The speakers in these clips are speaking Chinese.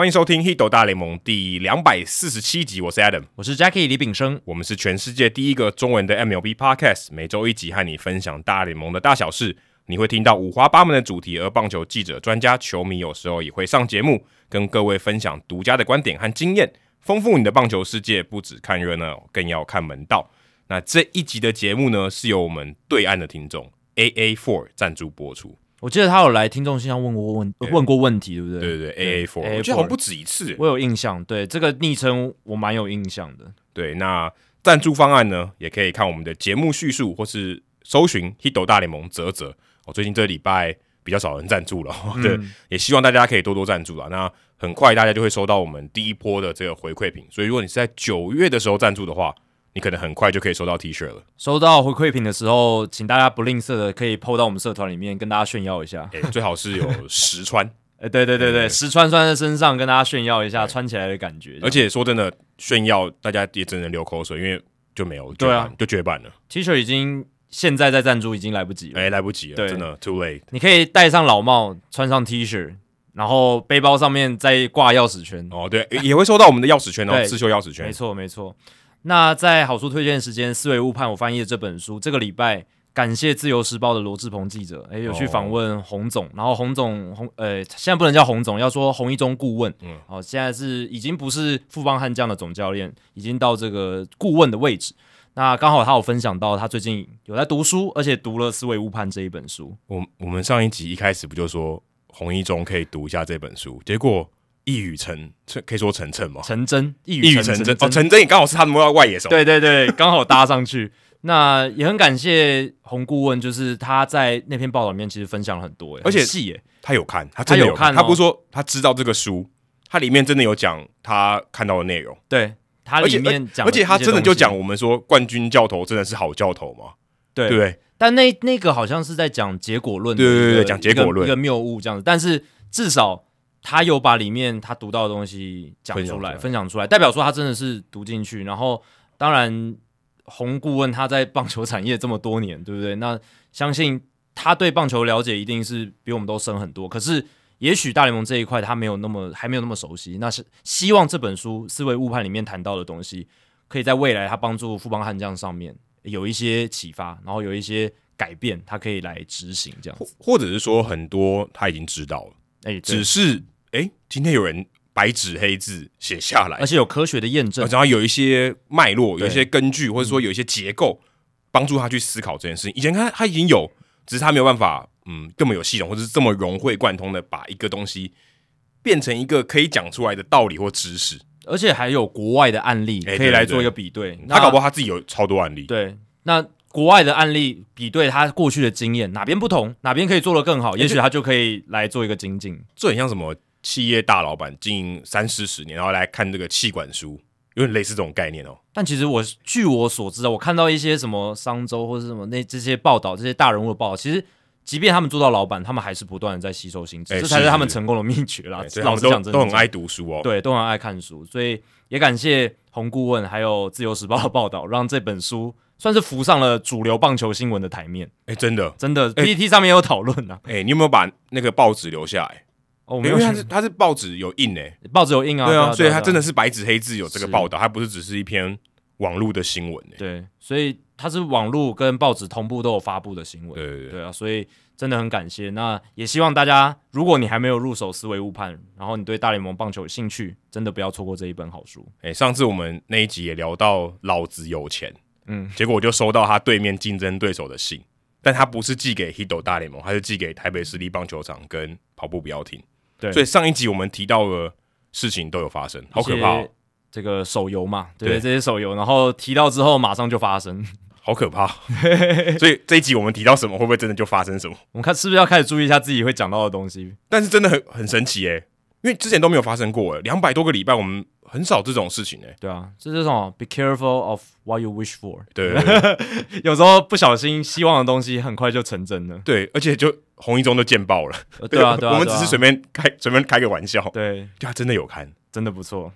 欢迎收听《Hito 大联盟》第两百四十七集，我是 Adam，我是 Jackie 李炳生，我们是全世界第一个中文的 MLB Podcast，每周一集和你分享大联盟的大小事。你会听到五花八门的主题，而棒球记者、专家、球迷有时候也会上节目，跟各位分享独家的观点和经验，丰富你的棒球世界。不只看热闹，更要看门道。那这一集的节目呢，是由我们对岸的听众 AA Four 赞助播出。我记得他有来听众信箱问过问问过问题，对不对？对对对，AA Four，我记得好像不止一次，我有印象。对这个昵称，我蛮有印象的。对，那赞助方案呢，也可以看我们的节目叙述，或是搜寻 Hito 大联盟啧啧。哦，最近这礼拜比较少人赞助了，嗯，对，也希望大家可以多多赞助啊。那很快大家就会收到我们第一波的这个回馈品，所以如果你是在九月的时候赞助的话。你可能很快就可以收到 T 恤了。收到回馈品的时候，请大家不吝啬的可以 PO 到我们社团里面，跟大家炫耀一下。欸、最好是有实穿，哎、欸，对对对对，实穿穿在身上，跟大家炫耀一下穿起来的感觉。而且说真的，炫耀大家也只能流口水，因为就没有，对啊，就绝版了。T 恤已经现在在赞助已经来不及了，哎、欸，来不及了，真的 too late。你可以戴上老帽，穿上 T 恤，然后背包上面再挂钥匙圈。哦，对，也会收到我们的钥匙圈哦，刺绣钥匙圈。没错，没错。那在好书推荐时间，思维误判我翻译的这本书，这个礼拜感谢自由时报的罗志鹏记者，诶、欸，有去访问洪总，然后洪总洪，呃，现在不能叫洪总，要说洪一中顾问，嗯，哦，现在是已经不是富邦悍将的总教练，已经到这个顾问的位置。那刚好他有分享到，他最近有在读书，而且读了《思维误判》这一本书。我我们上一集一开始不就说洪一中可以读一下这本书，结果。一语成，可以说成谶吗？成真，一语成真哦，成真也刚好是他们要外野手，对对对，刚好搭上去。那也很感谢洪顾问，就是他在那篇报道里面其实分享了很多，而且细耶，他有看，他真的有看，他不是说他知道这个书，他里面真的有讲他看到的内容，对他里面讲，而且他真的就讲我们说冠军教头真的是好教头吗？对对，但那那个好像是在讲结果论，对对对，讲结果论一个谬误这样子，但是至少。他有把里面他读到的东西讲出来，分享出来，代表说他真的是读进去。然后，当然，洪顾问他在棒球产业这么多年，对不对？那相信他对棒球了解一定是比我们都深很多。可是，也许大联盟这一块他没有那么还没有那么熟悉。那是希望这本书《思维误判》里面谈到的东西，可以在未来他帮助富邦悍将上面有一些启发，然后有一些改变，他可以来执行这样子，或者是说很多他已经知道了。哎、欸，只是哎、欸，今天有人白纸黑字写下来，而且有科学的验证，然后有一些脉络，有一些根据，或者说有一些结构，帮助他去思考这件事情。以前他他已经有，只是他没有办法，嗯，这么有系统，或者是这么融会贯通的把一个东西变成一个可以讲出来的道理或知识，而且还有国外的案例可以来做一个比对，他搞不好他自己有超多案例，对，那。国外的案例比对他过去的经验，哪边不同，哪边可以做得更好，也许他就可以来做一个精进。这很像什么企业大老板经营三四十年，然后来看这个气管书，有点类似这种概念哦。但其实我据我所知啊，我看到一些什么商周或者什么那这些报道，这些大人物的报道，其实即便他们做到老板，他们还是不断的在吸收新知，欸，这才是他们成功的秘诀啦。老实讲，真的都很爱读书哦，对，都很爱看书，所以也感谢洪顾问还有自由时报的报道，让这本书。算是浮上了主流棒球新闻的台面，哎、欸，真的，真的，PTT 上面有讨论呢。哎、欸，你有没有把那个报纸留下来？哦，没有，因为它是它是报纸有印诶，报纸有印啊，对啊，所以它真的是白纸黑字有这个报道，它不是只是一篇网络的新闻。对，所以它是网络跟报纸同步都有发布的新闻。对对对，对啊，所以真的很感谢。那也希望大家，如果你还没有入手思维误判，然后你对大联盟棒球有兴趣，真的不要错过这一本好书。哎、欸，上次我们那一集也聊到老子有钱。嗯，结果我就收到他对面竞争对手的信，但他不是寄给 Hito 大联盟，他是寄给台北市立棒球场跟跑步不要停。对，所以上一集我们提到的事情都有发生，好可怕哦！这个手游嘛，对，对这些手游，然后提到之后马上就发生，好可怕。所以这一集我们提到什么，会不会真的就发生什么？我们看是不是要开始注意一下自己会讲到的东西？但是真的很很神奇诶，因为之前都没有发生过诶，两百多个礼拜我们。很少这种事情哎、欸，对啊，这是这种 be careful of what you wish for。对，对，对，有时候不小心希望的东西很快就成真了。对，而且就红一中都见报了。对啊，对啊，我们只是随便开随、啊、便开个玩笑。对，就他真的有看，真的不错。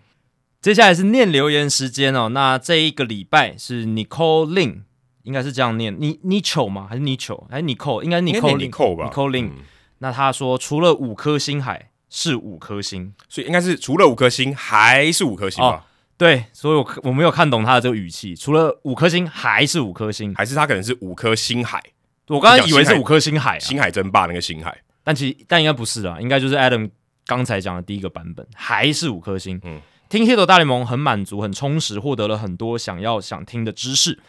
接下来是念留言时间哦。那这一个礼拜是 Nicole Lin，应该是这样念，你 Nicho 吗？还是 Nicho？还是 Nicole？应该 Nicole Nicole 吧？Nicole Lin。那他说，除了五颗星海。是五颗星，所以应该是除了五颗星还是五颗星吧？哦、对，所以我我没有看懂他的这个语气，除了五颗星还是五颗星，还是他可能是五颗星海？我刚刚以为是五颗星海、啊，星海争霸那个星海，但其实但应该不是啊，应该就是 Adam 刚才讲的第一个版本，还是五颗星。嗯，听 Hito 大联盟很满足，很充实，获得了很多想要想听的知识，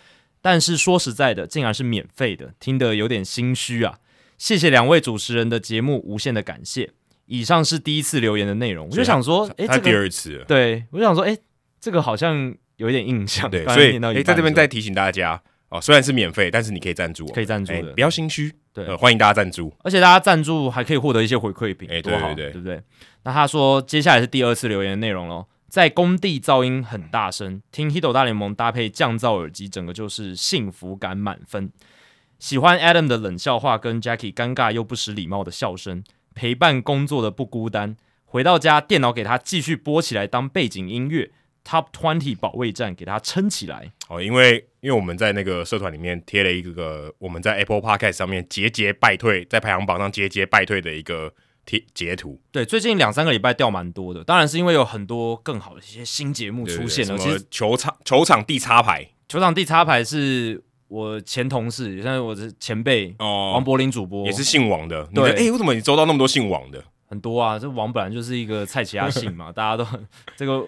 但是说实在的，竟然是免费的，听得有点心虚啊。谢谢两位主持人的节目，无限的感谢。以上是第一次留言的内容，我就想说，哎，这第二次，对，我就想说，哎，这个好像有一点印象，对，所以哎，在这边再提醒大家哦，虽然是免费，但是你可以赞助，可以赞助的，不要心虚，对，欢迎大家赞助，而且大家赞助还可以获得一些回馈品，哎，多好，对不对？那他说，接下来是第二次留言的内容喽，在工地噪音很大声，听 Hito 大联盟搭配降噪耳机，整个就是幸福感满分。喜欢 Adam 的冷笑话跟 Jackie 尴尬又不失礼貌的笑声，陪伴工作的不孤单。回到家，电脑给他继续播起来当背景音乐。Top Twenty 保卫战给他撑起来。哦，因为因为我们在那个社团里面贴了一个个我们在 Apple Podcast 上面节节败退，在排行榜上节节败退的一个贴截图。对，最近两三个礼拜掉蛮多的，当然是因为有很多更好的一些新节目出现了。对对对，什么球场球场地插牌，球场地插牌是。我前同事，像我的前辈哦，王柏林主播也是姓王的。对，哎、欸，为什么你收到那么多姓王的？很多啊，这王本来就是一个菜奇亚姓嘛，大家都很这个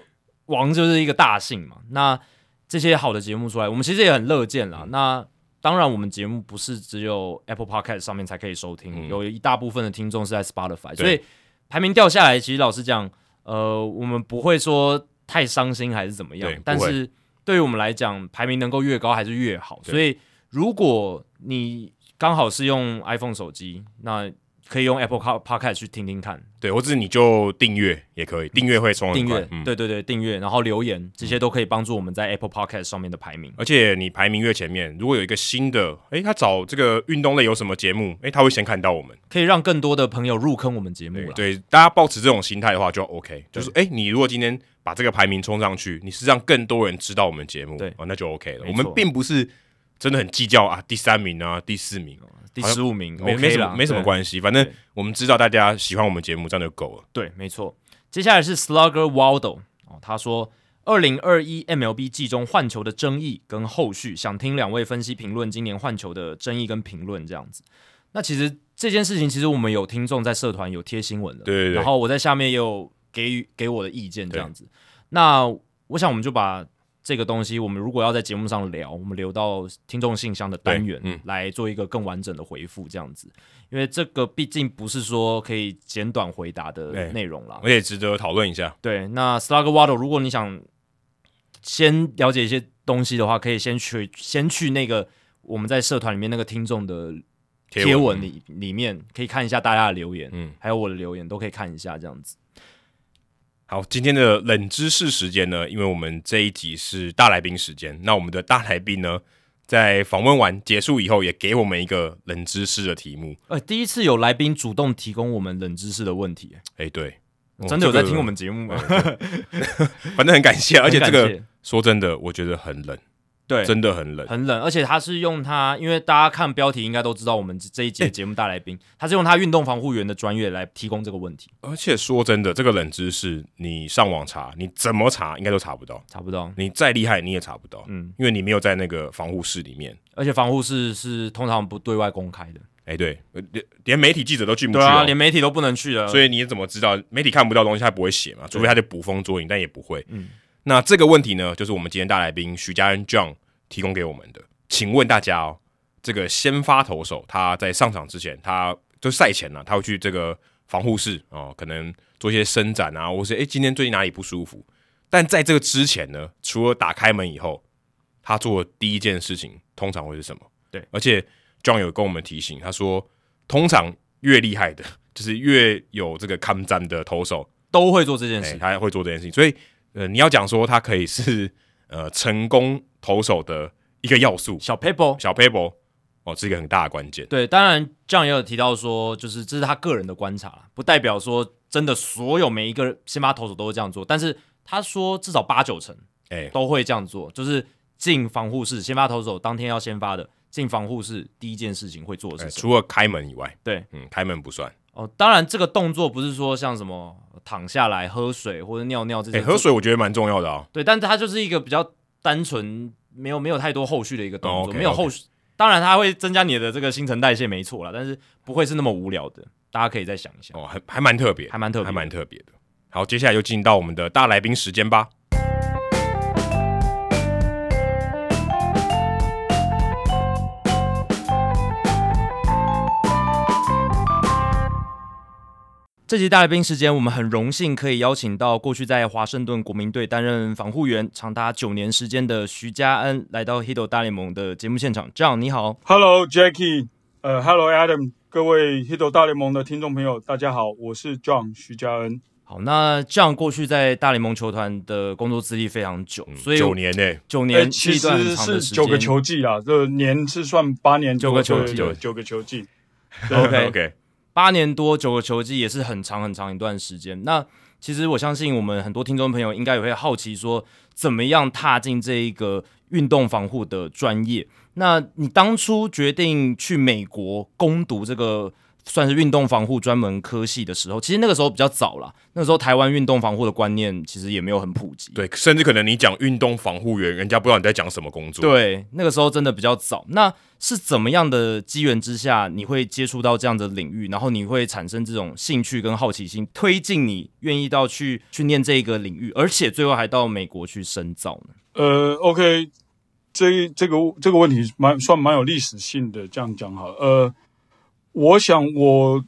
王就是一个大姓嘛。那这些好的节目出来，我们其实也很乐见啦。嗯、那当然，我们节目不是只有 Apple Podcast 上面才可以收听，嗯、有一大部分的听众是在 Spotify，所以排名掉下来，其实老实讲，呃，我们不会说太伤心还是怎么样，但是。对于我们来讲，排名能够越高还是越好。所以，如果你刚好是用 iPhone 手机，那可以用 Apple Podcast 去听听看。对，或者你就订阅也可以，订阅会送订阅。嗯、对对对，订阅，然后留言，这些都可以帮助我们在 Apple Podcast 上面的排名。而且你排名越前面，如果有一个新的，诶，他找这个运动类有什么节目，诶，他会先看到我们，可以让更多的朋友入坑我们节目对。对，大家抱持这种心态的话就 OK，就是诶，你如果今天。把这个排名冲上去，你是让更多人知道我们节目，对，哦，那就 OK 了。我们并不是真的很计较啊，第三名啊，第四名，第十五名，没没什么没什么关系。反正我们知道大家喜欢我们节目，这样就够了。对，没错。接下来是 Slugger Waldo 哦，他说二零二一 MLB 季中换球的争议跟后续，想听两位分析评论今年换球的争议跟评论这样子。那其实这件事情，其实我们有听众在社团有贴新闻的，对对对。然后我在下面也有。给予给我的意见这样子，那我想我们就把这个东西，我们如果要在节目上聊，我们留到听众信箱的单元，嗯，来做一个更完整的回复这样子，因为这个毕竟不是说可以简短回答的内容啦，我也值得讨论一下。对，那 Slugger Waddle，如果你想先了解一些东西的话，可以先去先去那个我们在社团里面那个听众的贴文里里面，可以看一下大家的留言，嗯，还有我的留言都可以看一下这样子。好，今天的冷知识时间呢，因为我们这一集是大来宾时间，那我们的大来宾呢，在访问完结束以后，也给我们一个冷知识的题目。呃，第一次有来宾主动提供我们冷知识的问题，哎、欸，对，真的有在听我们节目吗？反正 很感谢，而且这个说真的，我觉得很冷。对，真的很冷，很冷，而且他是用他，因为大家看标题应该都知道，我们这一节节目大来宾，欸、他是用他运动防护员的专业来提供这个问题。而且说真的，这个冷知识你上网查，你怎么查应该都查不到，查不到。你再厉害你也查不到，嗯，因为你没有在那个防护室里面，而且防护室是通常不对外公开的。哎、欸，对，连连媒体记者都进不去，对啊，连媒体都不能去了。所以你怎么知道媒体看不到东西，他不会写嘛？除非他就捕风捉影，但也不会。嗯，那这个问题呢，就是我们今天大来宾许家恩 John。提供给我们的，请问大家哦，这个先发投手他在上场之前，他就赛前呢、啊，他会去这个防护室哦，可能做一些伸展啊，或是诶，今天最近哪里不舒服？但在这个之前呢，除了打开门以后，他做的第一件事情通常会是什么？对，而且 John 有跟我们提醒，他说，通常越厉害的，就是越有这个抗战的投手，都会做这件事，他会做这件事情。所以，呃，你要讲说他可以是 呃成功。投手的一个要素，小 paper，小 paper，哦，是一个很大的关键。对，当然这样也有提到说，就是这是他个人的观察，不代表说真的所有每一个先发投手都会这样做。但是他说至少八九成，哎，都会这样做，欸、就是进防护室，先发投手当天要先发的，进防护室第一件事情会做的是、欸、除了开门以外，对，嗯，开门不算哦，当然这个动作不是说像什么躺下来喝水或者尿尿这些。哎，喝水我觉得蛮重要的啊。对，但它就是一个比较单纯，没有没有太多后续的一个动作，没有后续。当然它会增加你的这个新陈代谢，没错啦，但是不会是那么无聊的。大家可以再想一下。哦，还还蛮特别，还蛮特别，还蛮特别的。好，接下来就进到我们的大来宾时间吧。这集大来宾时间，我们很荣幸可以邀请到过去在华盛顿国民队担任防护员长达九年时间的徐嘉恩，来到《Hito 大联盟》的节目现场。John，你好。Hello Jackie，呃、uh,，Hello Adam，各位《Hito 大联盟》的听众朋友，大家好，我是 John 徐嘉恩。好，那 John 过去在大联盟球团的工作资历非常久，所以九年呢、欸，九年其实是九个球季啦，这、年是算八年九个球季，九个球季。OK OK。八年多九个球季也是很长很长一段时间。那其实我相信我们很多听众朋友应该也会好奇说，怎么样踏进这一个运动防护的专业？那你当初决定去美国攻读这个？算是运动防护专门科系的时候，其实那个时候比较早了。那个时候台湾运动防护的观念其实也没有很普及，对，甚至可能你讲运动防护员，人家不知道你在讲什么工作。对，那个时候真的比较早。那是怎么样的机缘之下，你会接触到这样的领域，然后你会产生这种兴趣跟好奇心，推进你愿意到去去念这个领域，而且最后还到美国去深造呢？呃，OK，这这个这个问题蛮算蛮有历史性的，这样讲好了，呃。我想我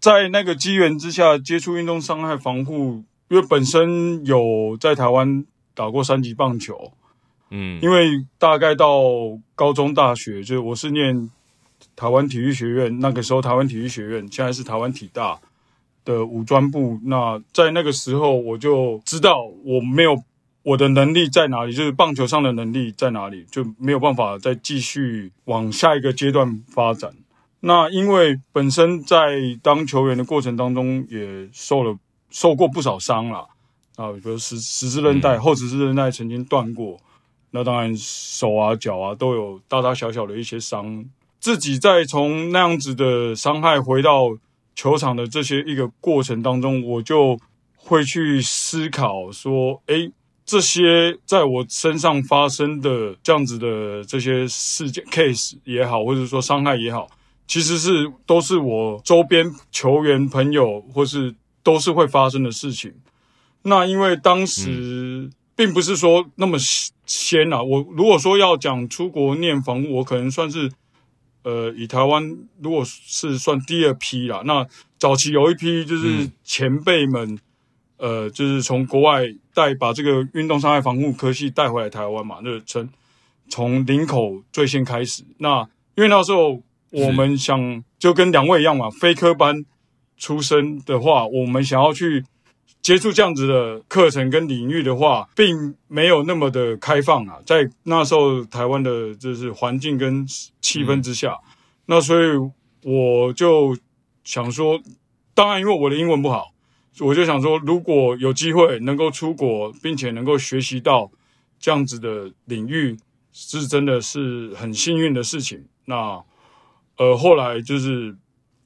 在那个机缘之下接触运动伤害防护，因为本身有在台湾打过三级棒球，嗯，因为大概到高中、大学，就我是念台湾体育学院，那个时候台湾体育学院现在是台湾体大的武专部。那在那个时候，我就知道我没有我的能力在哪里，就是棒球上的能力在哪里，就没有办法再继续往下一个阶段发展。那因为本身在当球员的过程当中也受了受过不少伤啦，啊，比如十十字韧带、后十字韧带曾经断过，那当然手啊脚啊都有大大小小的一些伤。自己在从那样子的伤害回到球场的这些一个过程当中，我就会去思考说，诶，这些在我身上发生的这样子的这些事件 case 也好，或者说伤害也好。其实是都是我周边球员朋友，或是都是会发生的事情。那因为当时并不是说那么先啊。我如果说要讲出国念防护，我可能算是呃，以台湾如果是算第二批啦。那早期有一批就是前辈们，呃，就是从国外带把这个运动伤害防护科系带回来台湾嘛，就是从从林口最先开始。那因为那时候。我们想就跟两位一样嘛，非科班出身的话，我们想要去接触这样子的课程跟领域的话，并没有那么的开放啊。在那时候台湾的就是环境跟气氛之下，那所以我就想说，当然因为我的英文不好，我就想说，如果有机会能够出国，并且能够学习到这样子的领域，是真的是很幸运的事情。那。呃，后来就是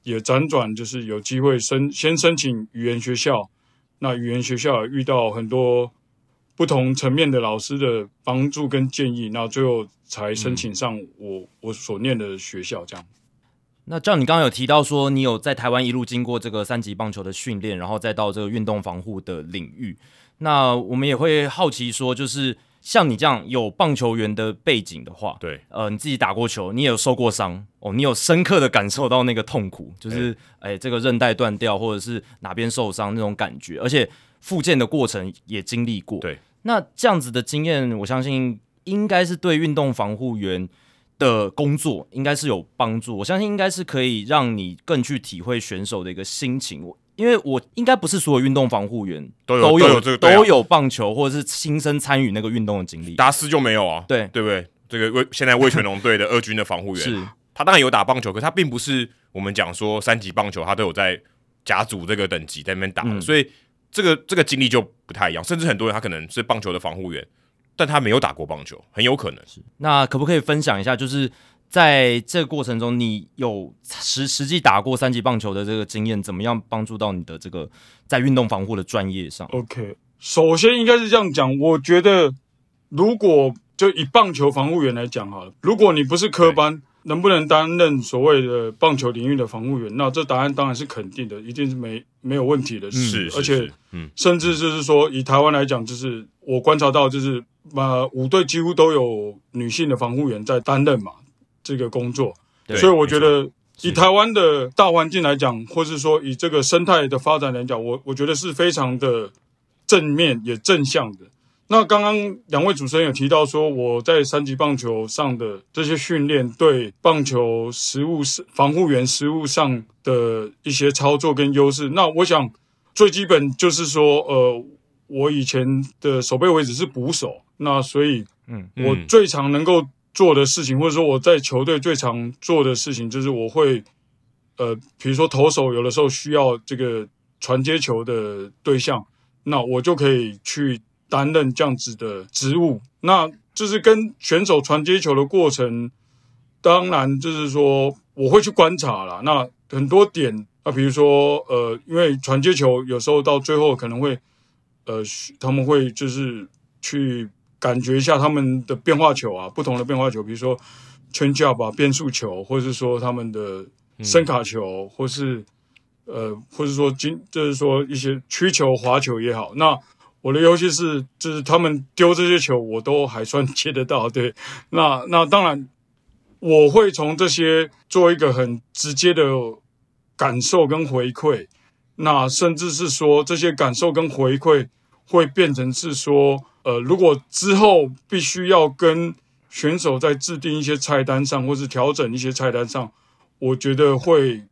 也辗转，就是有机会申先申请语言学校，那语言学校也遇到很多不同层面的老师的帮助跟建议，那最后才申请上我、嗯、我所念的学校。这样。那照你刚刚有提到说，你有在台湾一路经过这个三级棒球的训练，然后再到这个运动防护的领域，那我们也会好奇说，就是。像你这样有棒球员的背景的话，对，呃，你自己打过球，你也有受过伤哦，你有深刻的感受到那个痛苦，就是哎、欸欸，这个韧带断掉或者是哪边受伤那种感觉，而且复健的过程也经历过。对，那这样子的经验，我相信应该是对运动防护员的工作应该是有帮助。我相信应该是可以让你更去体会选手的一个心情。因为我应该不是所有运动防护员都有都有这个都有棒球或者是亲身参与那个运动的经历，达斯就没有啊，对对不对？这个魏现在魏全龙队的二军的防护员，是他当然有打棒球，可他并不是我们讲说三级棒球，他都有在甲组这个等级在那边打，嗯，所以这个这个经历就不太一样。甚至很多人他可能是棒球的防护员，但他没有打过棒球，很有可能是。那可不可以分享一下，就是在这个过程中，你有实实际打过三级棒球的这个经验，怎么样帮助到你的这个在运动防护的专业上？OK，首先应该是这样讲，我觉得如果就以棒球防护员来讲好了，如果你不是科班，能不能担任所谓的棒球领域的防护员？那这答案当然是肯定的，一定是没没有问题的事。嗯、而且，嗯，甚至就是说，以台湾来讲，就是我观察到，就是呃，五队几乎都有女性的防护员在担任嘛，这个工作。所以我觉得，以台湾的大环境来讲，或是说以这个生态的发展来讲，我我觉得是非常的正面也正向的。那刚刚两位主持人有提到说，我在三级棒球上的这些训练，对棒球实务防护员实物上的一些操作跟优势。那我想最基本就是说，呃，我以前的守备位置是捕手，那所以，嗯，我最常能够做的事情，或者说我在球队最常做的事情，就是我会，呃，比如说投手有的时候需要这个传接球的对象，那我就可以去。担任这样子的职务，那就是跟选手传接球的过程，当然就是说我会去观察啦。那很多点啊，比如说呃，因为传接球有时候到最后可能会呃，他们会就是去感觉一下他们的变化球啊，不同的变化球，比如说 change up 啊，变速球，或者是说他们的声卡球，或是呃，或者说今就是说一些曲球、滑球也好，那。我的游戏是，就是他们丢这些球，我都还算接得到。对，那那当然，我会从这些做一个很直接的感受跟回馈。那甚至是说，这些感受跟回馈会变成是说，呃，如果之后必须要跟选手在制定一些菜单上，或是调整一些菜单上，我觉得会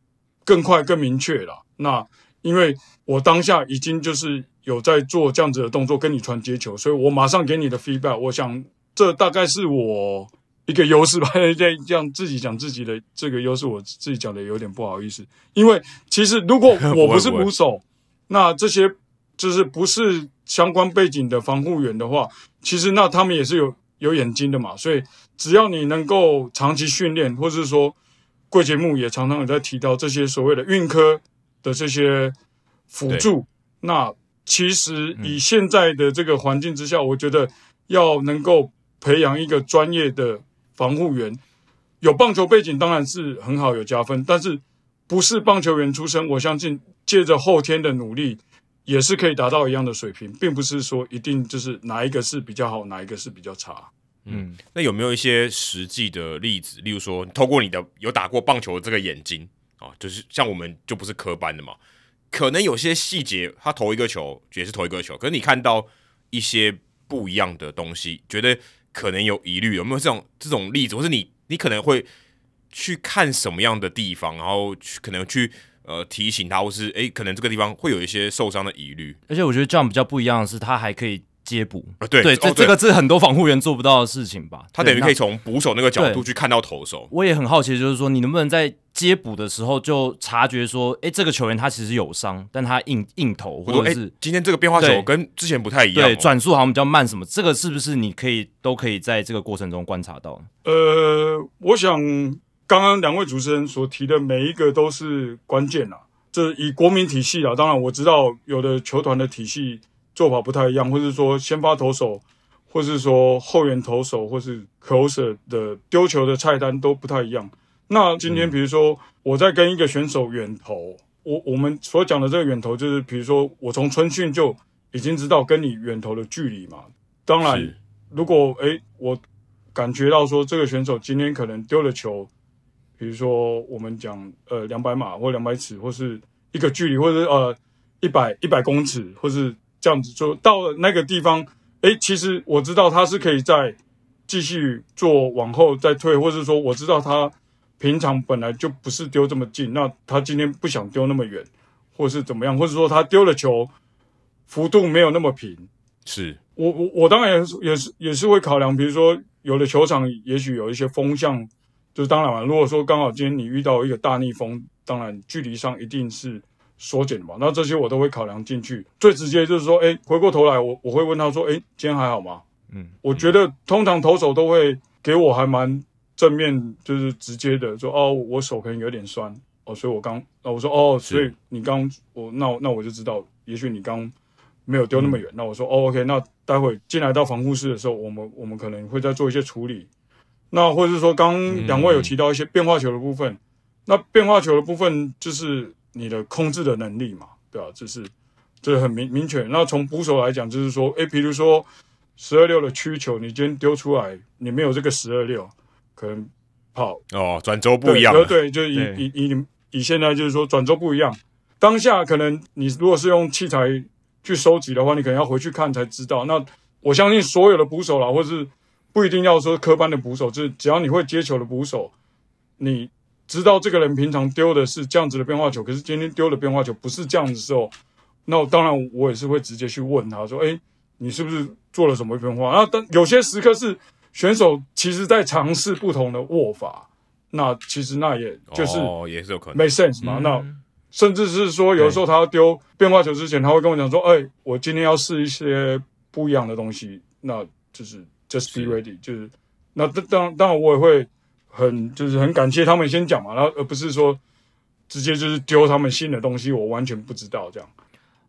更快、更明确了。那因为我当下已经就是。有在做这样子的动作，跟你传接球，所以我马上给你的 feedback。我想这大概是我一个优势吧。这样自己讲自己的这个优势，我自己讲的有点不好意思。因为其实如果我不是 捕手，那这些就是不是相关背景的防护员的话，其实那他们也是有有眼睛的嘛。所以只要你能够长期训练，或者是说贵节目也常常有在提到这些所谓的运科的这些辅助，那。其实以现在的这个环境之下，我觉得要能够培养一个专业的防护员，有棒球背景当然是很好，有加分。但是不是棒球员出身，我相信借着后天的努力，也是可以达到一样的水平，并不是说一定就是哪一个是比较好，哪一个是比较差。嗯，那有没有一些实际的例子？例如说，透过你的有打过棒球的这个眼睛啊，就是像我们就不是科班的嘛。可能有些细节，他投一个球也是投一个球，可是你看到一些不一样的东西，觉得可能有疑虑，有没有这种这种例子？或是你你可能会去看什么样的地方，然后去可能去呃提醒他，或是诶，可能这个地方会有一些受伤的疑虑。而且我觉得这样比较不一样的是，他还可以。接捕啊，对对，这、哦、这个是很多防护员做不到的事情吧？他等于可以从捕手那个角度去看到投手。我也很好奇，就是说你能不能在接捕的时候就察觉说，哎，这个球员他其实有伤，但他硬硬投，或者是今天这个变化球跟之前不太一样，哦，对，转速好像比较慢，什么？这个是不是你可以都可以在这个过程中观察到？呃，我想刚刚两位主持人所提的每一个都是关键啊，这以国民体系啊，当然我知道有的球团的体系。做法不太一样，或是说先发投手，或是说后援投手，或是 closer 的丢球的菜单都不太一样。那今天比如说我在跟一个选手远投，我我们所讲的这个远投，就是比如说我从春训就已经知道跟你远投的距离嘛。当然，如果诶我感觉到说这个选手今天可能丢了球，比如说我们讲呃两百码或两百尺，或是一个距离，或者是呃一百一百公尺，或是。这样子就到了那个地方，诶，其实我知道他是可以再继续做往后再退，或是说我知道他平常本来就不是丢这么近，那他今天不想丢那么远，或是怎么样，或者说他丢了球幅度没有那么平，是我我我当然也是也是也是会考量，比如说有的球场也许有一些风向，就是当然了，如果说刚好今天你遇到一个大逆风，当然距离上一定是。缩减嘛，那这些我都会考量进去。最直接就是说，哎，回过头来，我我会问他说，哎，今天还好吗？嗯，我觉得通常投手都会给我还蛮正面就是直接的说哦，我手可能有点酸哦，所以我刚哦我说哦，所以你刚我那那我就知道，也许你刚没有丢那么远。嗯、那我说哦，OK，那待会进来到防护室的时候，我们我们可能会再做一些处理。那或者是说，刚两位有提到一些变化球的部分，嗯、那变化球的部分就是你的控制的能力嘛，对吧、啊？这是这是很明明确。那从捕手来讲，就是说，诶，比如说十二六的曲球，你今天丢出来，你没有这个十二六，可能跑哦，转轴不一样。对，对，就以对以以以以现在就是说转轴不一样。当下可能你如果是用器材去收集的话，你可能要回去看才知道。那我相信所有的捕手啦，或是。不一定要说科班的捕手，就是只要你会接球的捕手，你知道这个人平常丢的是这样子的变化球，可是今天丢的变化球不是这样子的时候，那当然我也是会直接去问他说：“哎，你是不是做了什么变化？”那但有些时刻是选手其实在尝试不同的握法，那其实那也就是哦，也是有可能 make sense 嘛。那甚至是说有时候他要丢变化球之前，他会跟我讲说：“诶，我今天要试一些不一样的东西。”那就是。Just be ready，是就是那当当然我也会很就是很感谢他们先讲嘛，然后而不是说直接就是丢他们新的东西，我完全不知道这样。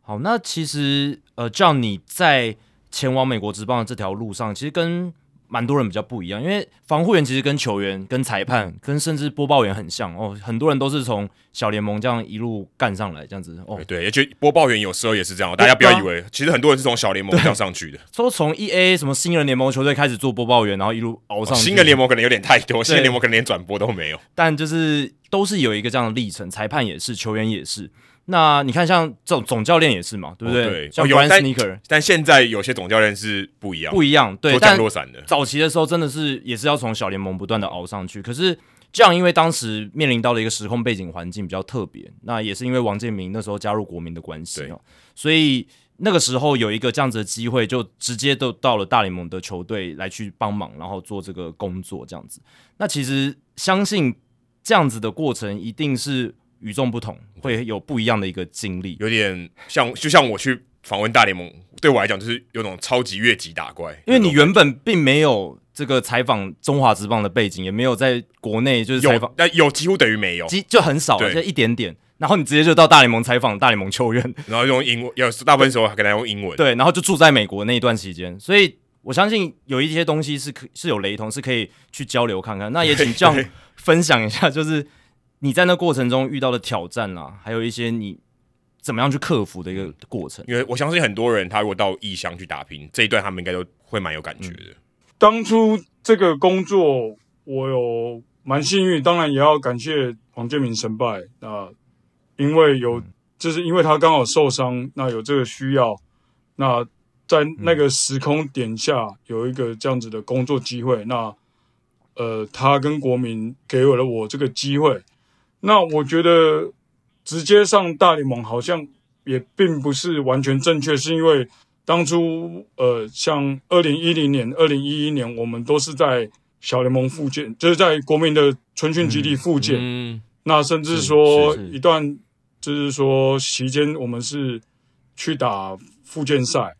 好，那其实呃，叫你在前往美国职棒的这条路上，其实跟。蛮多人比较不一样，因为防护员其实跟球员、跟裁判、跟甚至播报员很像哦。很多人都是从小联盟这样一路干上来，这样子哦。对，而且播报员有时候也是这样，大家不要以为，其实很多人是从小联盟这样上去的。说从 EA 什么新人联盟球队开始做播报员，然后一路熬上去。新人联盟可能有点太多，新人联盟可能连转播都没有。但就是都是有一个这样的历程，裁判也是，球员也是。那你看，像这种总教练也是嘛，对不对？对，像 Brian Snitker，但现在有些总教练是不一样，不一样。对，降落伞的。早期的时候，真的是也是要从小联盟不断的熬上去。可是这样，因为当时面临到了一个时空背景环境比较特别，那也是因为王建民那时候加入国民的关系哦，所以那个时候有一个这样子的机会，就直接都到了大联盟的球队来去帮忙，然后做这个工作这样子。那其实相信这样子的过程一定是。与众不同，会有不一样的一个经历，有点像，就像我去访问大联盟，对我来讲就是有种超级越级打怪。因为你原本并没有这个采访中华职棒的背景，也没有在国内就是采访，但有几乎等于没有，就很少，就一点点。然后你直接就到大联盟采访大联盟球员，然后用英文，有大部分时候还跟他用英文，对，然后就住在美国那一段期间，所以我相信有一些东西是可是有雷同，是可以去交流看看。那也请 这样分享一下，就是。你在那过程中遇到的挑战啊，还有一些你怎么样去克服的一个过程。因为我相信很多人他如果到异乡去打拼，这一段他们应该都会蛮有感觉的。嗯。当初这个工作我有蛮幸运，当然也要感谢黄建明神拜啊，因为有就是因为他刚好受伤，那有这个需要，那在那个时空点下有一个这样子的工作机会，那呃，他跟国民给我了我这个机会。那我觉得直接上大联盟好像也并不是完全正确，是因为当初呃，像二零一零年、二零一一年，我们都是在小联盟复健，就是在国民的春训基地复健。嗯，嗯，那甚至说一段就是说期间，我们是去打复健赛。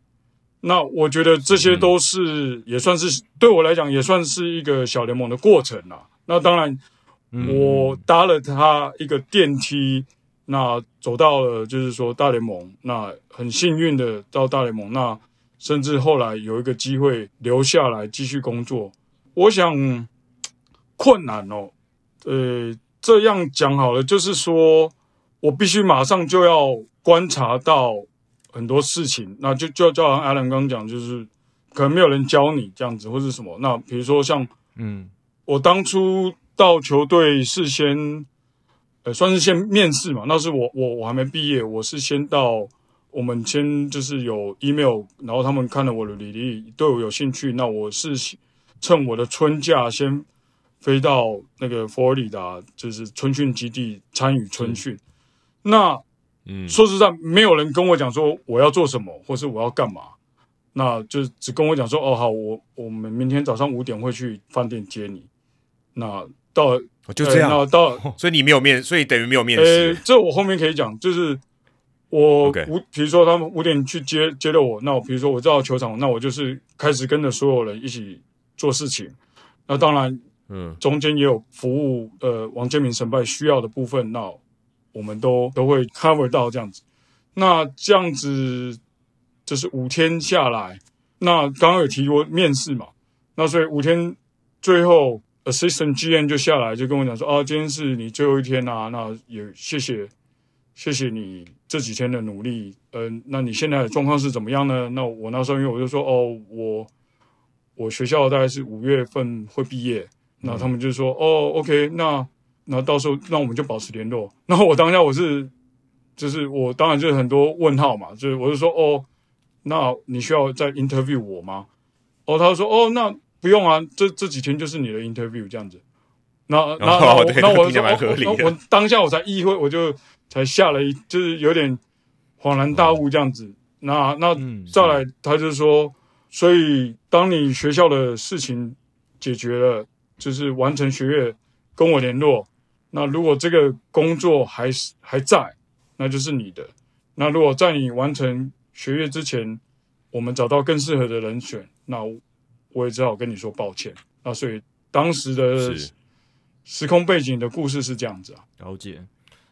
那我觉得这些都是也算是对我来讲也算是一个小联盟的过程啦。那当然。我搭了他一个电梯，那走到了就是说大联盟，那很幸运的到大联盟，那甚至后来有一个机会留下来继续工作。我想困难哦，呃，这样讲好了，就是说我必须马上就要观察到很多事情，那就就就好像 Alan 刚刚讲，就是可能没有人教你这样子，或是什么。那比如说像，嗯，我当初。到球队是先，呃，算是先面试嘛。那是我我我还没毕业，我是先到我们先就是有 email，然后他们看了我的履历，对我有兴趣。那我是趁我的春假先飞到那个佛罗里达，就是春训基地参与春训。嗯、那嗯，说实在，没有人跟我讲说我要做什么，或是我要干嘛。那就只跟我讲说，哦，好，我我们明天早上五点会去饭店接你。那到了就这样，到了，所以你没有面，所以等于没有面试。呃，这我后面可以讲，就是我五比如说他们五点去接接了我，那我比如说我到球场，那我就是开始跟着所有人一起做事情。那当然，嗯，中间也有服务呃王建民神派需要的部分，那我们都都会 cover 到这样子。那这样子就是五天下来，那刚刚有提过面试嘛，那所以五天最后 assistant GM 就下来就跟我讲说，啊，今天是你最后一天啊，那也谢谢谢谢你这几天的努力，嗯、呃，那你现在的状况是怎么样呢？那我那时候因为我就说，哦，我我学校大概是五月份会毕业。那他们就说：“哦，OK，那那到时候那我们就保持联络。”然后我当下我是，就是我当然就是很多问号嘛，就是我就说：“哦，那你需要再 interview 我吗？”哦，他就说：“哦，那不用啊，这这几天就是你的 interview 这样子。那”那那那我那我说：“哦，我当下我才意会，我就才下了一，就是有点恍然大悟这样子。那那再来，他就说：“所以当你学校的事情解决了。”就是完成学业，跟我联络。那如果这个工作还是还在，那就是你的。那如果在你完成学业之前，我们找到更适合的人选，那我也只好跟你说抱歉。那所以当时的时空背景的故事是这样子啊。了解。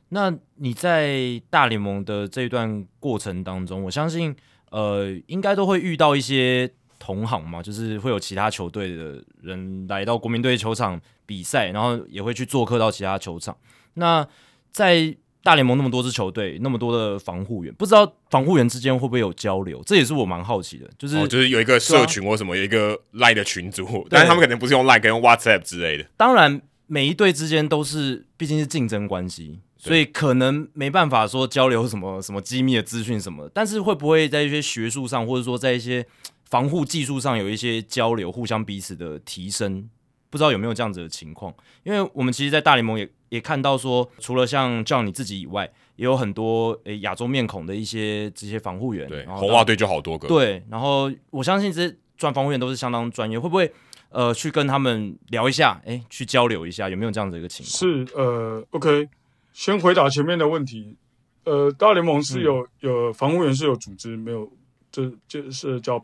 那你在大联盟的这一段过程当中，我相信呃，应该都会遇到一些。同行嘛，就是会有其他球队的人来到国民队球场比赛，然后也会去做客到其他球场。那在大联盟那么多支球队，那么多的防护员，不知道防护员之间会不会有交流？这也是我蛮好奇的。就是、哦、就是有一个社群或什么，啊、有一个 Line 的群组，但是他们可能不是用 Line，可以用 WhatsApp 之类的。当然，每一队之间都是毕竟是竞争关系，所以可能没办法说交流什么什么机密的资讯什么。但是会不会在一些学术上，或者说在一些防护技术上有一些交流，互相彼此的提升，不知道有没有这样子的情况？因为我们其实，在大联盟也也看到说，除了像叫你自己以外，也有很多诶亚洲面孔的一些这些防护员。对，红袜队就好多个。对，然后我相信这些专防护员都是相当专业，会不会呃去跟他们聊一下，诶，去交流一下，有没有这样子的一个情况？是呃，OK，先回答前面的问题。呃，大联盟是有、嗯、有防护员是有组织，没有。这就是叫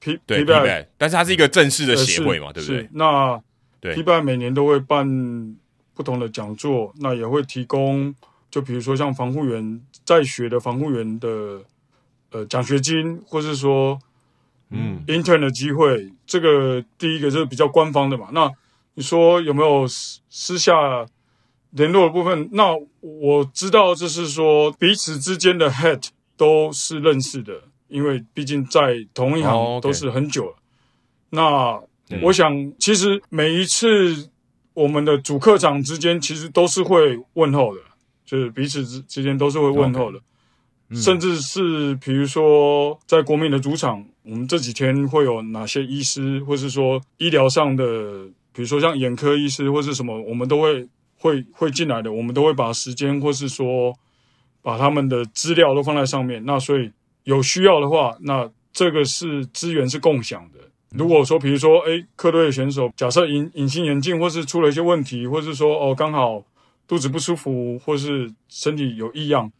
PBAT，P 对 PBAT，但是它是一个正式的协会嘛，呃、对不对？那对 PBAT 每年都会办不同的讲座，那也会提供，就比如说像防护员在学的防护员的呃奖学金，或是说嗯 intern 的机会。这个第一个就是比较官方的嘛。那你说有没有私私下联络的部分？那我知道就是说彼此之间的 head 都是认识的。因为毕竟在同一行都是很久了，那我想其实每一次我们的主客场之间其实都是会问候的，就是彼此之之间都是会问候的。甚至是比如说在国民的主场，我们这几天会有哪些医师，或是说医疗上的，比如说像眼科医师或是什么，我们都会会会进来的，我们都会把时间或是说把他们的资料都放在上面，那所以。有需要的话，那这个是资源是共享的。如果说，比如说，诶，客队的选手假设隐隐形眼镜或是出了一些问题，或是说哦刚好肚子不舒服，或是身体有异样，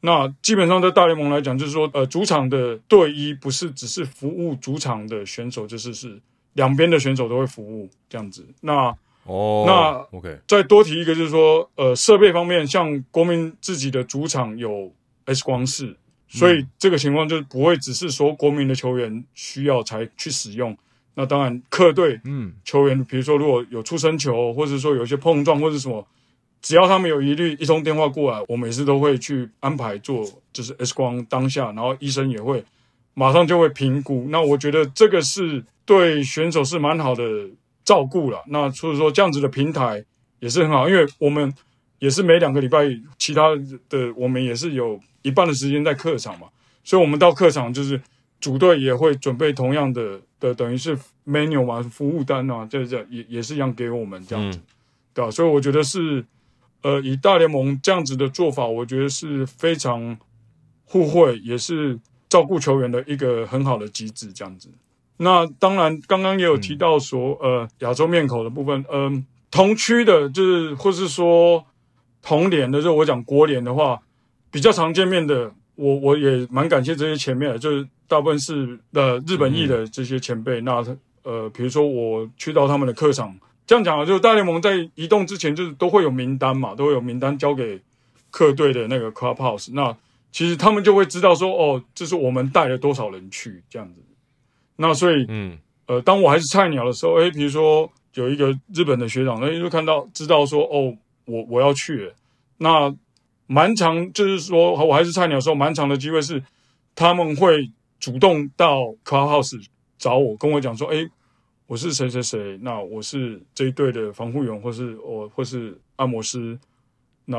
那基本上在大联盟来讲，就是说，呃，主场的队医不是只是服务主场的选手，就是是两边的选手都会服务这样子。那哦，那 OK，再多提一个，就是说，呃，设备方面，像国民自己的主场有 X 光室。所以这个情况就是不会只是说国民的球员需要才去使用，那当然客队嗯球员，比如说如果有出生球，或者说有一些碰撞或者什么，只要他们有疑虑，一通电话过来，我每次都会去安排做就是 X 光当下，然后医生也会马上就会评估。那我觉得这个是对选手是蛮好的照顾了。那所以说这样子的平台也是很好，因为我们也是每两个礼拜，其他的我们也是有。一半的时间在客场嘛，所以我们到客场就是主队也会准备同样的的，等于是 menu 嘛，服务单啊，这这也也是一样给我们这样子，嗯、对吧？所以我觉得是，呃，以大联盟这样子的做法，我觉得是非常互惠，也是照顾球员的一个很好的机制，这样子。那当然，刚刚也有提到说，嗯、呃，亚洲面孔的部分，嗯、呃，同区的，就是或是说同联的，就我讲国联的话。比较常见面的，我我也蛮感谢这些前辈的，就是大部分是呃日本裔的这些前辈。嗯、那呃，比如说我去到他们的客场这样讲啊，就是大联盟在移动之前，就是都会有名单嘛，都会有名单交给客队的那个 clubhouse。那其实他们就会知道说，哦，这是我们带了多少人去这样子。那所以，嗯，呃，当我还是菜鸟的时候，诶，比如说有一个日本的学长，那就看到知道说，哦，我我要去了。那蛮长，就是说我还是菜鸟的时候，蛮长的机会是他们会主动到 clubhouse 找我，跟我讲说，哎。我是谁谁谁，那我是这一队的防护员，或是我或是按摩师，那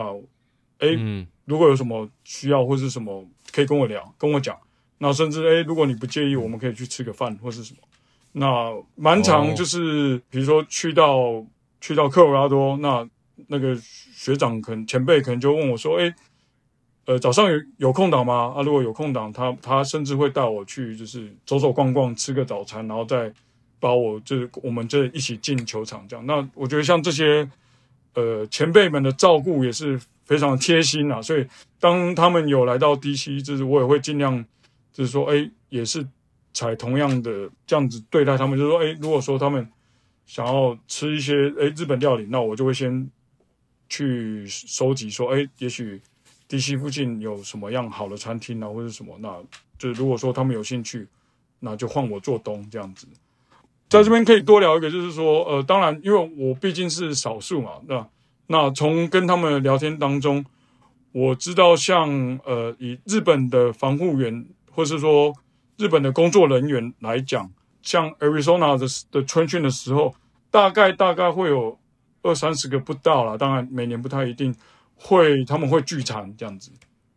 哎，嗯、如果有什么需要或是什么，可以跟我聊，跟我讲。那甚至哎，如果你不介意，我们可以去吃个饭或是什么。那蛮常就是，哦、比如说去到去到科罗拉多，那那个学长可能前辈可能就问我说，诶，呃，早上有有空档吗？啊，如果有空档，他他甚至会带我去，就是走走逛逛，吃个早餐，然后再。把我就是我们这一起进球场这样，那我觉得像这些呃前辈们的照顾也是非常贴心啊，所以当他们有来到 DC，就是我也会尽量就是说，哎，也是采同样的这样子对待他们，就是说，哎，如果说他们想要吃一些哎日本料理，那我就会先去收集说，哎，也许 DC 附近有什么样好的餐厅啊，或者什么，那就如果说他们有兴趣，那就换我做东这样子。在这边可以多聊一个，就是说，呃，当然，因为我毕竟是少数嘛，那那从跟他们聊天当中，我知道像呃，以日本的防护员，或是说日本的工作人员来讲，像 Arizona 的的春训的时候，大概大概会有二三十个不到了，当然每年不太一定会，他们会聚餐这样子，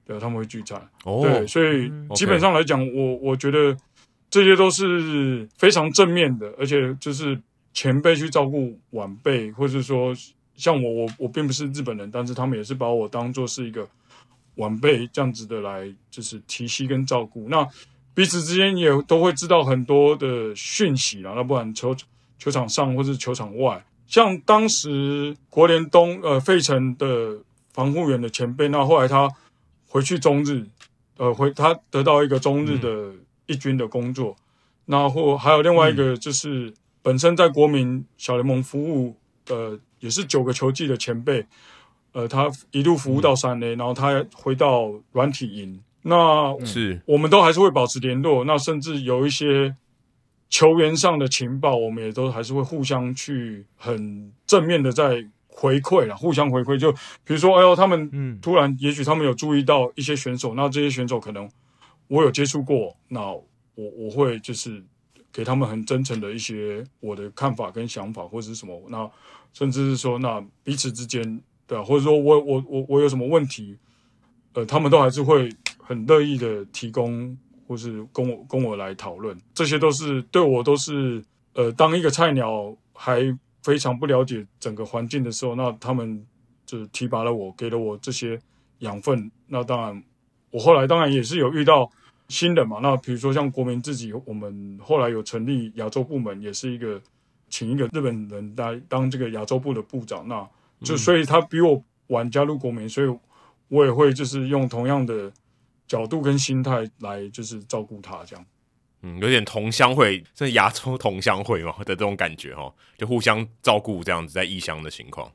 对，他们会聚餐，哦，对，所以基本上来讲，我我觉得。这些都是非常正面的，而且就是前辈去照顾晚辈，或者说像我，我我并不是日本人，但是他们也是把我当做是一个晚辈这样子的来，就是提携跟照顾。那彼此之间也都会知道很多的讯息啦，那不然球球场上或是球场外，像当时国联东呃费城的防护员的前辈，那后来他回去中日，呃回他得到一个中日的。嗯。一军的工作，那或还有另外一个就是本身在国民小联盟服务，呃，也是九个球季的前辈，呃，他一路服务到三 A，然后他回到软体营，那是。我们都还是会保持联络，那甚至有一些球员上的情报，我们也都还是会互相去很正面的在回馈啦，互相回馈，就比如说，哎呦，他们突然，也许他们有注意到一些选手，那这些选手可能。我有接触过，那我我会就是给他们很真诚的一些我的看法跟想法，或者是什么，那甚至是说，那彼此之间，对啊，或者说我我我我有什么问题，呃，他们都还是会很乐意的提供，或是跟我跟我来讨论，这些都是对我都是，呃，当一个菜鸟还非常不了解整个环境的时候，那他们就提拔了我，给了我这些养分，那当然。我后来当然也是有遇到新人嘛，那比如说像国民自己，我们后来有成立亚洲部门，也是一个请一个日本人来当这个亚洲部的部长，那就所以他比我晚加入国民，所以我也会就是用同样的角度跟心态来就是照顾他这样，嗯，有点同乡会，是亚洲同乡会嘛的这种感觉哈，就互相照顾这样子在异乡的情况。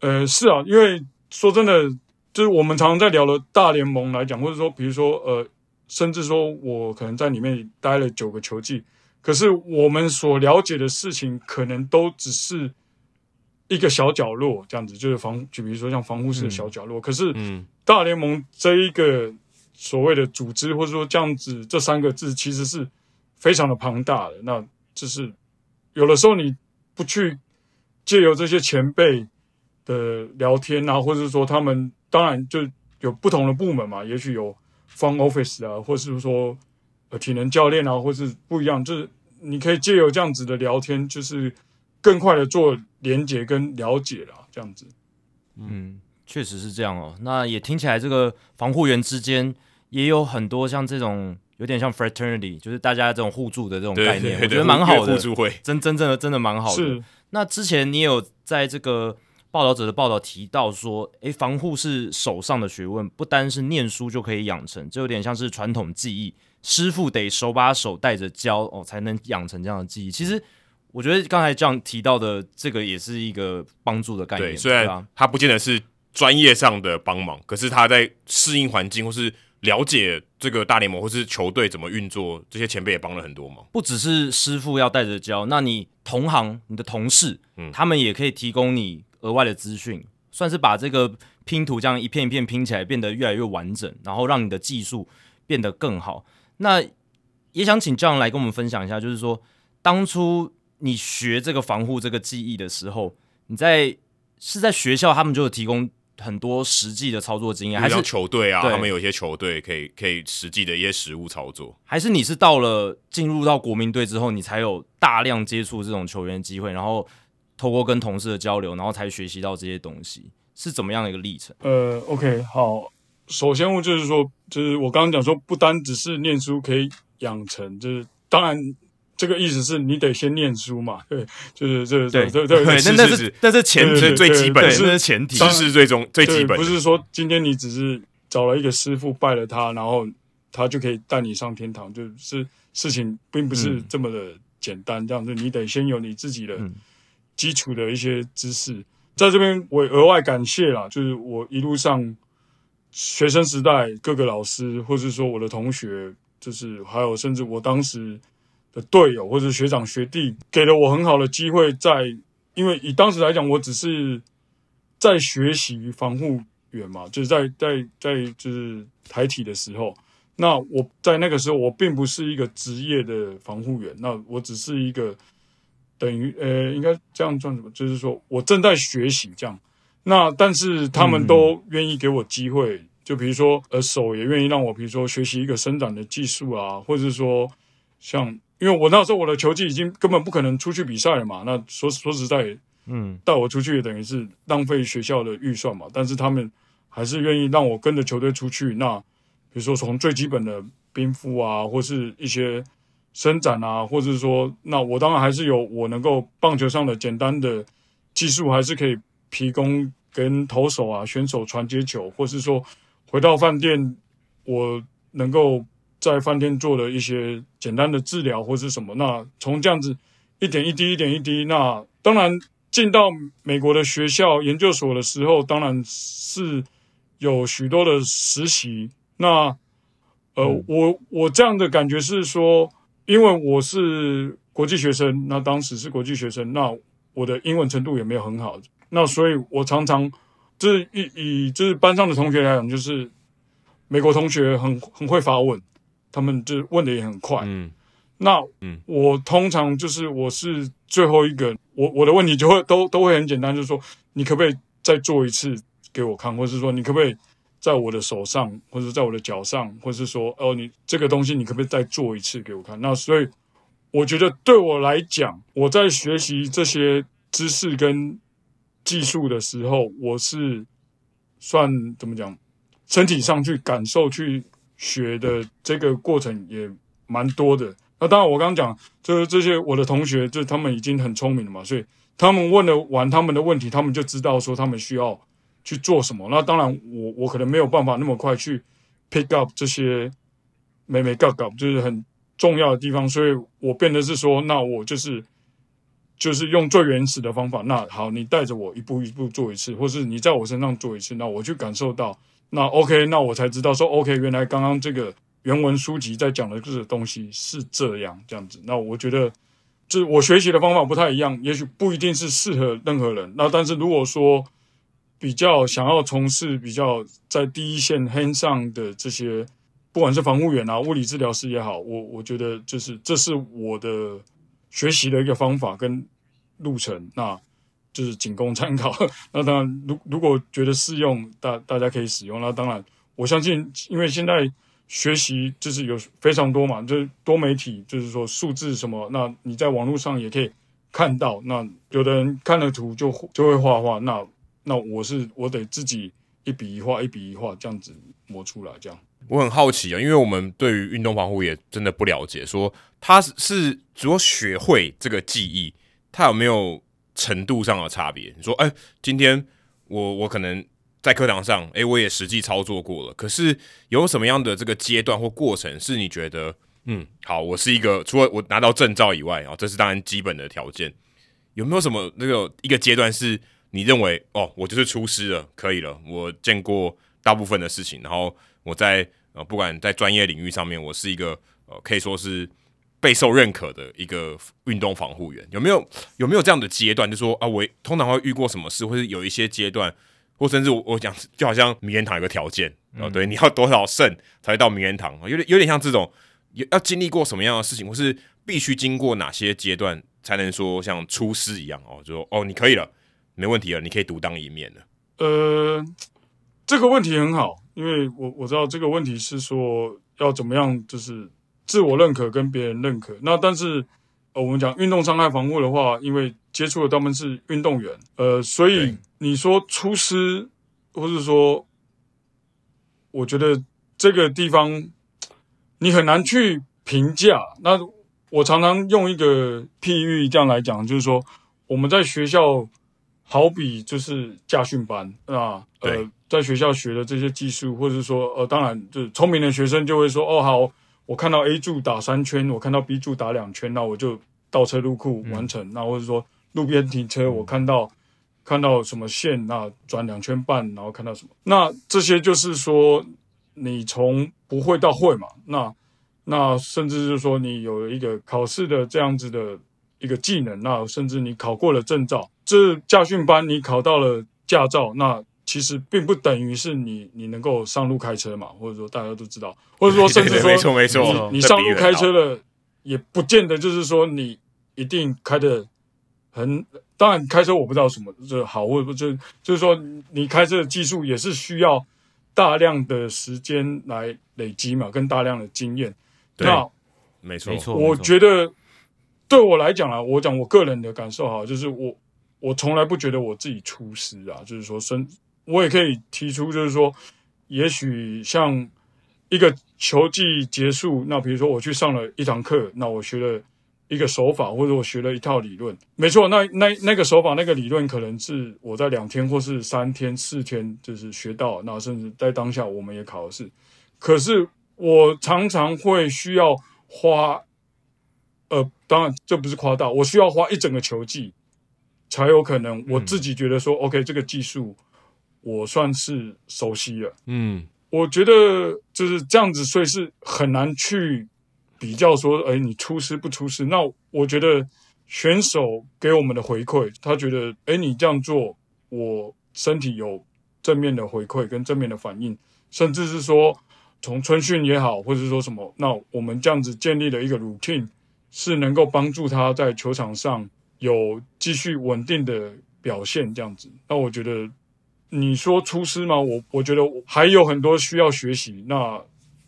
呃，是啊，因为说真的。就是我们常常在聊的大联盟来讲，或者说，比如说，呃，甚至说我可能在里面待了九个球季，可是我们所了解的事情，可能都只是一个小角落，这样子，就是防，就比如说像防护室的小角落。嗯、可是，嗯，大联盟这一个所谓的组织，或者说这样子，这三个字其实是非常的庞大的。那就是有的时候你不去借由这些前辈的聊天啊，或者说他们。当然，就有不同的部门嘛，也许有 front office 啊，或是说体能教练啊，或是不一样，就是你可以借由这样子的聊天，就是更快的做连接跟了解啦，这样子。嗯，确实是这样哦。那也听起来，这个防护员之间也有很多像这种有点像 fraternity，就是大家这种互助的这种概念，我觉得蛮好的。互助会，真真正的真的蛮好的。那之前你也有在这个。报道者的报道提到说，诶，防护是手上的学问，不单是念书就可以养成，这有点像是传统技艺，师傅得手把手带着教哦，才能养成这样的技艺。其实，我觉得刚才这样提到的这个也是一个帮助的概念。对，虽然他不见得是专业上的帮忙，可是他在适应环境或是了解这个大联盟或是球队怎么运作，这些前辈也帮了很多忙。不只是师傅要带着教，那你同行、你的同事，嗯，他们也可以提供你额外的资讯，算是把这个拼图这样一片一片拼起来，变得越来越完整，然后让你的技术变得更好。那也想请 John 来跟我们分享一下，就是说当初你学这个防护这个技艺的时候，你在是在学校他们就有提供很多实际的操作经验，还是球队啊？他们有一些球队可以可以实际的一些实物操作，还是你是到了进入到国民队之后，你才有大量接触这种球员机会，然后透过跟同事的交流，然后才学习到这些东西，是怎么样的一个历程？呃，OK，好，首先我就是说，就是我刚刚讲说，不单只是念书可以。养成就是，当然，这个意思是你得先念书嘛，对，就是这，对对对，那但是但是前提最基本是前提，知识最终最基本，不是说今天你只是找了一个师傅拜了他，然后他就可以带你上天堂，就是事情并不是这么的简单，这样子你得先有你自己的基础的一些知识，在这边我额外感谢啦，就是我一路上学生时代各个老师，或是说我的同学。就是还有，甚至我当时的队友或者学长学弟，给了我很好的机会在，在因为以当时来讲，我只是在学习防护员嘛，就是在在在就是台体的时候，那我在那个时候，我并不是一个职业的防护员，那我只是一个等于呃，应该这样算什么？就是说我正在学习这样，那但是他们都愿意给我机会。嗯就比如说，呃，手也愿意让我，比如说学习一个伸展的技术啊，或者是说，像，因为我那时候我的球技已经根本不可能出去比赛了嘛，那说说实在，嗯，带我出去也等于是浪费学校的预算嘛，但是他们还是愿意让我跟着球队出去。那比如说从最基本的冰敷啊，或是一些伸展啊，或者是说，那我当然还是有我能够棒球上的简单的技术，还是可以提供跟投手啊、选手传接球，或是说。回到饭店，我能够在饭店做了一些简单的治疗或是什么，那从这样子一点一滴、一点一滴，那当然进到美国的学校研究所的时候，当然是有许多的实习。那呃，我我这样的感觉是说，因为我是国际学生，那当时是国际学生，那我的英文程度也没有很好，那所以我常常。就是以以就是班上的同学来讲，就是美国同学很很会发问，他们就问的也很快。嗯，那嗯，我通常就是我是最后一个，我我的问题就会都都会很简单，就是说你可不可以再做一次给我看，或是说你可不可以在我的手上，或者在我的脚上，或是说哦你这个东西你可不可以再做一次给我看？那所以我觉得对我来讲，我在学习这些知识跟。技术的时候，我是算怎么讲？身体上去感受、去学的这个过程也蛮多的。那当然，我刚刚讲，就是这些我的同学，就他们已经很聪明了嘛，所以他们问了完他们的问题，他们就知道说他们需要去做什么。那当然我，我可能没有办法那么快去 pick up 这些眉眉角角，就是很重要的地方，所以我变得是说，那我就是。就是用最原始的方法。那好，你带着我一步一步做一次，或是你在我身上做一次，那我去感受到，那 OK，那我才知道说 OK，原来刚刚这个原文书籍在讲的这个东西是这样这样子。那我觉得，就是我学习的方法不太一样，也许不一定是适合任何人。那但是如果说比较想要从事比较在第一线 hand 上的这些，不管是防护员啊、物理治疗师也好，我我觉得就是这是我的。学习的一个方法跟路程，那就是仅供参考。那当然，如如果觉得适用，大大家可以使用。那当然，我相信，因为现在学习就是有非常多嘛，就是多媒体，就是说数字什么，那你在网络上也可以看到。那有的人看了图就就会画画，那那我是我得自己一笔一画，一笔一画这样子磨出来，这样。我很好奇啊，因为我们对于运动防护也真的不了解，说他是如果学会这个技艺，他有没有程度上的差别？你说，哎，今天我我可能在课堂上，哎，我也实际操作过了，可是有什么样的这个阶段或过程是你觉得嗯，好，我是一个除了我拿到证照以外啊，这是当然基本的条件。有没有什么那个一个阶段是你认为哦，我就是出师了，可以了，我见过大部分的事情，然后我在呃不管在专业领域上面，我是一个呃可以说是备受认可的一个运动防护员。有没有有没有这样的阶段？就说啊，我通常会遇过什么事，或是有一些阶段，或甚至我我讲就好像名人堂有个条件啊，嗯、对，你要多少胜才会到名人堂，有点有点像这种。要经历过什么样的事情，或是必须经过哪些阶段，才能说像出师一样哦？就说哦，你可以了，没问题了，你可以独当一面了。呃，这个问题很好，因为我我知道这个问题是说要怎么样，就是自我认可跟别人认可。那但是呃，我们讲运动伤害防护的话，因为接触的他们是运动员，呃，所以你说出师，或是说，我觉得这个地方。你很难去评价。那我常常用一个譬喻这样来讲，就是说我们在学校好比就是驾训班啊，呃，在学校学的这些技术，或者是说呃，当然就是聪明的学生就会说，哦，好，我看到 A 柱打三圈，我看到 B 柱打两圈，那我就倒车入库完成。嗯、那或者说路边停车，我看到看到什么线，那转两圈半，然后看到什么，那这些就是说。你从不会到会嘛？那那甚至就是说，你有一个考试的这样子的一个技能，那甚至你考过了证照，这驾训班你考到了驾照，那其实并不等于是你你能够上路开车嘛？或者说大家都知道，或者说甚至说，没错没错，你上路开车了，也不见得就是说你一定开的很。当然开车我不知道什么这好，或者不就就是说你开车的技术也是需要。大量的时间来累积嘛，跟大量的经验，对，那没错没错。我觉得对我来讲啊，我讲我个人的感受哈，就是我我从来不觉得我自己出师啊，就是说，生我也可以提出，就是说，也许像一个球季结束，那比如说我去上了一堂课，那我学了。一个手法，或者我学了一套理论，没错。那那那个手法，那个理论，可能是我在两天或是三天、四天就是学到，那甚至在当下我们也考试。可是我常常会需要花，呃，当然这不是夸大，我需要花一整个球季，才有可能我自己觉得说，，OK，这个技术我算是熟悉了。嗯，我觉得就是这样子，所以是很难去。比较说，哎，你出师不出师？那我觉得选手给我们的回馈，他觉得，哎，你这样做，我身体有正面的回馈跟正面的反应，甚至是说从春训也好，或者是说什么，那我们这样子建立了一个 routine，是能够帮助他在球场上有继续稳定的表现，这样子。那我觉得你说出师吗？我我觉得我还有很多需要学习。那。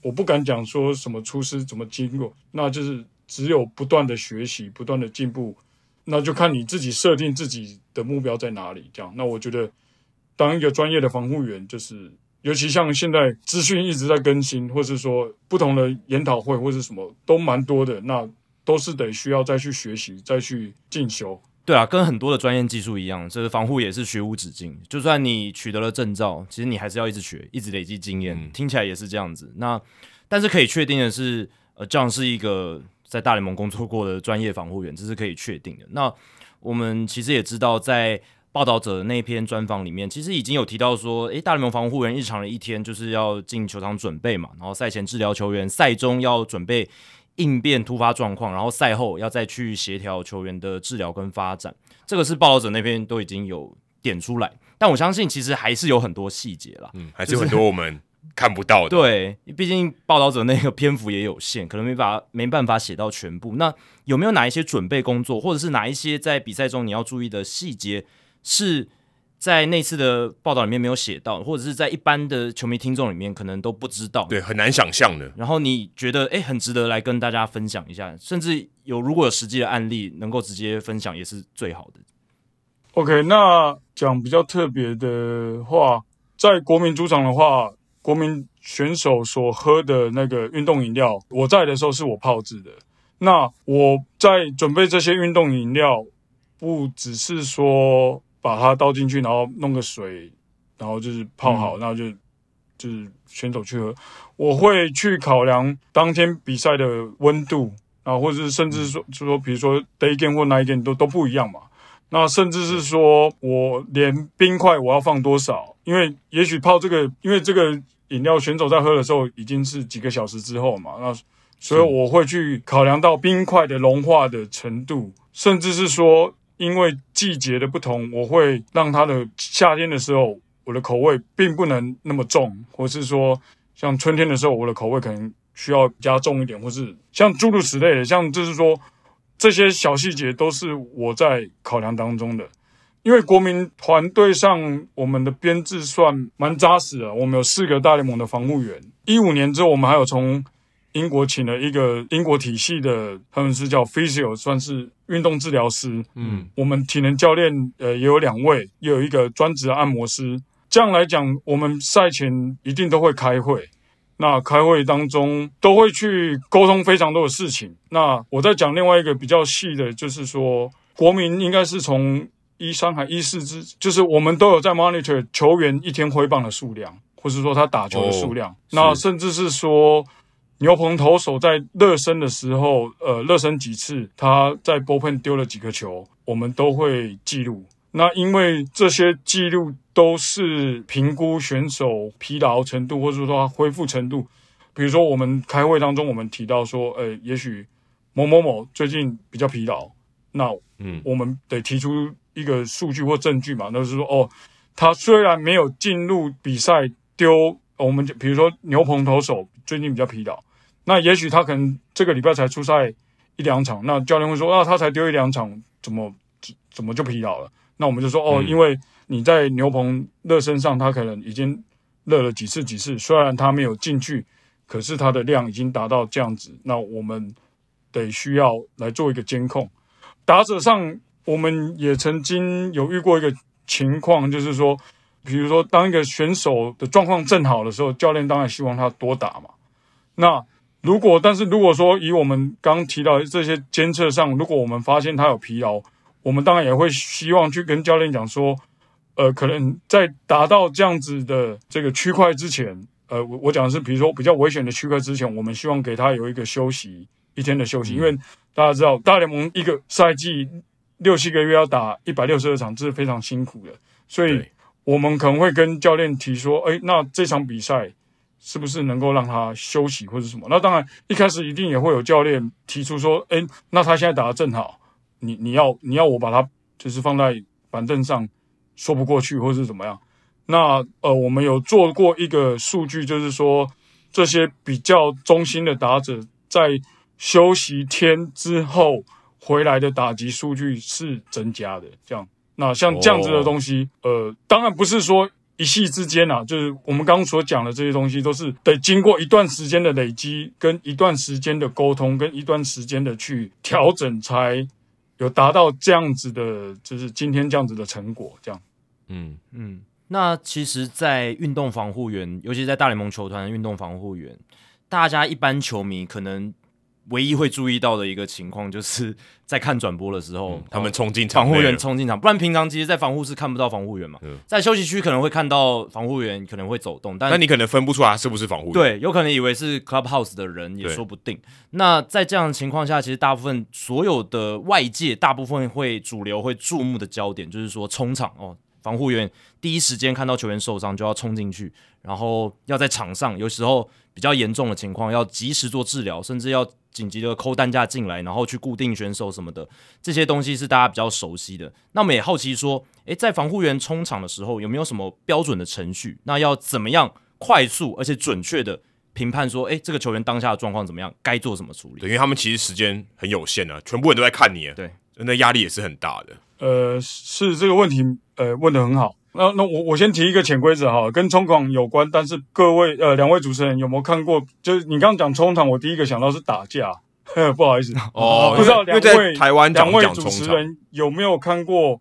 我不敢讲说什么出师怎么经过，那就是只有不断的学习，不断的进步，那就看你自己设定自己的目标在哪里。这样，那我觉得当一个专业的防护员，就是尤其像现在资讯一直在更新，或是说不同的研讨会或是什么都蛮多的，那都是得需要再去学习，再去进修。对啊，跟很多的专业技术一样，这个防护也是学无止境。就算你取得了证照，其实你还是要一直学，一直累积经验。嗯、听起来也是这样子。那但是可以确定的是，呃，这样是一个在大联盟工作过的专业防护员，这是可以确定的。那我们其实也知道，在报道者的那篇专访里面，其实已经有提到说，诶，大联盟防护员日常的一天就是要进球场准备嘛，然后赛前治疗球员，赛中要准备。应变突发状况，然后赛后要再去协调球员的治疗跟发展，这个是报道者那边都已经有点出来，但我相信其实还是有很多细节啦，嗯，还是有很多我们看不到的。对，毕竟报道者那个篇幅也有限，可能没法没办法写到全部。那有没有哪一些准备工作，或者是哪一些在比赛中你要注意的细节是？在那次的报道里面没有写到，或者是在一般的球迷听众里面可能都不知道，对，很难想象的。然后你觉得诶，很值得来跟大家分享一下，甚至有如果有实际的案例能够直接分享，也是最好的。OK，那讲比较特别的话，在国民主场的话，国民选手所喝的那个运动饮料，我在的时候是我泡制的。那我在准备这些运动饮料，不只是说。把它倒进去，然后弄个水，然后就是泡好，嗯、然后就就是选手去喝，我会去考量当天比赛的温度啊，或者是甚至说，就说比如说 day game 或 night game 都都不一样嘛。那甚至是说我连冰块我要放多少，因为也许泡这个，因为这个饮料选手在喝的时候已经是几个小时之后嘛，那所以我会去考量到冰块的融化的程度，甚至是说。因为季节的不同，我会让它的夏天的时候，我的口味并不能那么重，或是说像春天的时候，我的口味可能需要加重一点，或是像诸如此类的，像就是说这些小细节都是我在考量当中的。因为国民团队上我们的编制算蛮扎实的，我们有四个大联盟的防护员。一五年之后，我们还有从英国请了一个英国体系的，他们是叫 physio，算是运动治疗师。嗯，我们体能教练呃也有两位，也有一个专职按摩师。这样来讲，我们赛前一定都会开会。那开会当中都会去沟通非常多的事情。那我再讲另外一个比较细的，就是说国民应该是从一三还一四之，就是我们都有在 monitor 球员一天挥棒的数量，或是说他打球的数量。哦，那甚至是说。牛棚投手在热身的时候，呃，热身几次，他在 bullpen 丢了几个球，我们都会记录。那因为这些记录都是评估选手疲劳程度，或者说他恢复程度。比如说，我们开会当中，我们提到说，呃，也许某某某最近比较疲劳，那嗯，我们得提出一个数据或证据嘛，那就是说，哦，他虽然没有进入比赛丢，我们就比如说牛棚投手最近比较疲劳。那也许他可能这个礼拜才出赛一两场，那教练会说啊，他才丢一两场，怎么怎么就疲劳了？那我们就说哦，因为你在牛棚热身上，他可能已经热了几次几次，虽然他没有进去，可是他的量已经达到这样子，那我们得需要来做一个监控。打者上，我们也曾经有遇过一个情况，就是说，比如说当一个选手的状况正好的时候，教练当然希望他多打嘛，那。如果，但是如果说以我们刚提到的这些监测上，如果我们发现他有疲劳，我们当然也会希望去跟教练讲说，呃，可能在达到这样子的这个区块之前，呃，我我讲的是，比如说比较危险的区块之前，我们希望给他有一个休息一天的休息，因为大家知道大联盟一个赛季六七个月要打一百六十二场，这是非常辛苦的，所以我们可能会跟教练提说，哎，那这场比赛。是不是能够让他休息或者什么？那当然，一开始一定也会有教练提出说：“哎，那他现在打得正好，你你要你要我把他就是放在板凳上，说不过去，或是怎么样？”那呃，我们有做过一个数据，就是说这些比较中心的打者在休息天之后回来的打击数据是增加的。这样，那像这样子的东西，呃，当然不是说。一夕之间啊，就是我们刚刚所讲的这些东西，都是得经过一段时间的累积，跟一段时间的沟通，跟一段时间的去调整，才有达到这样子的，就是今天这样子的成果。这样，嗯嗯。那其实，在运动防护员，尤其在大联盟球团的运动防护员，大家一般球迷可能。唯一会注意到的一个情况，就是在看转播的时候，嗯、他们冲进场，防护员冲进场，不然平常其实，在防护室看不到防护员嘛。嗯、在休息区可能会看到防护员可能会走动，但那你可能分不出来是不是防护员。对，有可能以为是 clubhouse 的人也说不定。那在这样的情况下，其实大部分所有的外界，大部分会主流会注目的焦点，就是说冲场哦，防护员第一时间看到球员受伤就要冲进去，然后要在场上，有时候比较严重的情况要及时做治疗，甚至要。紧急的扣担架进来，然后去固定选手什么的，这些东西是大家比较熟悉的。那我们也好奇说，诶，在防护员冲场的时候，有没有什么标准的程序？那要怎么样快速而且准确的评判说，诶，这个球员当下的状况怎么样，该做什么处理？对，因为他们其实时间很有限啊，全部人都在看你，对，那压力也是很大的。呃，是这个问题，呃，问的很好。那那我我先提一个潜规则哈，跟冲场有关，但是各位呃两位主持人有没有看过？就是你刚刚讲冲场，我第一个想到是打架，呵 不好意思哦，不知道两位台湾两位主持人有没有看过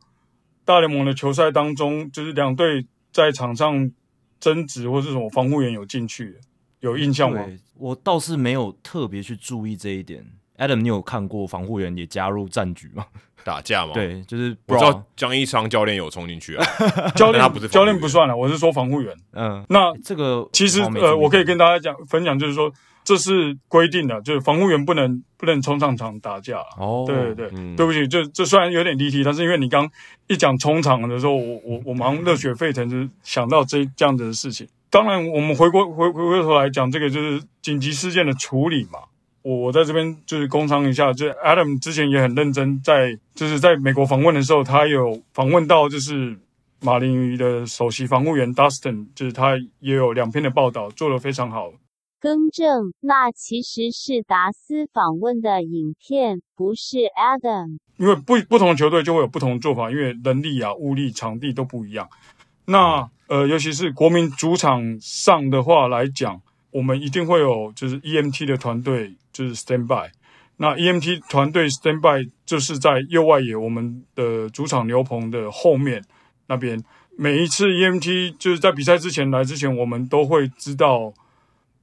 大联盟的球赛当中，就是两队在场上争执或是什么防护员有进去，有印象吗？我倒是没有特别去注意这一点。Adam，你有看过防护员也加入战局吗？打架吗？对，就是我知道江一昌教练有冲进去啊，教练他不是教练不算了，我是说防护员。嗯，那这个其实呃，我可以跟大家讲分享，就是说这是规定的，就是防护员不能不能冲上场打架。哦，对对对，嗯、对不起，这这虽然有点离题，但是因为你刚一讲冲场的时候，我我我马上热血沸腾，就是想到这这样子的事情。当然，我们回过回回过头来讲，这个就是紧急事件的处理嘛。我我在这边就是工商一下，就是 Adam 之前也很认真在，在就是在美国访问的时候，他有访问到就是马林鱼的首席防护员 Dustin，就是他也有两篇的报道，做得非常好。更正，那其实是达斯访问的影片，不是 Adam。因为不不同的球队就会有不同的做法，因为人力啊、物力、场地都不一样。那呃，尤其是国民主场上的话来讲，我们一定会有就是 EMT 的团队。就是 stand by，那 EMT 团队 stand by 就是在右外野我们的主场牛棚的后面那边。每一次 EMT 就是在比赛之前来之前，我们都会知道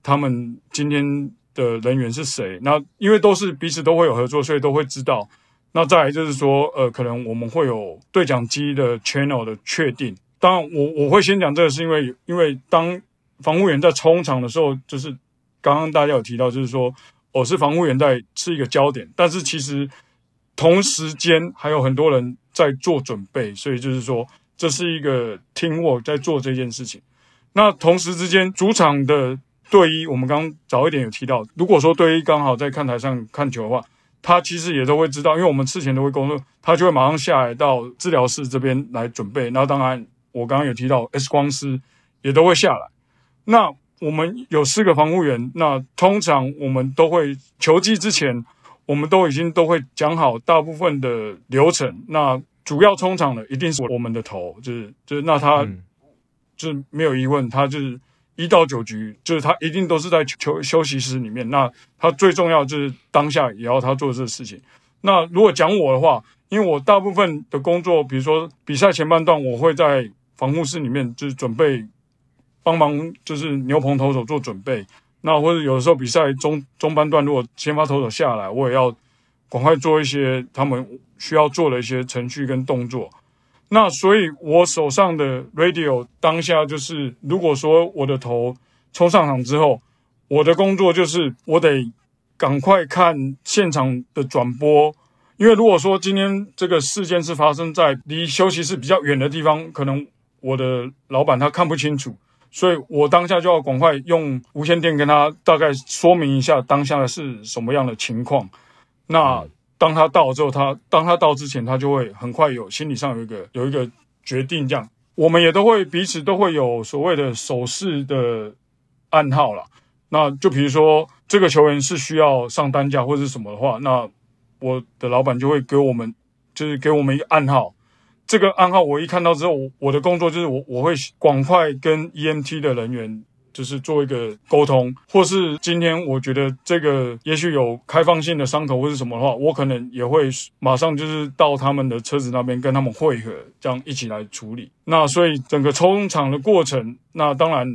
他们今天的人员是谁。那因为都是彼此都会有合作，所以都会知道。那再来就是说，呃，可能我们会有对讲机的 channel 的确定。当然我，我我会先讲这个，是因为因为当防护员在冲场的时候，就是刚刚大家有提到，就是说。我是防护员在是一个焦点，但是其实同时间还有很多人在做准备，所以就是说这是一个 teamwork 在做这件事情。那同时之间，主场的队医，我们刚刚早一点有提到，如果说队医刚好在看台上看球的话，他其实也都会知道，因为我们事前都会工作，他就会马上下来到治疗室这边来准备。那当然，我刚刚有提到 X 光师也都会下来。那我们有四个防护员，那通常我们都会球季之前，我们都已经都会讲好大部分的流程。那主要冲场的一定是我们的头，就是就是那他、嗯、就是没有疑问，他就是一到九局，就是他一定都是在球休息室里面。那他最重要就是当下也要他做这个事情。那如果讲我的话，因为我大部分的工作，比如说比赛前半段，我会在防护室里面就是准备。帮忙就是牛棚投手做准备，那或者有的时候比赛中中班段，如果先发投手下来，我也要赶快做一些他们需要做的一些程序跟动作。那所以，我手上的 radio 当下就是，如果说我的头冲上场之后，我的工作就是我得赶快看现场的转播，因为如果说今天这个事件是发生在离休息室比较远的地方，可能我的老板他看不清楚。所以我当下就要赶快用无线电跟他大概说明一下当下的是什么样的情况。那当他到之后，他当他到之前，他就会很快有心理上有一个有一个决定。这样，我们也都会彼此都会有所谓的手势的暗号啦。那就比如说这个球员是需要上担架或者是什么的话，那我的老板就会给我们就是给我们一个暗号。这个暗号我一看到之后，我我的工作就是我我会赶快跟 EMT 的人员就是做一个沟通，或是今天我觉得这个也许有开放性的伤口或是什么的话，我可能也会马上就是到他们的车子那边跟他们会合，这样一起来处理。那所以整个冲场的过程，那当然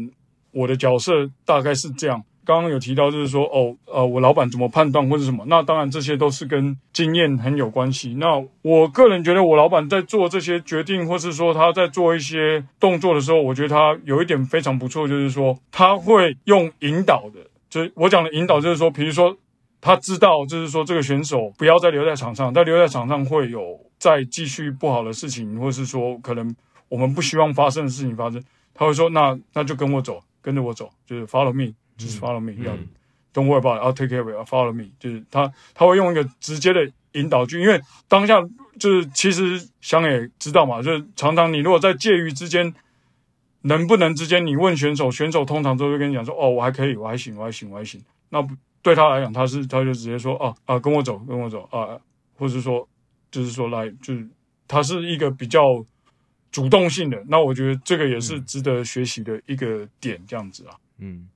我的角色大概是这样。刚刚有提到，就是说，哦，呃，我老板怎么判断或者什么？那当然这些都是跟经验很有关系。那我个人觉得，我老板在做这些决定，或是说他在做一些动作的时候，我觉得他有一点非常不错，就是说他会用引导的。就是我讲的引导，就是说，比如说他知道，就是说这个选手不要再留在场上，再留在场上会有再继续不好的事情，或是说可能我们不希望发生的事情发生，他会说，那那就跟我走，跟着我走，就是 follow me。就是 follow me，要、嗯、don't worry about it，I'll take care of it，follow me。就是他他会用一个直接的引导句，因为当下就是其实想也知道嘛，就是常常你如果在介于之间能不能之间，你问选手，选手通常都会跟你讲说，哦，我还可以，我还行，我还行，我还行。那对他来讲，他是他就直接说，哦啊，跟我走，跟我走啊，或者说就是说来，就是他是一个比较主动性的。那我觉得这个也是值得学习的一个点，这样子啊，嗯。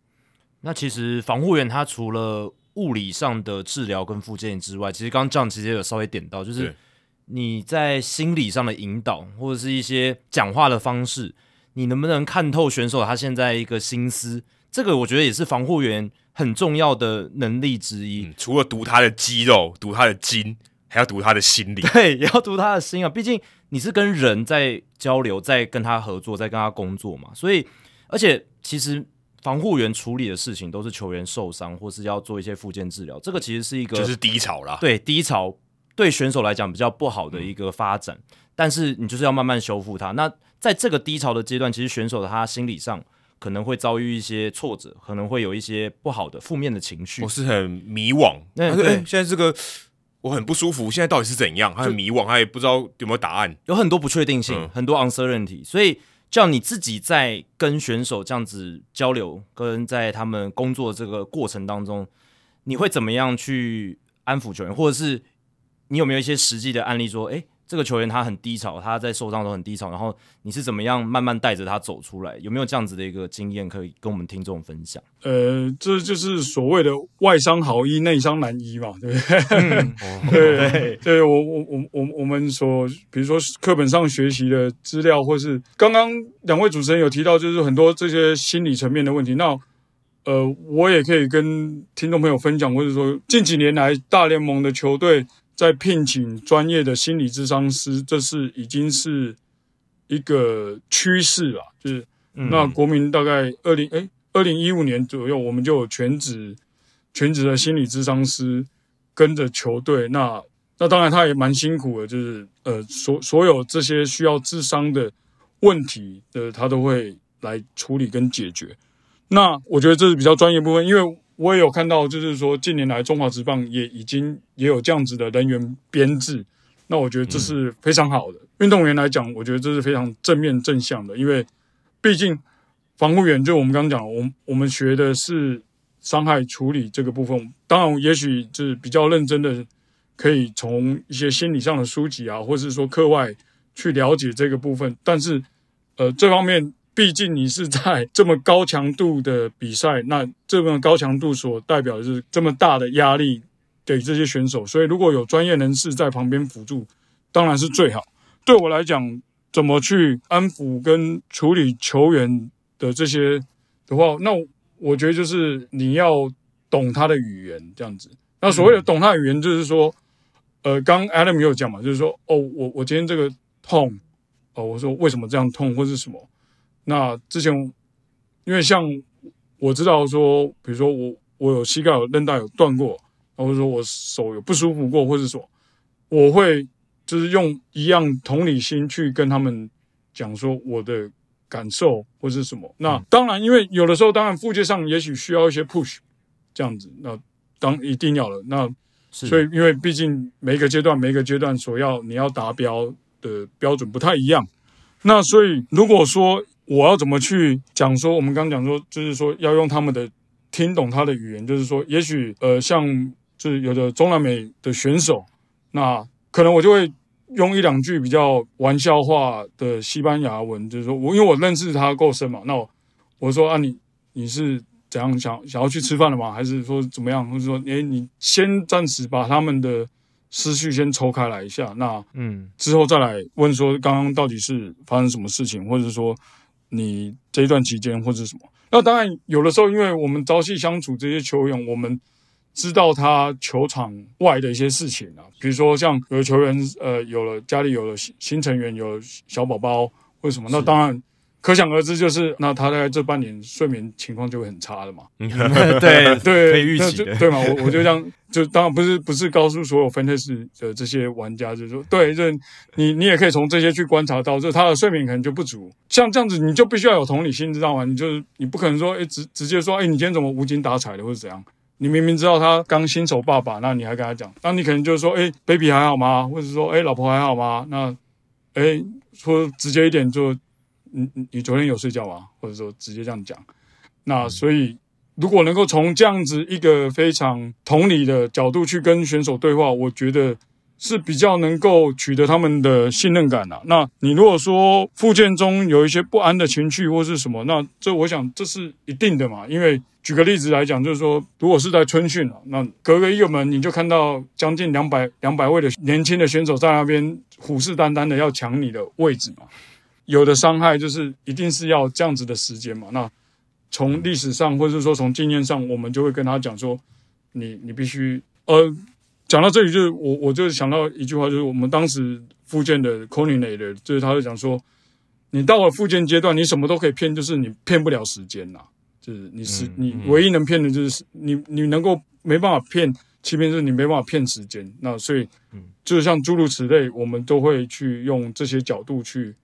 那其实防护员他除了物理上的治疗跟复健之外，其实刚刚 John 其实有稍微点到，就是你在心理上的引导或者是一些讲话的方式，你能不能看透选手他现在一个心思？这个我觉得也是防护员很重要的能力之一。嗯，除了读他的肌肉、读他的筋。还要读他的心理，对，也要读他的心啊。毕竟你是跟人在交流，在跟他合作，在跟他工作嘛。所以，而且其实防护员处理的事情都是球员受伤或是要做一些复健治疗，这个其实是一个就是低潮啦。对，低潮对选手来讲比较不好的一个发展，嗯、但是你就是要慢慢修复它。那在这个低潮的阶段，其实选手他心理上可能会遭遇一些挫折，可能会有一些不好的负面的情绪，我是很迷惘。对，对，现在这个。我很不舒服，现在到底是怎样？他很迷惘，他也不知道有没有答案，有很多不确定性，嗯、很多 uncertainty。所以，叫你自己在跟选手这样子交流，跟在他们工作这个过程当中，你会怎么样去安抚球员，或者是你有没有一些实际的案例说，哎、这个球员他很低潮，他在受伤的时候很低潮，然后你是怎么样慢慢带着他走出来？有没有这样子的一个经验可以跟我们听众分享？呃，这就是所谓的外伤好医，内伤难医嘛，对不对？嗯、对对，对我我我我我们所比如说课本上学习的资料，或是刚刚两位主持人有提到，就是很多这些心理层面的问题。那呃，我也可以跟听众朋友分享，或者说近几年来大联盟的球队。在聘请专业的心理智商师，这是已经是一个趋势了。就是、嗯、那国民大概二零哎二零一五年左右，我们就有全职全职的心理智商师跟着球队。那那当然他也蛮辛苦的，就是呃所所有这些需要智商的问题的，他都会来处理跟解决。那我觉得这是比较专业部分，因为。我也有看到，就是说近年来中华职棒也已经也有这样子的人员编制，那我觉得这是非常好的。运动员来讲，我觉得这是非常正面正向的，因为毕竟防护员就我们刚刚讲，我们我们学的是伤害处理这个部分，当然也许就是比较认真的，可以从一些心理上的书籍啊，或是说课外去了解这个部分，但是呃这方面。毕竟你是在这么高强度的比赛，那这么高强度所代表的是这么大的压力给这些选手，所以如果有专业人士在旁边辅助，当然是最好。对我来讲，怎么去安抚跟处理球员的这些的话，那我觉得就是你要懂他的语言这样子。那所谓的懂他的语言，就是说，呃，刚 Adam 有讲嘛，就是说，哦，我我今天这个痛，哦，我说为什么这样痛，或是什么。那之前，因为像我知道说，比如说我我有膝盖有韧带有断过，或者说我手有不舒服过，或者说我会就是用一样同理心去跟他们讲说我的感受或是什么。那当然，因为有的时候当然附件上也许需要一些 push 这样子，那当一定要了。那所以因为毕竟每一个阶段每一个阶段所要你要达标的标准不太一样，那所以如果说。我要怎么去讲说？我们刚刚讲说，就是说要用他们的听懂他的语言，就是说，也许呃，像就是有的中南美的选手，那可能我就会用一两句比较玩笑话的西班牙文，就是说我因为我认识他够深嘛，那我我说啊，你你是怎样想想要去吃饭了吗？还是说怎么样？或者说，诶，你先暂时把他们的思绪先抽开来一下，那嗯，之后再来问说刚刚到底是发生什么事情，或者说。你这一段期间或者什么，那当然有的时候，因为我们朝夕相处这些球员，我们知道他球场外的一些事情啊，比如说像有的球员呃有了家里有了新新成员，有了小宝宝或者什么，那当然。可想而知，就是那他大概这半年睡眠情况就会很差了嘛。对对，可以预期的，对嘛？我我就这样，就当然不是不是告诉所有 Fantasy 的这些玩家，就是说，对，就你你也可以从这些去观察到，就他的睡眠可能就不足。像这样子，你就必须要有同理心，知道吗？你就是你不可能说，哎，直直接说，哎，你今天怎么无精打采的，或者怎样？你明明知道他刚新手爸爸，那你还跟他讲，那你可能就是说，哎，baby 还好吗？或者说，哎，老婆还好吗？那，哎，说直接一点就。你你你昨天有睡觉吗？或者说直接这样讲，那所以如果能够从这样子一个非常同理的角度去跟选手对话，我觉得是比较能够取得他们的信任感的。那你如果说附件中有一些不安的情绪或是什么，那这我想这是一定的嘛。因为举个例子来讲，就是说如果是在春训啊，那隔个一个门你就看到将近两百两百位的年轻的选手在那边虎视眈眈的要抢你的位置嘛。有的伤害就是一定是要这样子的时间嘛。那从历史上，或者说从经验上，我们就会跟他讲说，你你必须呃，讲讲到这里，就是我我就想到一句话，就是我们当时复健的 coordinator，就是他就讲说，你到了复健阶段，你什么都可以骗，就是你骗不了时间呐，就是你是、嗯、你唯一能骗的就是你你能够没办法骗欺骗，就是你没办法骗时间。那所以，就是像诸如此类，我们都会去用这些角度去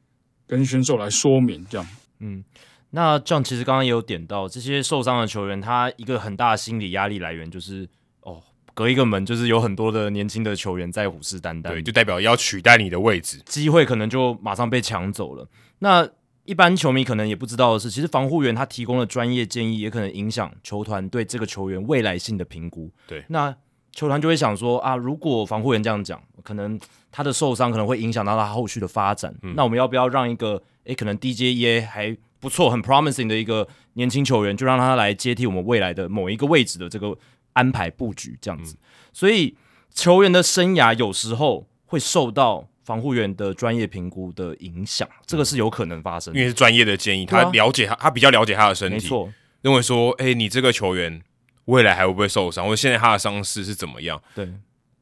跟选手来说明这样。嗯，那这样其实刚刚也有点到，这些受伤的球员，他一个很大的心理压力来源就是哦。隔一个门，就是有很多的年轻的球员在虎视眈眈，对，就代表要取代你的位置，机会可能就马上被抢走了。那一般球迷可能也不知道的是，其实防护员他提供的专业建议，也可能影响球团对这个球员未来性的评估。对，那球团就会想说啊，如果防护员这样讲，可能他的受伤可能会影响到他后续的发展。嗯、那我们要不要让一个诶可能 DJEA 还不错、很 promising 的一个年轻球员，就让他来接替我们未来的某一个位置的这个？安排布局这样子，嗯、所以球员的生涯有时候会受到防护员的专业评估的影响，这个是有可能发生的，因为是专业的建议，他了解他，他比较了解他的身体，没错，认为说，哎、欸，你这个球员未来还会不会受伤，或者现在他的伤势是怎么样？对，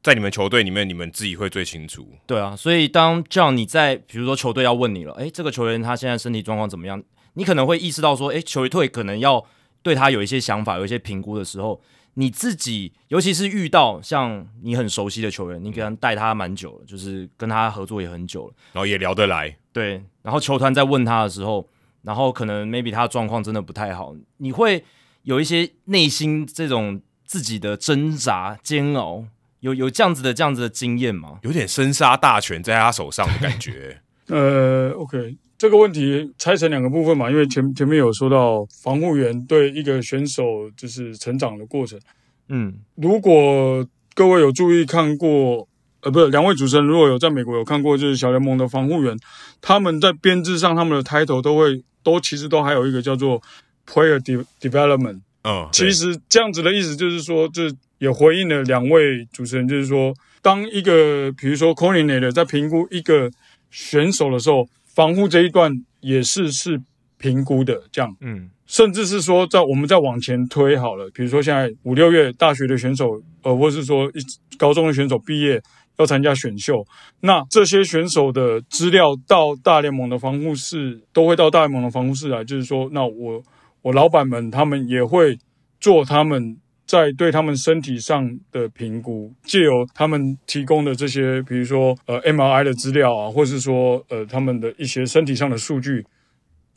在你们球队里面，你们自己会最清楚。对啊，所以当这样你在比如说球队要问你了，哎、欸，这个球员他现在身体状况怎么样？你可能会意识到说，哎、欸，球队可能要对他有一些想法，有一些评估的时候。你自己，尤其是遇到像你很熟悉的球员，你可能带他蛮久了，就是跟他合作也很久了，然后也聊得来，对。然后球团在问他的时候，然后可能 maybe 他的状况真的不太好，你会有一些内心这种自己的挣扎煎熬，有有这样子的这样子的经验吗？有点生杀大权在他手上的感觉。呃，OK。这个问题拆成两个部分嘛，因为前前面有说到防护员对一个选手就是成长的过程。嗯，如果各位有注意看过，呃，不是两位主持人如果有在美国有看过，就是小联盟的防护员，他们在编制上他们的 title 都会都其实都还有一个叫做 player development。嗯，其实这样子的意思就是说，这也回应了两位主持人，就是说，当一个比如说 coordinator 在评估一个选手的时候。防护这一段也是是评估的，这样，嗯，甚至是说，在我们再往前推好了，比如说现在五六月大学的选手，呃，或是说一高中的选手毕业要参加选秀，那这些选手的资料到大联盟的防护室都会到大联盟的防护室来，就是说，那我我老板们他们也会做他们。在对他们身体上的评估，借由他们提供的这些，比如说呃 MRI 的资料啊，或是说呃他们的一些身体上的数据，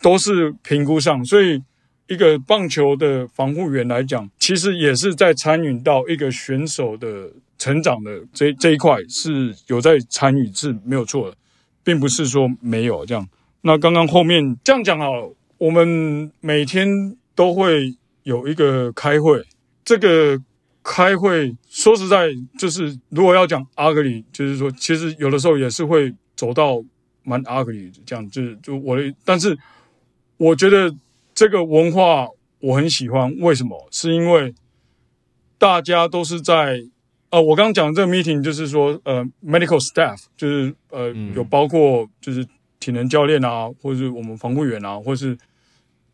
都是评估上。所以，一个棒球的防护员来讲，其实也是在参与到一个选手的成长的这这一块，是有在参与，是没有错的，并不是说没有这样。那刚刚后面这样讲好，我们每天都会有一个开会。这个开会说实在，就是如果要讲 ugly，就是说，其实有的时候也是会走到蛮 ugly 这样，就是就我的，但是我觉得这个文化我很喜欢，为什么？是因为大家都是在呃，我刚刚讲的这个 meeting 就是说，呃，medical staff 就是呃，嗯、有包括就是体能教练啊，或者是我们防护员啊，或是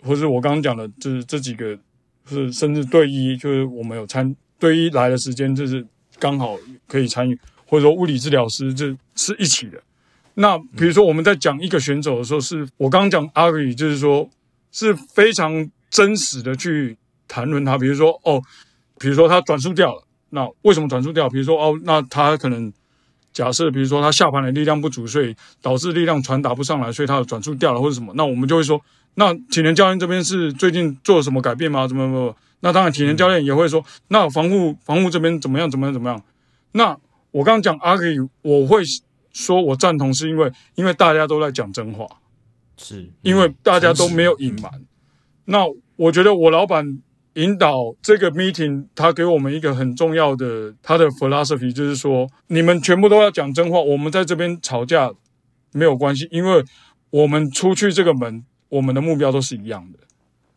或是我刚刚讲的，就是这几个。是，甚至队医，就是我们有参队医来的时间，就是刚好可以参与，或者说物理治疗师，这是一起的。那比如说我们在讲一个选手的时候，是我刚刚讲阿里，就是说是非常真实的去谈论他。比如说哦，比如说他转速掉了，那为什么转速掉？比如说哦，那他可能假设，比如说他下盘的力量不足，所以导致力量传达不上来，所以他的转速掉了或者什么，那我们就会说。那体能教练这边是最近做了什么改变吗？怎么怎么？那当然，体能教练也会说，那防护防护这边怎么样？怎么样？怎么样？那我刚刚讲阿 K，我会说我赞同，是因为因为大家都在讲真话，是因为大家都没有隐瞒。那我觉得我老板引导这个 meeting，他给我们一个很重要的他的 philosophy，就是说你们全部都要讲真话，我们在这边吵架没有关系，因为我们出去这个门。我们的目标都是一样的，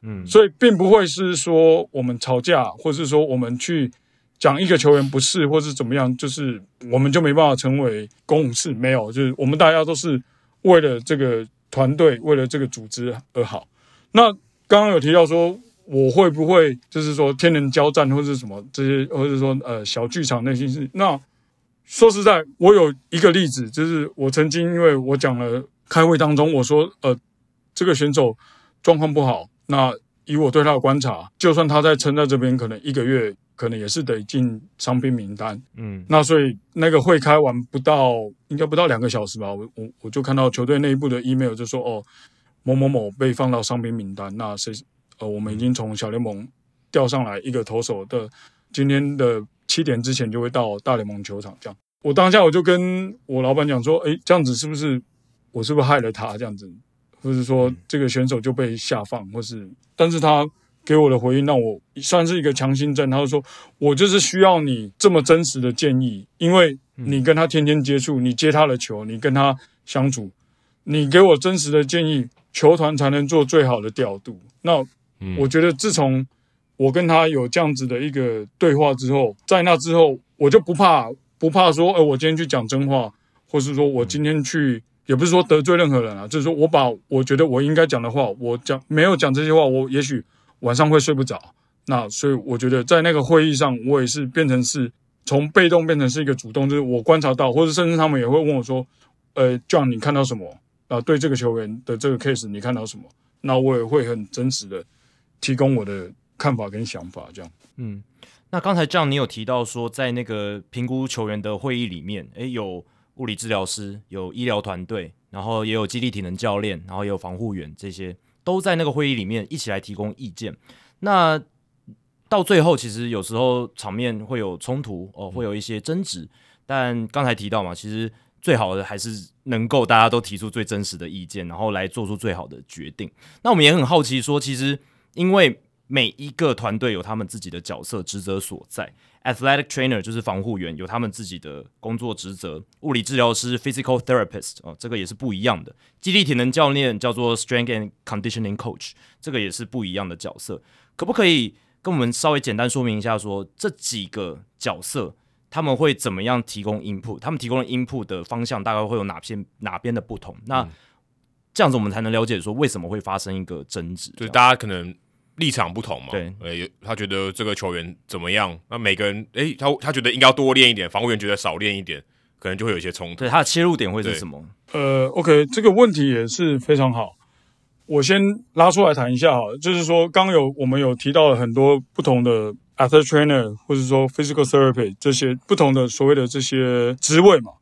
嗯，所以并不会是说我们吵架，或是说我们去讲一个球员不是，或是怎么样，就是我们就没办法成为公武士。没有，就是我们大家都是为了这个团队，为了这个组织而好。那刚刚有提到说，我会不会就是说天人交战，或者什么这些，或者说呃小剧场那些事那说实在，我有一个例子，就是我曾经因为我讲了开会当中，我说呃，这个选手状况不好，那以我对他的观察，就算他在撑在这边，可能一个月。可能也是得进伤兵名单，嗯，那所以那个会开完不到，应该不到两个小时吧，我我我就看到球队内部的 email 就说，哦，某某某被放到伤兵名单，那谁，呃，我们已经从小联盟调上来一个投手的，今天的七点之前就会到大联盟球场，这样，我当下我就跟我老板讲说，哎，这样子是不是我是不是害了他这样子，或是说这个选手就被下放，或是，但是他。给我的回应，让我算是一个强心针。他就说：“我就是需要你这么真实的建议，因为你跟他天天接触，你接他的球，你跟他相处，你给我真实的建议，球团才能做最好的调度。那我觉得，自从我跟他有这样子的一个对话之后，在那之后，我就不怕不怕说，呃，我今天去讲真话，或是说我今天去，也不是说得罪任何人啊，就是说我把我觉得我应该讲的话，我讲没有讲这些话，我也许。”晚上会睡不着，那所以我觉得在那个会议上，我也是变成是从被动变成是一个主动，就是我观察到，或者甚至他们也会问我说：“呃，John，你看到什么？啊，对这个球员的这个 case，你看到什么？”那我也会很真实的提供我的看法跟想法，这样。嗯，那刚才这样你有提到说，在那个评估球员的会议里面，诶，有物理治疗师，有医疗团队，然后也有肌力体能教练，然后也有防护员这些。都在那个会议里面一起来提供意见。那到最后，其实有时候场面会有冲突哦，会有一些争执。但刚才提到嘛，其实最好的还是能够大家都提出最真实的意见，然后来做出最好的决定。那我们也很好奇说，其实因为每一个团队有他们自己的角色职责所在。Athletic trainer 就是防护员，有他们自己的工作职责。物理治疗师 physical therapist 哦，这个也是不一样的。肌力体能教练叫做 strength and conditioning coach，这个也是不一样的角色。可不可以跟我们稍微简单说明一下说，说这几个角色他们会怎么样提供 input？他们提供的 input 的方向大概会有哪些哪边的不同？那这样子我们才能了解说为什么会发生一个争执？就是大家可能。立场不同嘛？对，呃，他觉得这个球员怎么样？那每个人，诶，他他觉得应该要多练一点，防护员觉得少练一点，可能就会有一些冲突。对，他的切入点会是什么？呃，OK，这个问题也是非常好。我先拉出来谈一下哈，就是说，刚有我们有提到了很多不同的 athletic trainer，或者说 physical therapy 这些不同的所谓的这些职位嘛。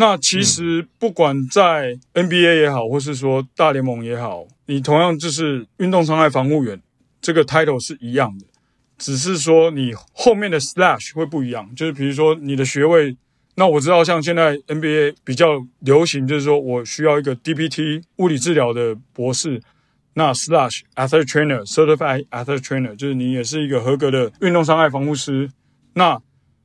那其实不管在 NBA 也好，或是说大联盟也好，你同样就是运动伤害防护员。这个 title 是一样的，只是说你后面的 slash 会不一样。就是比如说你的学位，那我知道像现在 NBA 比较流行，就是说我需要一个 DPT 物理治疗的博士，那 slash athletic trainer certified athletic trainer 就是你也是一个合格的运动伤害防护师。那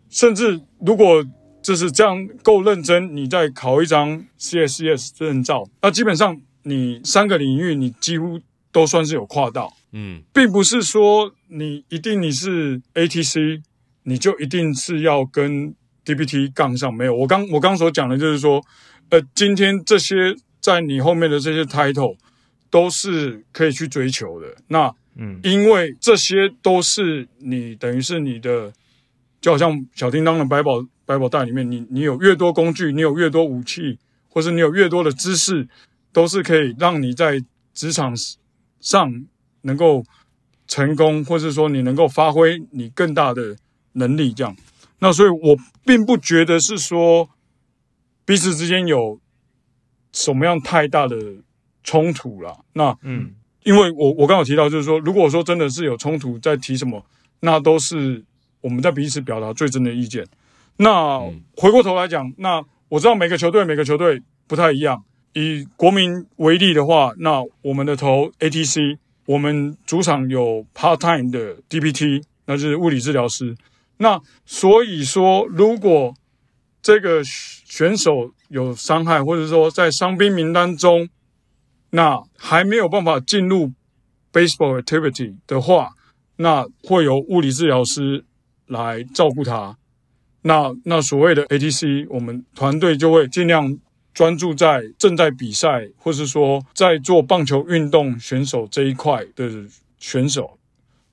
甚至如果就是这样够认真，你再考一张 CSCS 证照，那基本上你三个领域你几乎都算是有跨到。嗯，并不是说你一定你是 ATC，你就一定是要跟 DPT 杠上。没有，我刚我刚所讲的就是说，呃，今天这些在你后面的这些 title 都是可以去追求的。那，嗯，因为这些都是你等于是你的，就好像小叮当的百宝百宝袋里面，你你有越多工具，你有越多武器，或是你有越多的知识，都是可以让你在职场上。能够成功，或是说你能够发挥你更大的能力，这样。那所以我并不觉得是说彼此之间有什么样太大的冲突啦。那嗯，因为我我刚有提到，就是说，如果说真的是有冲突，在提什么，那都是我们在彼此表达最真的意见。那回过头来讲，那我知道每个球队每个球队不太一样。以国民为例的话，那我们的头 ATC。我们主场有 part time 的 DPT，那就是物理治疗师。那所以说，如果这个选手有伤害，或者说在伤兵名单中，那还没有办法进入 baseball activity 的话，那会由物理治疗师来照顾他。那那所谓的 ATC，我们团队就会尽量。专注在正在比赛，或是说在做棒球运动选手这一块的选手，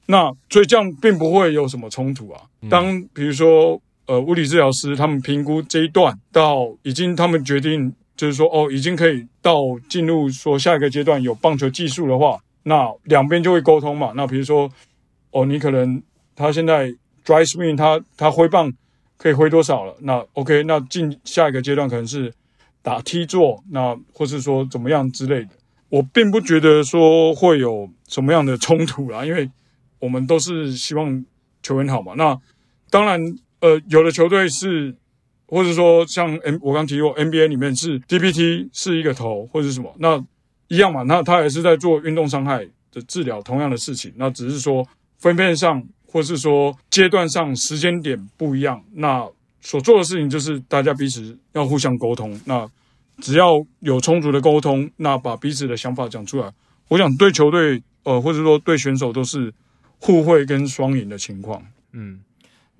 那所以这样并不会有什么冲突啊。当比如说，呃物理治疗师他们评估这一段到已经他们决定就是说哦已经可以到进入说下一个阶段有棒球技术的话，那两边就会沟通嘛。那比如说哦你可能他现在 dry swing 他他挥棒可以挥多少了？那 OK 那进下一个阶段可能是打 T 座，那或是说怎么样之类的。我并不觉得说会有什么样的冲突啦，因为我们都是希望球员好嘛。那当然。呃，有的球队是，或者说像 M，我刚提过 NBA 里面是 DPT 是一个头或者是什么，那一样嘛，那他也是在做运动伤害的治疗，同样的事情，那只是说分配上或是说阶段上时间点不一样，那所做的事情就是大家彼此要互相沟通，那只要有充足的沟通，那把彼此的想法讲出来，我想对球队呃或者说对选手都是互惠跟双赢的情况，嗯。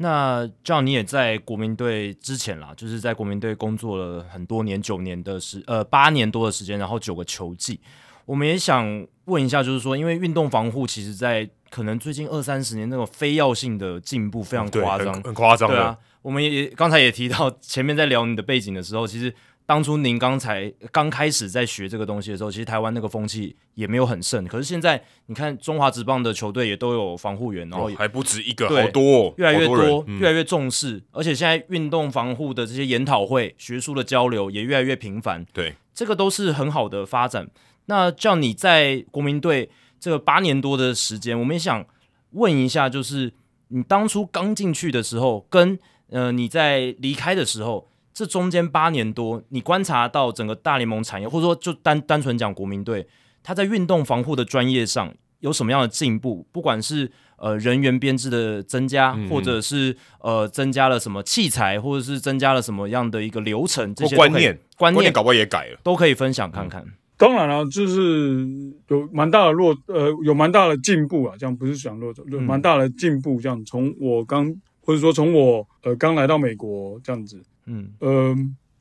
那这样你也在国民队之前啦，就是在国民队工作了很多年，九年的时呃八年多的时间，然后九个球季。我们也想问一下，就是说，因为运动防护其实，在可能最近二三十年那种非要性的进步非常夸张，很夸张。对啊，我们也刚才也提到，前面在聊你的背景的时候，其实。当初您刚才刚开始在学这个东西的时候，其实台湾那个风气也没有很盛。可是现在你看中华职棒的球队也都有防护员，然后还不止一个，好多、哦，越来越多，多越来越重视。嗯、而且现在运动防护的这些研讨会、学术的交流也越来越频繁。对，这个都是很好的发展。那叫你在国民队这个八年多的时间，我们也想问一下，就是你当初刚进去的时候，跟呃你在离开的时候。这中间八年多，你观察到整个大联盟产业，或者说就单单纯讲国民队，他在运动防护的专业上有什么样的进步？不管是呃人员编制的增加，嗯、或者是呃增加了什么器材，或者是增加了什么样的一个流程，这些观念观念，搞不好也改了，都可以分享看看。嗯、当然了，就是有蛮大的落呃有蛮大的进步啊，这样不是想落，有蛮大的进步。这样从我刚或者说从我呃刚来到美国这样子。嗯呃，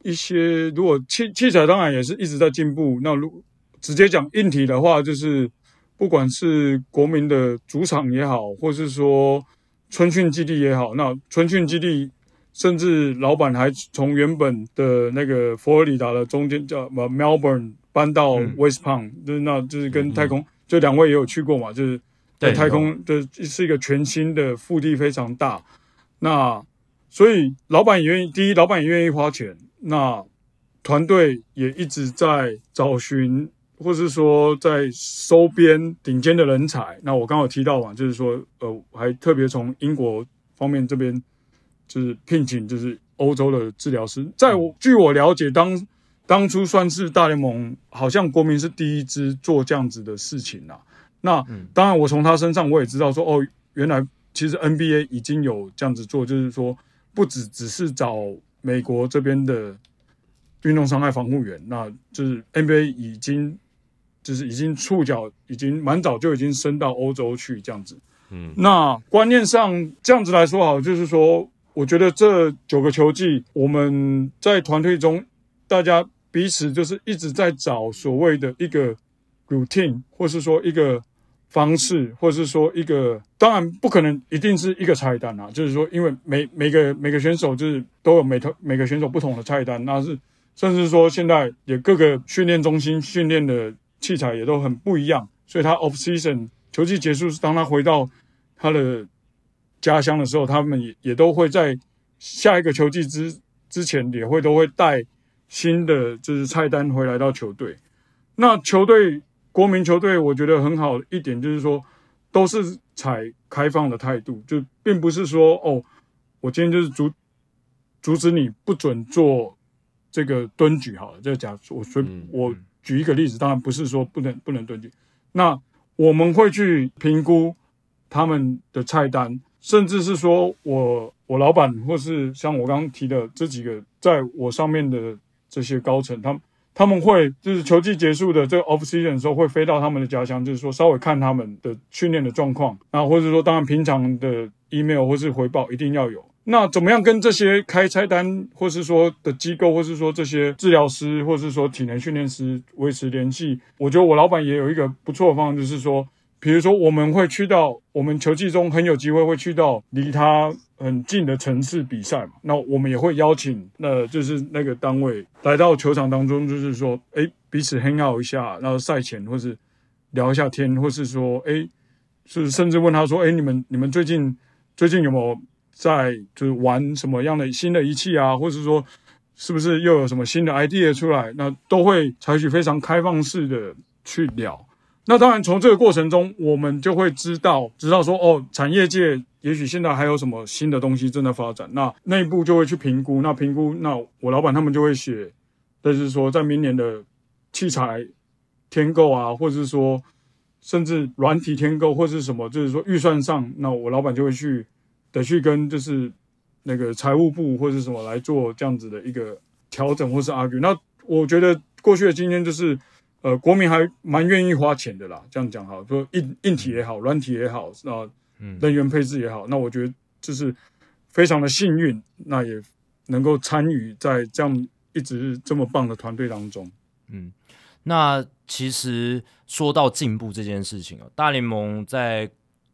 一些如果器器材当然也是一直在进步。那如直接讲硬体的话，就是不管是国民的主场也好，或是说春训基地也好，那春训基地甚至老板还从原本的那个佛罗里达的中间叫什么 Melbourne 搬到 West Palm，就是那就是跟太空，就两位也有去过嘛，就是在太空，就是一个全新的腹地非常大。那所以老板也愿意，第一，老板也愿意花钱。那团队也一直在找寻，或是说在收编顶尖的人才。那我刚好提到嘛，就是说，呃，还特别从英国方面这边就是聘请，就是欧洲的治疗师。在我据我了解，当当初算是大联盟，好像国民是第一支做这样子的事情啦。那当然，我从他身上我也知道说，哦，原来其实 NBA 已经有这样子做，就是说。不只只是找美国这边的运动伤害防护员，那就是 NBA 已经就是已经触角已经蛮早就已经伸到欧洲去这样子。嗯，那观念上这样子来说好，就是说，我觉得这九个球季我们在团队中，大家彼此就是一直在找所谓的一个 routine，或是说一个。方式，或是说一个，当然不可能一定是一个菜单啊，就是说，因为每每个每个选手就是都有每套每个选手不同的菜单，那是甚至说现在也各个训练中心训练的器材也都很不一样，所以他 off season 球季结束，当他回到他的家乡的时候，他们也也都会在下一个球季之之前也会都会带新的就是菜单回来到球队，那球队。国民球队我觉得很好一点就是说，都是采开放的态度，就并不是说哦，我今天就是阻阻止你不准做这个蹲举好了。这个假我随我举一个例子，当然不是说不能不能蹲举。那我们会去评估他们的菜单，甚至是说我我老板或是像我刚刚提的这几个在我上面的这些高层，他们。他们会就是球季结束的这个 off season 的时候，会飞到他们的家乡，就是说稍微看他们的训练的状况，那或者说当然平常的 email 或是回报一定要有。那怎么样跟这些开菜单，或是说的机构，或是说这些治疗师，或是说体能训练师维持联系？我觉得我老板也有一个不错的方法，就是说比如说我们会去到我们球季中很有机会会去到离他很近的城市比赛嘛，那我们也会邀请那就是那个单位来到球场当中，就是说，哎，彼此 hang out 一下，然后赛前或是聊一下天，或是说，哎，是甚至问他说，哎，你们你们最近最近有没有在就是玩什么样的新的仪器啊，或是说。是不是又有什么新的 idea 出来？那都会采取非常开放式的去聊。那当然，从这个过程中，我们就会知道，知道说，哦，产业界也许现在还有什么新的东西正在发展。那内部就会去评估。那评估，那我老板他们就会写，就是说，在明年的器材添购啊，或者是说，甚至软体添购，或是什么，就是说预算上，那我老板就会去得去跟就是。那个财务部或是什么来做这样子的一个调整或是 argue，那我觉得过去的经验就是，呃，国民还蛮愿意花钱的啦。这样讲哈，说硬硬体也好，软体也好，那人员配置也好，那我觉得就是非常的幸运，那也能够参与在这样一直这么棒的团队当中。嗯，那其实说到进步这件事情啊，大联盟在。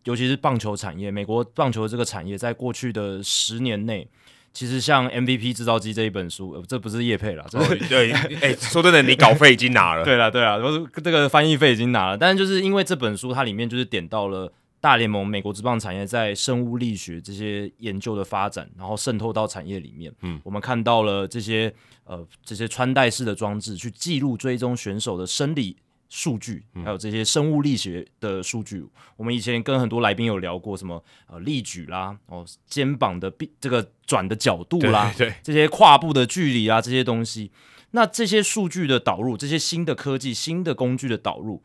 尤其是棒球产业，美国棒球这个产业，在过去的十年内，其实像 MVP 制造机这一本书，呃、这不是叶配了，这是 对，哎、欸，说真的，你稿费已经拿了，对了，对了，我说这个翻译费已经拿了，但是就是因为这本书，它里面就是点到了大联盟美国职棒产业在生物力学这些研究的发展，然后渗透到产业里面，嗯，我们看到了这些呃这些穿戴式的装置去记录追踪选手的生理。数据还有这些生物力学的数据，嗯、我们以前跟很多来宾有聊过，什么呃力举啦，哦肩膀的臂这个转的角度啦，对，对，这些跨步的距离啊，这些东西，那这些数据的导入，这些新的科技、新的工具的导入，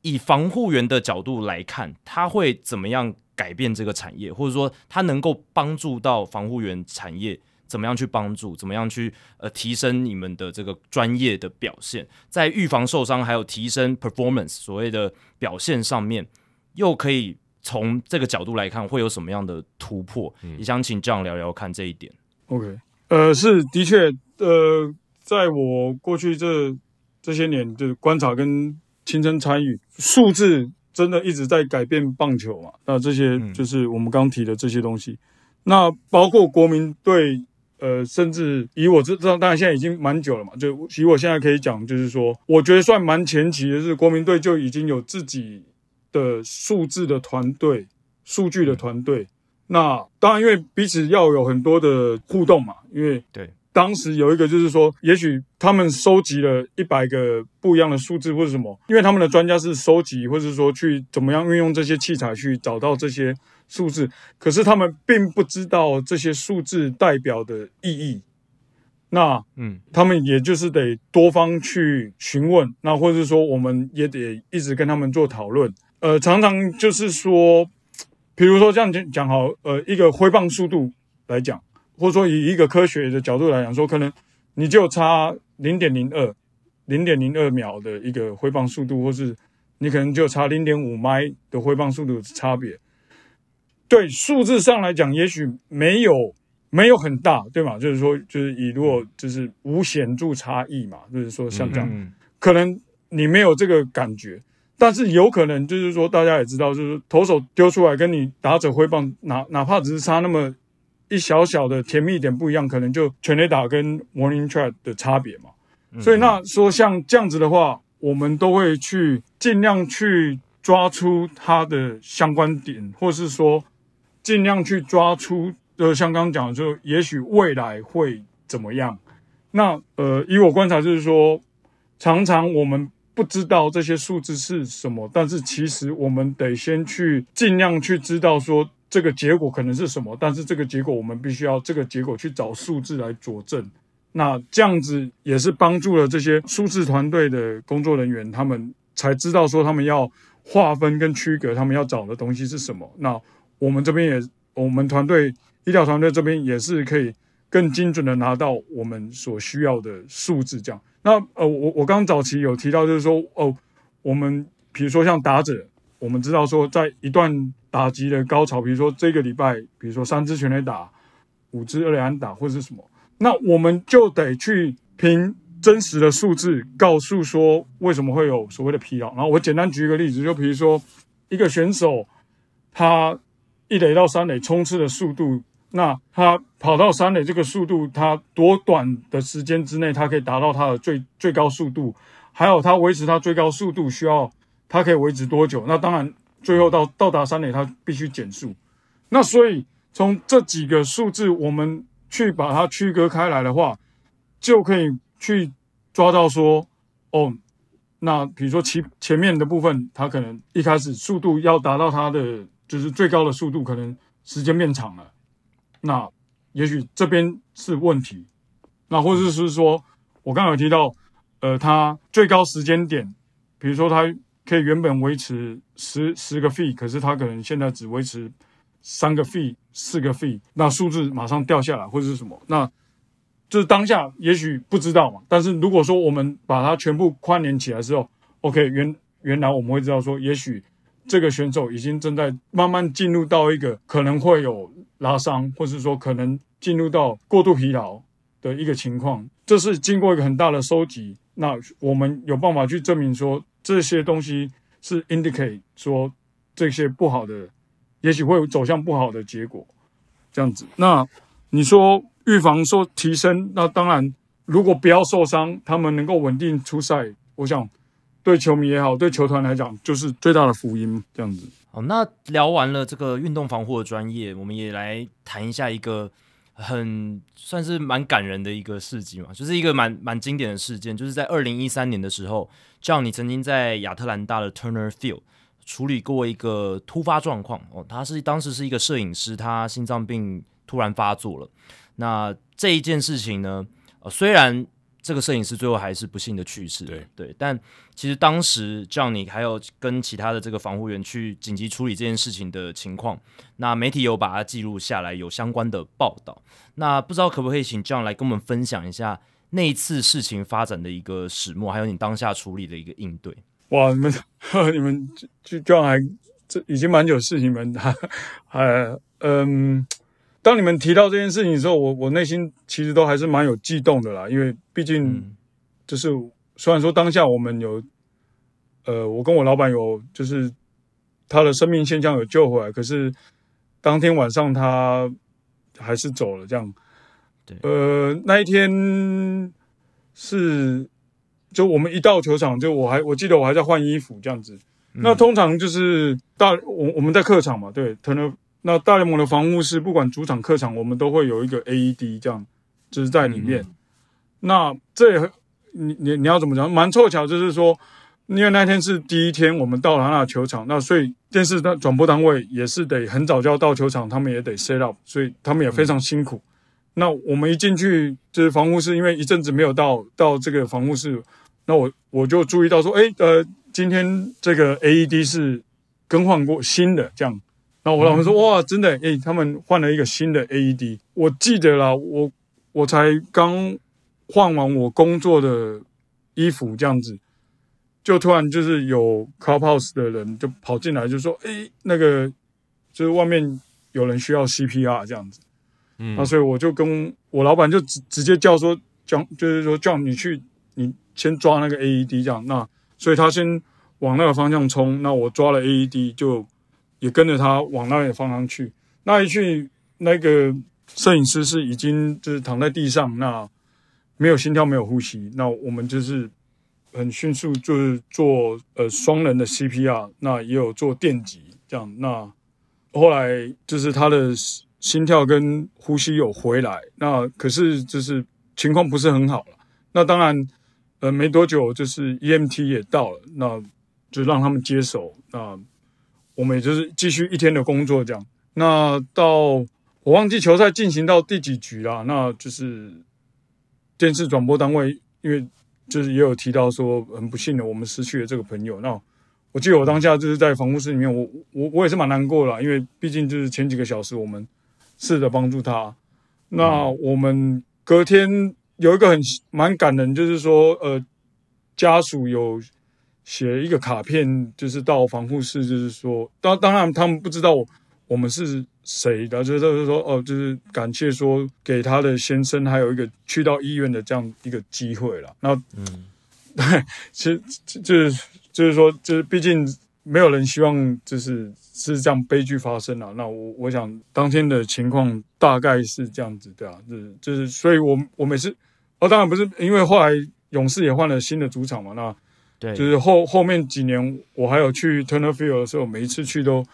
以防护员的角度来看，它会怎么样改变这个产业，或者说它能够帮助到防护员产业？怎么样去帮助？怎么样去呃提升你们的这个专业的表现，在预防受伤还有提升 performance 所谓的表现上面，又可以从这个角度来看会有什么样的突破？嗯、也想请 John 聊聊看这一点。OK，呃，是的确，呃，在我过去这这些年的观察跟亲身参与，数字真的一直在改变棒球嘛。那这些就是我们刚提的这些东西，嗯、那包括国民队。呃，甚至以我这这当然现在已经蛮久了嘛，就以我现在可以讲，就是说，我觉得算蛮前期的是国民队就已经有自己的数字的团队、数据的团队。那当然，因为彼此要有很多的互动嘛，因为对当时有一个就是说，也许他们收集了一百个不一样的数字或者什么，因为他们的专家是收集或者说去怎么样运用这些器材去找到这些。数字，可是他们并不知道这些数字代表的意义。那，嗯，他们也就是得多方去询问，那或者是说，我们也得一直跟他们做讨论。呃，常常就是说，比如说这样讲讲好，呃，一个挥棒速度来讲，或者说以一个科学的角度来讲，说可能你就差零点零二、零点零二秒的一个挥棒速度，或是你可能就差零点五迈的挥棒速度的差别。对数字上来讲，也许没有没有很大，对吗？就是说，就是以如果就是无显著差异嘛，就是说像这样，嗯、可能你没有这个感觉，但是有可能就是说，大家也知道，就是投手丢出来跟你打者挥棒，哪哪怕只是差那么一小小的甜蜜点不一样，可能就全垒打跟 warning track 的差别嘛。嗯、所以那说像这样子的话，我们都会去尽量去抓出它的相关点，或是说。尽量去抓出，呃，像刚刚讲的，就也许未来会怎么样？那呃，以我观察，就是说，常常我们不知道这些数字是什么，但是其实我们得先去尽量去知道说这个结果可能是什么，但是这个结果我们必须要这个结果去找数字来佐证。那这样子也是帮助了这些数字团队的工作人员，他们才知道说他们要划分跟区隔，他们要找的东西是什么。那我们这边也，我们团队医疗团队这边也是可以更精准的拿到我们所需要的数字。这样，那呃，我我刚早期有提到，就是说，哦，我们比如说像打者，我们知道说，在一段打击的高潮，比如说这个礼拜，比如说三支全垒打，五支二垒安打，或者是什么，那我们就得去凭真实的数字，告诉说为什么会有所谓的疲劳。然后我简单举一个例子，就比如说。一个选手他一垒到三垒冲刺的速度，那他跑到三垒这个速度，他多短的时间之内，他可以达到他的最最高速度，还有他维持他最高速度需要他可以维持多久？那当然最后到到达三垒，他必须减速。那所以从这几个数字，我们去把它区隔开来的话，就可以去抓到说，哦。那比如说前前面的部分，它可能一开始速度要达到它的就是最高的速度，可能时间变长了。那也许这边是问题。那或者是说，我刚刚有提到，呃，它最高时间点，比如说它可以原本维持十十个 fee，可是它可能现在只维持三个 fee、四个 fee，那数字马上掉下来，或者是什么？那就是当下也许不知道嘛，但是如果说我们把它全部关联起来之后，OK，原原来我们会知道说，也许这个选手已经正在慢慢进入到一个可能会有拉伤，或是说可能进入到过度疲劳的一个情况。这是经过一个很大的收集，那我们有办法去证明说这些东西是 indicate 说这些不好的，也许会走向不好的结果，这样子。那你说？预防说提升，那当然，如果不要受伤，他们能够稳定出赛，我想对球迷也好，对球团来讲，就是最大的福音。这样子。好，那聊完了这个运动防护的专业，我们也来谈一下一个很算是蛮感人的一个事迹嘛，就是一个蛮蛮经典的事件，就是在二零一三年的时候，John 你曾经在亚特兰大的 Turner Field 处理过一个突发状况哦，他是当时是一个摄影师，他心脏病突然发作了。那这一件事情呢，呃，虽然这个摄影师最后还是不幸的去世，对对，但其实当时 John 还有跟其他的这个防护员去紧急处理这件事情的情况，那媒体有把它记录下来，有相关的报道。那不知道可不可以请 John 来跟我们分享一下那一次事情发展的一个始末，还有你当下处理的一个应对？哇，你们 你们就 John 还这已经蛮久事情，你们还还嗯。当你们提到这件事情的时候，我我内心其实都还是蛮有悸动的啦，因为毕竟就是虽然说当下我们有，呃，我跟我老板有就是他的生命现象有救回来，可是当天晚上他还是走了，这样。对。呃，那一天是就我们一到球场，就我还我记得我还在换衣服这样子。那通常就是大我我们在客场嘛，对，可能。那大联盟的防护室，不管主场客场，我们都会有一个 AED，这样就是在里面。嗯、那这也你你你要怎么讲？蛮凑巧，就是说，因为那天是第一天，我们到了那球场，那所以电视的转播单位也是得很早就要到球场，他们也得 set up，所以他们也非常辛苦。嗯、那我们一进去就是防护室，因为一阵子没有到到这个防护室，那我我就注意到说，哎，呃，今天这个 AED 是更换过新的，这样。然后我老婆说：“哇，真的，诶，他们换了一个新的 AED。我记得啦，我我才刚换完我工作的衣服，这样子，就突然就是有 clubhouse 的人就跑进来，就说：诶，那个就是外面有人需要 CPR 这样子。嗯，那所以我就跟我老板就直直接叫说，叫就是说叫你去，你先抓那个 AED 这样。那所以他先往那个方向冲，那我抓了 AED 就。”也跟着他往那里方向去，那一去，那个摄影师是已经就是躺在地上，那没有心跳，没有呼吸，那我们就是很迅速就是做呃双人的 CPR，那也有做电击这样，那后来就是他的心跳跟呼吸有回来，那可是就是情况不是很好了，那当然呃没多久就是 EMT 也到了，那就让他们接手那。我们也就是继续一天的工作，这样。那到我忘记球赛进行到第几局了，那就是电视转播单位，因为就是也有提到说，很不幸的，我们失去了这个朋友。那我记得我当下就是在防护室里面，我我我也是蛮难过的，因为毕竟就是前几个小时我们试着帮助他。那我们隔天有一个很蛮感人，就是说，呃，家属有。写一个卡片，就是到防护室，就是说，当当然他们不知道我们是谁的，就是就是说，哦，就是感谢说给他的先生还有一个去到医院的这样一个机会了。那嗯，对，其实就是就是说，就是毕竟没有人希望就是是这样悲剧发生啊。那我我想当天的情况大概是这样子，对啊，就是就是，所以我我每次哦，当然不是，因为后来勇士也换了新的主场嘛，那对，就是后后面几年我还有去 Turner Field 的时候，每一次去都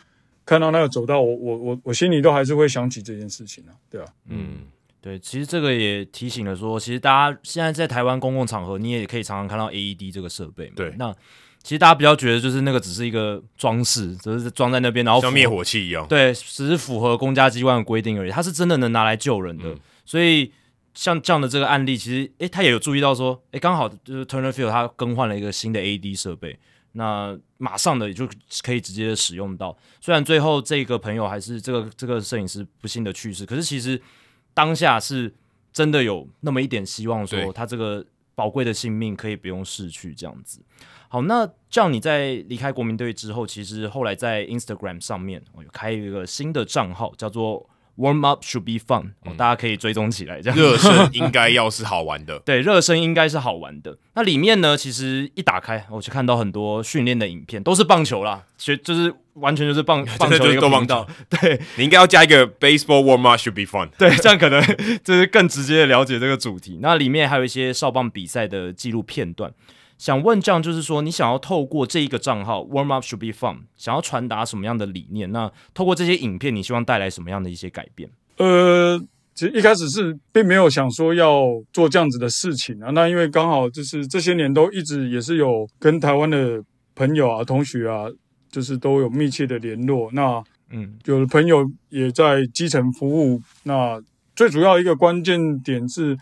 看到那个走道，我我我我心里都还是会想起这件事情啊，对啊，嗯。对，其实这个也提醒了说，其实大家现在在台湾公共场合，你也可以常常看到 AED 这个设备嘛。对，那其实大家比较觉得就是那个只是一个装饰，只是装在那边，然后像灭火器一样。对，只是符合公家机关的规定而已。它是真的能拿来救人的。嗯、所以像这样的这个案例，其实诶，他也有注意到说，诶，刚好就是 Turner Field 他更换了一个新的 AED 设备，那马上的也就可以直接使用到。虽然最后这个朋友还是这个这个摄影师不幸的去世，可是其实。当下是真的有那么一点希望，说他这个宝贵的性命可以不用逝去这样子。好，那这样你在离开国民队之后，其实后来在 Instagram 上面我有开一个新的账号，叫做。Warm up should be fun，、嗯、大家可以追踪起来。这样热身应该要是好玩的，对，热身应该是好玩的。那里面呢，其实一打开，我就看到很多训练的影片，都是棒球啦，学就是完全就是棒 棒球的一个频道。对，你应该要加一个 Baseball warm up should be fun，对，这样可能就是更直接的了解这个主题。那里面还有一些少棒比赛的记录片段。想问这样，就是说你想要透过这一个账号 Warm Up Should Be Fun，想要传达什么样的理念？那透过这些影片，你希望带来什么样的一些改变？呃，其实一开始是并没有想说要做这样子的事情啊。那因为刚好就是这些年都一直也是有跟台湾的朋友啊、同学啊，就是都有密切的联络。那嗯，有的朋友也在基层服务。那最主要一个关键点是。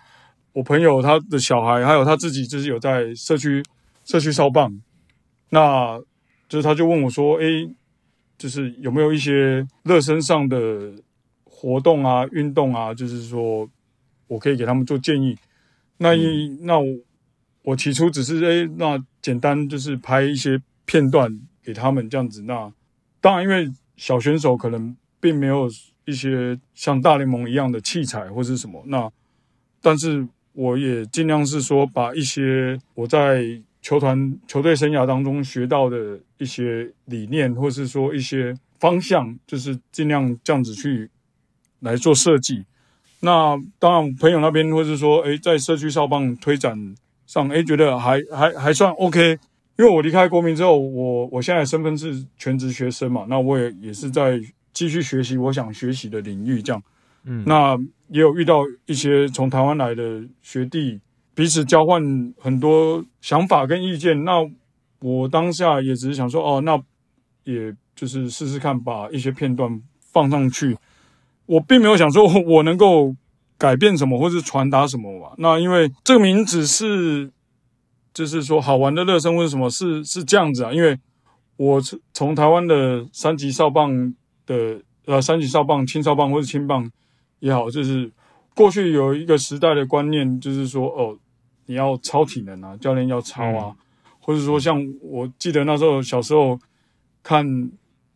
我朋友他的小孩还有他自己，就是有在社区社区烧棒，那就是他就问我说：“诶，就是有没有一些热身上的活动啊、运动啊，就是说我可以给他们做建议。那一”那那我我起初只是诶，那简单就是拍一些片段给他们这样子。那当然，因为小选手可能并没有一些像大联盟一样的器材或是什么，那但是。我也尽量是说，把一些我在球团球队生涯当中学到的一些理念，或是说一些方向，就是尽量这样子去来做设计。那当然，朋友那边或是说，诶，在社区少棒推展上，诶，觉得还还还算 OK。因为我离开国民之后，我我现在身份是全职学生嘛，那我也也是在继续学习我想学习的领域，这样。嗯，那也有遇到一些从台湾来的学弟，彼此交换很多想法跟意见。那我当下也只是想说，哦，那也就是试试看，把一些片段放上去。我并没有想说我能够改变什么，或是传达什么吧。那因为这个名字是，就是说好玩的热身，或者什么是是这样子啊？因为我从台湾的三级少棒的呃三级少棒、青少棒或者青棒。也好，就是过去有一个时代的观念，就是说，哦，你要超体能啊，教练要超啊，嗯、或者说像我记得那时候小时候看，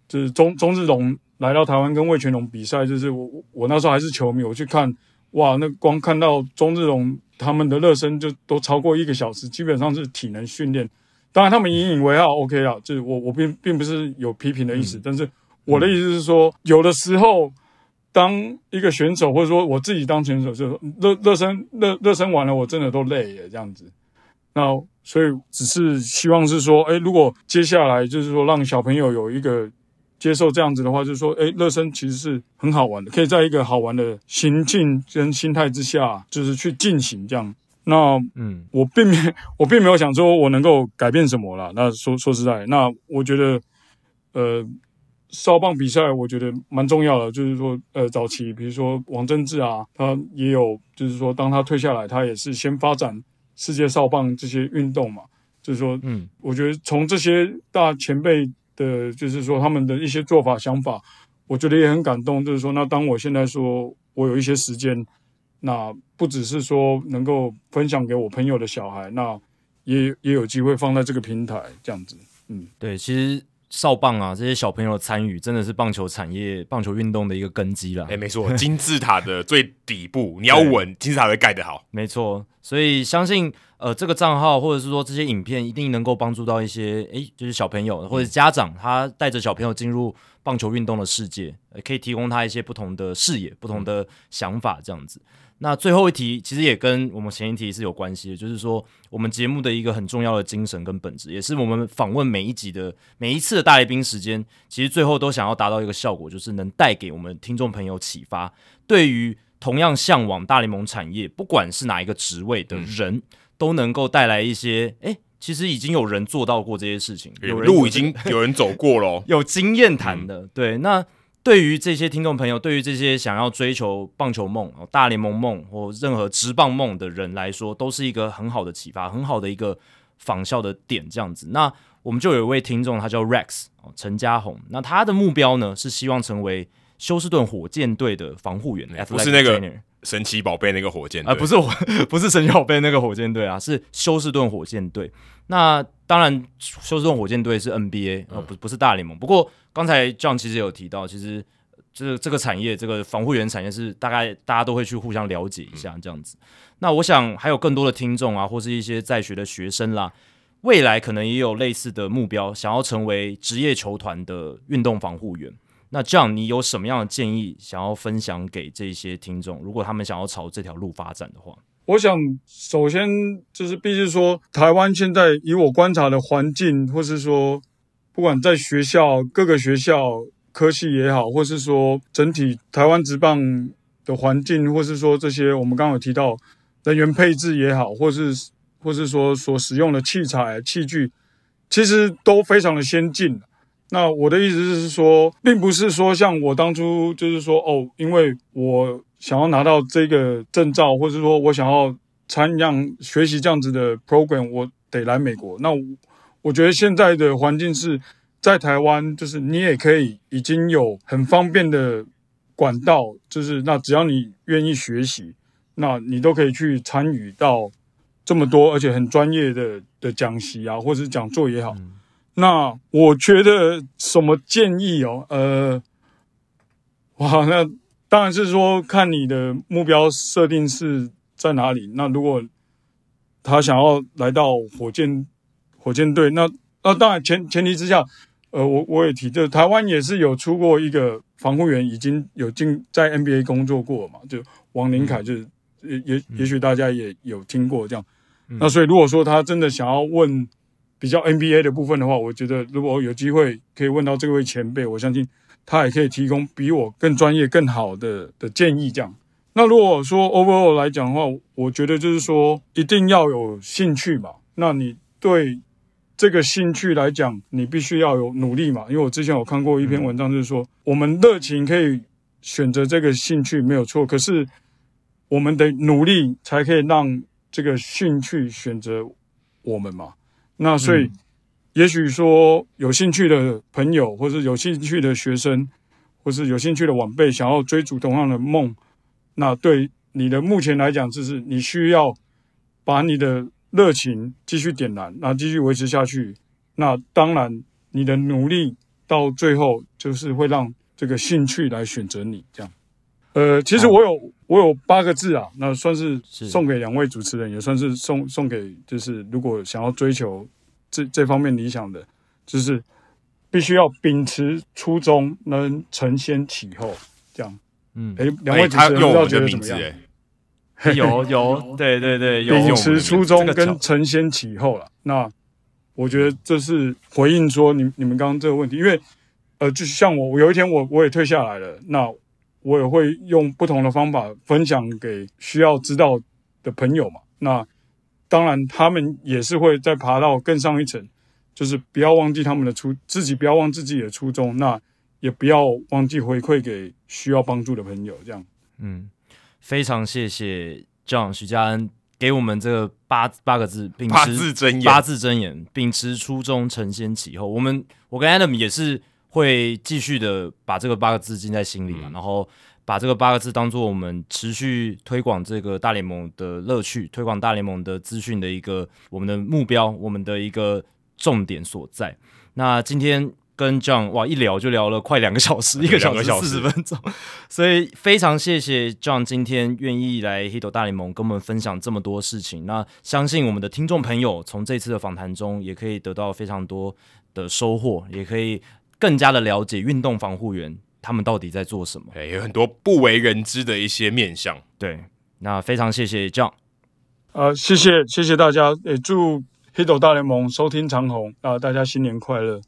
就是钟钟志龙来到台湾跟魏全龙比赛，就是我我那时候还是球迷，我去看，哇，那光看到钟志龙他们的热身就都超过一个小时，基本上是体能训练。当然他们引以为傲，OK 啊，就是我我并并不是有批评的意思，嗯、但是我的意思是说，有的时候。当一个选手，或者说我自己当选手，就是热热身热热身完了，我真的都累了这样子。那所以只是希望是说，诶，如果接下来就是说让小朋友有一个接受这样子的话，就是说，诶，热身其实是很好玩的，可以在一个好玩的心境跟心态之下，就是去进行这样。那嗯，我并没 我并没有想说我能够改变什么啦。那说说实在，那我觉得，呃。少棒比赛我觉得蛮重要的，就是说，呃，早期比如说王贞治啊，他也有，就是说，当他退下来，他也是先发展世界少棒这些运动嘛，就是说，嗯，我觉得从这些大前辈的，就是说他们的一些做法想法，我觉得也很感动。就是说，那当我现在说我有一些时间，那不只是说能够分享给我朋友的小孩，那也也有机会放在这个平台这样子，嗯，对，其实。少棒啊，这些小朋友的参与真的是棒球产业、棒球运动的一个根基了。哎，没错，金字塔的最底部，你要稳，金字塔会盖得好。没错，所以相信呃，这个账号或者是说这些影片一定能够帮助到一些诶，就是小朋友或者家长，他带着小朋友进入棒球运动的世界，可以提供他一些不同的视野、不同的想法，这样子。那最后一题其实也跟我们前一题是有关系的，就是说我们节目的一个很重要的精神跟本质，也是我们访问每一集的每一次的大来宾时间，其实最后都想要达到一个效果，就是能带给我们听众朋友启发。对于同样向往大联盟产业，不管是哪一个职位的人，嗯、都能够带来一些，诶，其实已经有人做到过这些事情，有人路已经有人走过了，有经验谈的，嗯、对那。对于这些听众朋友，对于这些想要追求棒球梦、大联盟梦或任何职棒梦的人来说，都是一个很好的启发，很好的一个仿效的点。这样子，那我们就有一位听众，他叫 Rex 陈家宏，那他的目标呢是希望成为休斯顿火箭队的防护员，不是那个神奇宝贝那个火箭队，啊，不是我 不是神奇宝贝那个火箭队啊，是休斯顿火箭队。那当然，休斯顿火箭队是 NBA，呃，不不是大联盟，不过。刚才 John 其实有提到，其实这这个产业，这个防护员产业是大概大家都会去互相了解一下这样子。嗯、那我想还有更多的听众啊，或是一些在学的学生啦，未来可能也有类似的目标，想要成为职业球团的运动防护员。那 John，你有什么样的建议想要分享给这些听众？如果他们想要朝这条路发展的话，我想首先就是，必须说，台湾现在以我观察的环境，或是说。不管在学校各个学校科系也好，或是说整体台湾职棒的环境，或是说这些我们刚刚有提到人员配置也好，或是或是说所使用的器材器具，其实都非常的先进。那我的意思是说，并不是说像我当初就是说哦，因为我想要拿到这个证照，或者说我想要参样学习这样子的 program，我得来美国。那我觉得现在的环境是在台湾，就是你也可以已经有很方便的管道，就是那只要你愿意学习，那你都可以去参与到这么多而且很专业的的讲习啊，或者是讲座也好。嗯、那我觉得什么建议哦？呃，哇，那当然是说看你的目标设定是在哪里。那如果他想要来到火箭。火箭队，那那当然前前提之下，呃，我我也提，就是台湾也是有出过一个防护员，已经有进在 NBA 工作过嘛，就王林凯，就是也也也许大家也有听过这样。那所以如果说他真的想要问比较 NBA 的部分的话，我觉得如果有机会可以问到这位前辈，我相信他也可以提供比我更专业、更好的的建议。这样。那如果说 overall 来讲的话，我觉得就是说一定要有兴趣嘛。那你对。这个兴趣来讲，你必须要有努力嘛。因为我之前有看过一篇文章，就是说我们热情可以选择这个兴趣没有错，可是我们的努力才可以让这个兴趣选择我们嘛。那所以，也许说有兴趣的朋友，或是有兴趣的学生，或是有兴趣的晚辈，想要追逐同样的梦，那对你的目前来讲，就是你需要把你的。热情继续点燃，那继续维持下去。那当然，你的努力到最后就是会让这个兴趣来选择你。这样，呃，其实我有、哦、我有八个字啊，那算是送给两位主持人，也算是送送给就是如果想要追求这这方面理想的，就是必须要秉持初衷，能承先启后。这样，嗯，哎，两位主持人不知道觉得怎么样？有有，对对对，有秉持初衷跟承先启后了。那我觉得这是回应说你你们刚刚这个问题，因为呃，就像我，我有一天我我也退下来了，那我也会用不同的方法分享给需要知道的朋友嘛。那当然他们也是会再爬到更上一层，就是不要忘记他们的初，自己不要忘记自己的初衷，那也不要忘记回馈给需要帮助的朋友，这样，嗯。非常谢谢 John 许家恩给我们这个八八个字，秉持八字真言，八字真言，秉持初衷，承先启后。我们我跟 Adam 也是会继续的把这个八个字记在心里嘛，嗯、然后把这个八个字当做我们持续推广这个大联盟的乐趣，推广大联盟的资讯的一个我们的目标，我们的一个重点所在。那今天。跟 John 哇一聊就聊了快两个小时，一个小时四十分钟，所以非常谢谢 John 今天愿意来 Hito 大联盟跟我们分享这么多事情。那相信我们的听众朋友从这次的访谈中也可以得到非常多的收获，也可以更加的了解运动防护员他们到底在做什么。对，有很多不为人知的一些面相。对，那非常谢谢 John。呃，谢谢谢谢大家，也祝 Hito 大联盟收听长虹啊，呃，大家新年快乐。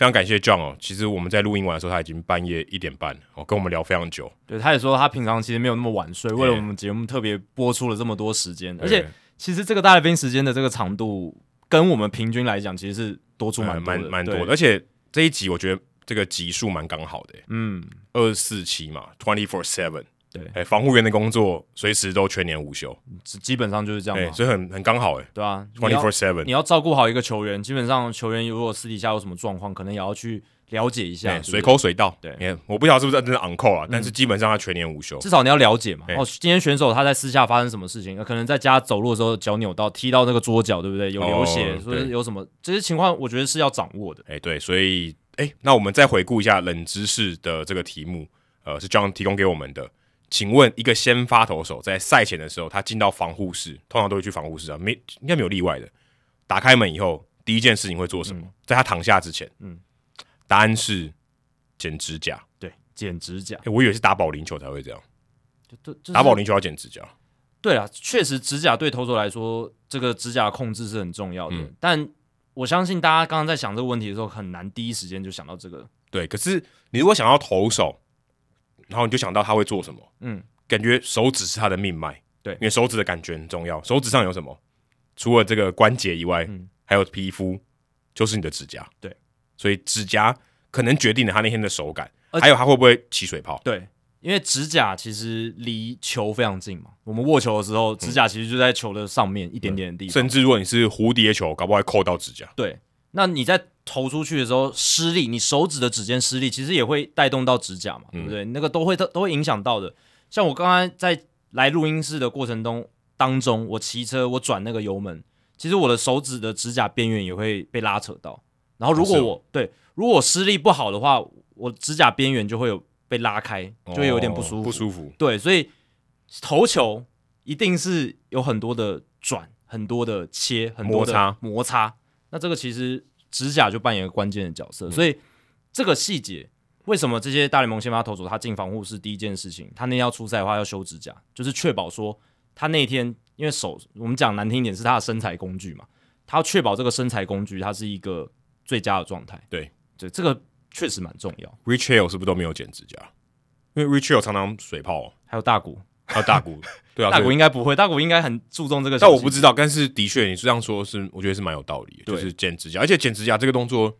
非常感谢 John 哦，其实我们在录音完的时候，他已经半夜一点半哦，跟我们聊非常久。对，他也说他平常其实没有那么晚睡，为了我们节目特别播出了这么多时间，而且其实这个大来宾时间的这个长度，跟我们平均来讲，其实是多出蛮蛮蛮多的。而且这一集我觉得这个集数蛮刚好的，嗯，二十四期嘛，twenty four seven。对，哎，防护员的工作随时都全年无休，基本上就是这样嘛，所以很很刚好，哎，对啊，twenty four seven，你要照顾好一个球员，基本上球员如果私底下有什么状况，可能也要去了解一下，随口随到。对，我不晓得是不是真的 on call 啊，但是基本上他全年无休，至少你要了解嘛。哦，今天选手他在私下发生什么事情，可能在家走路的时候脚扭到，踢到那个桌角，对不对？有流血，所以有什么这些情况，我觉得是要掌握的。哎，对，所以哎，那我们再回顾一下冷知识的这个题目，呃，是 John 提供给我们的。请问一个先发投手在赛前的时候，他进到防护室，通常都会去防护室啊，没应该没有例外的。打开门以后，第一件事情会做什么？嗯、在他躺下之前，嗯，答案是剪指甲。对，剪指甲。欸、我以为是打保龄球才会这样。就就打保龄球要剪指甲。对啊，确实指甲对投手来说，这个指甲的控制是很重要的。嗯、但我相信大家刚刚在想这个问题的时候，很难第一时间就想到这个。对，可是你如果想要投手。然后你就想到他会做什么，嗯，感觉手指是他的命脉，对，因为手指的感觉很重要。手指上有什么？除了这个关节以外，嗯，还有皮肤，就是你的指甲，对。所以指甲可能决定了他那天的手感，还有他会不会起水泡。对，因为指甲其实离球非常近嘛。我们握球的时候，指甲其实就在球的上面一点点的地方。甚至如果你是蝴蝶球，搞不好会扣到指甲。对。那你在投出去的时候施力，你手指的指尖施力，其实也会带动到指甲嘛，对不对？嗯、那个都会都都会影响到的。像我刚刚在来录音室的过程中当中，我骑车我转那个油门，其实我的手指的指甲边缘也会被拉扯到。然后如果我、哦、对，如果我施力不好的话，我指甲边缘就会有被拉开，就会有点不舒服。哦、不舒服。对，所以投球一定是有很多的转，很多的切，很多的摩擦。摩擦那这个其实指甲就扮演一个关键的角色，嗯、所以这个细节为什么这些大联盟先发投手他进防护室第一件事情，他那天要出赛的话要修指甲，就是确保说他那天因为手我们讲难听一点是他的身材工具嘛，他要确保这个身材工具它是一个最佳的状态。对，对，这个确实蛮重要。Rich Hill 是不是都没有剪指甲？因为 Rich Hill 常常水泡，还有大谷。还有大谷，对啊，大谷应该不会，大谷应该很注重这个。但我不知道，但是的确，你这样说是，我觉得是蛮有道理的。就是剪指甲，而且剪指甲这个动作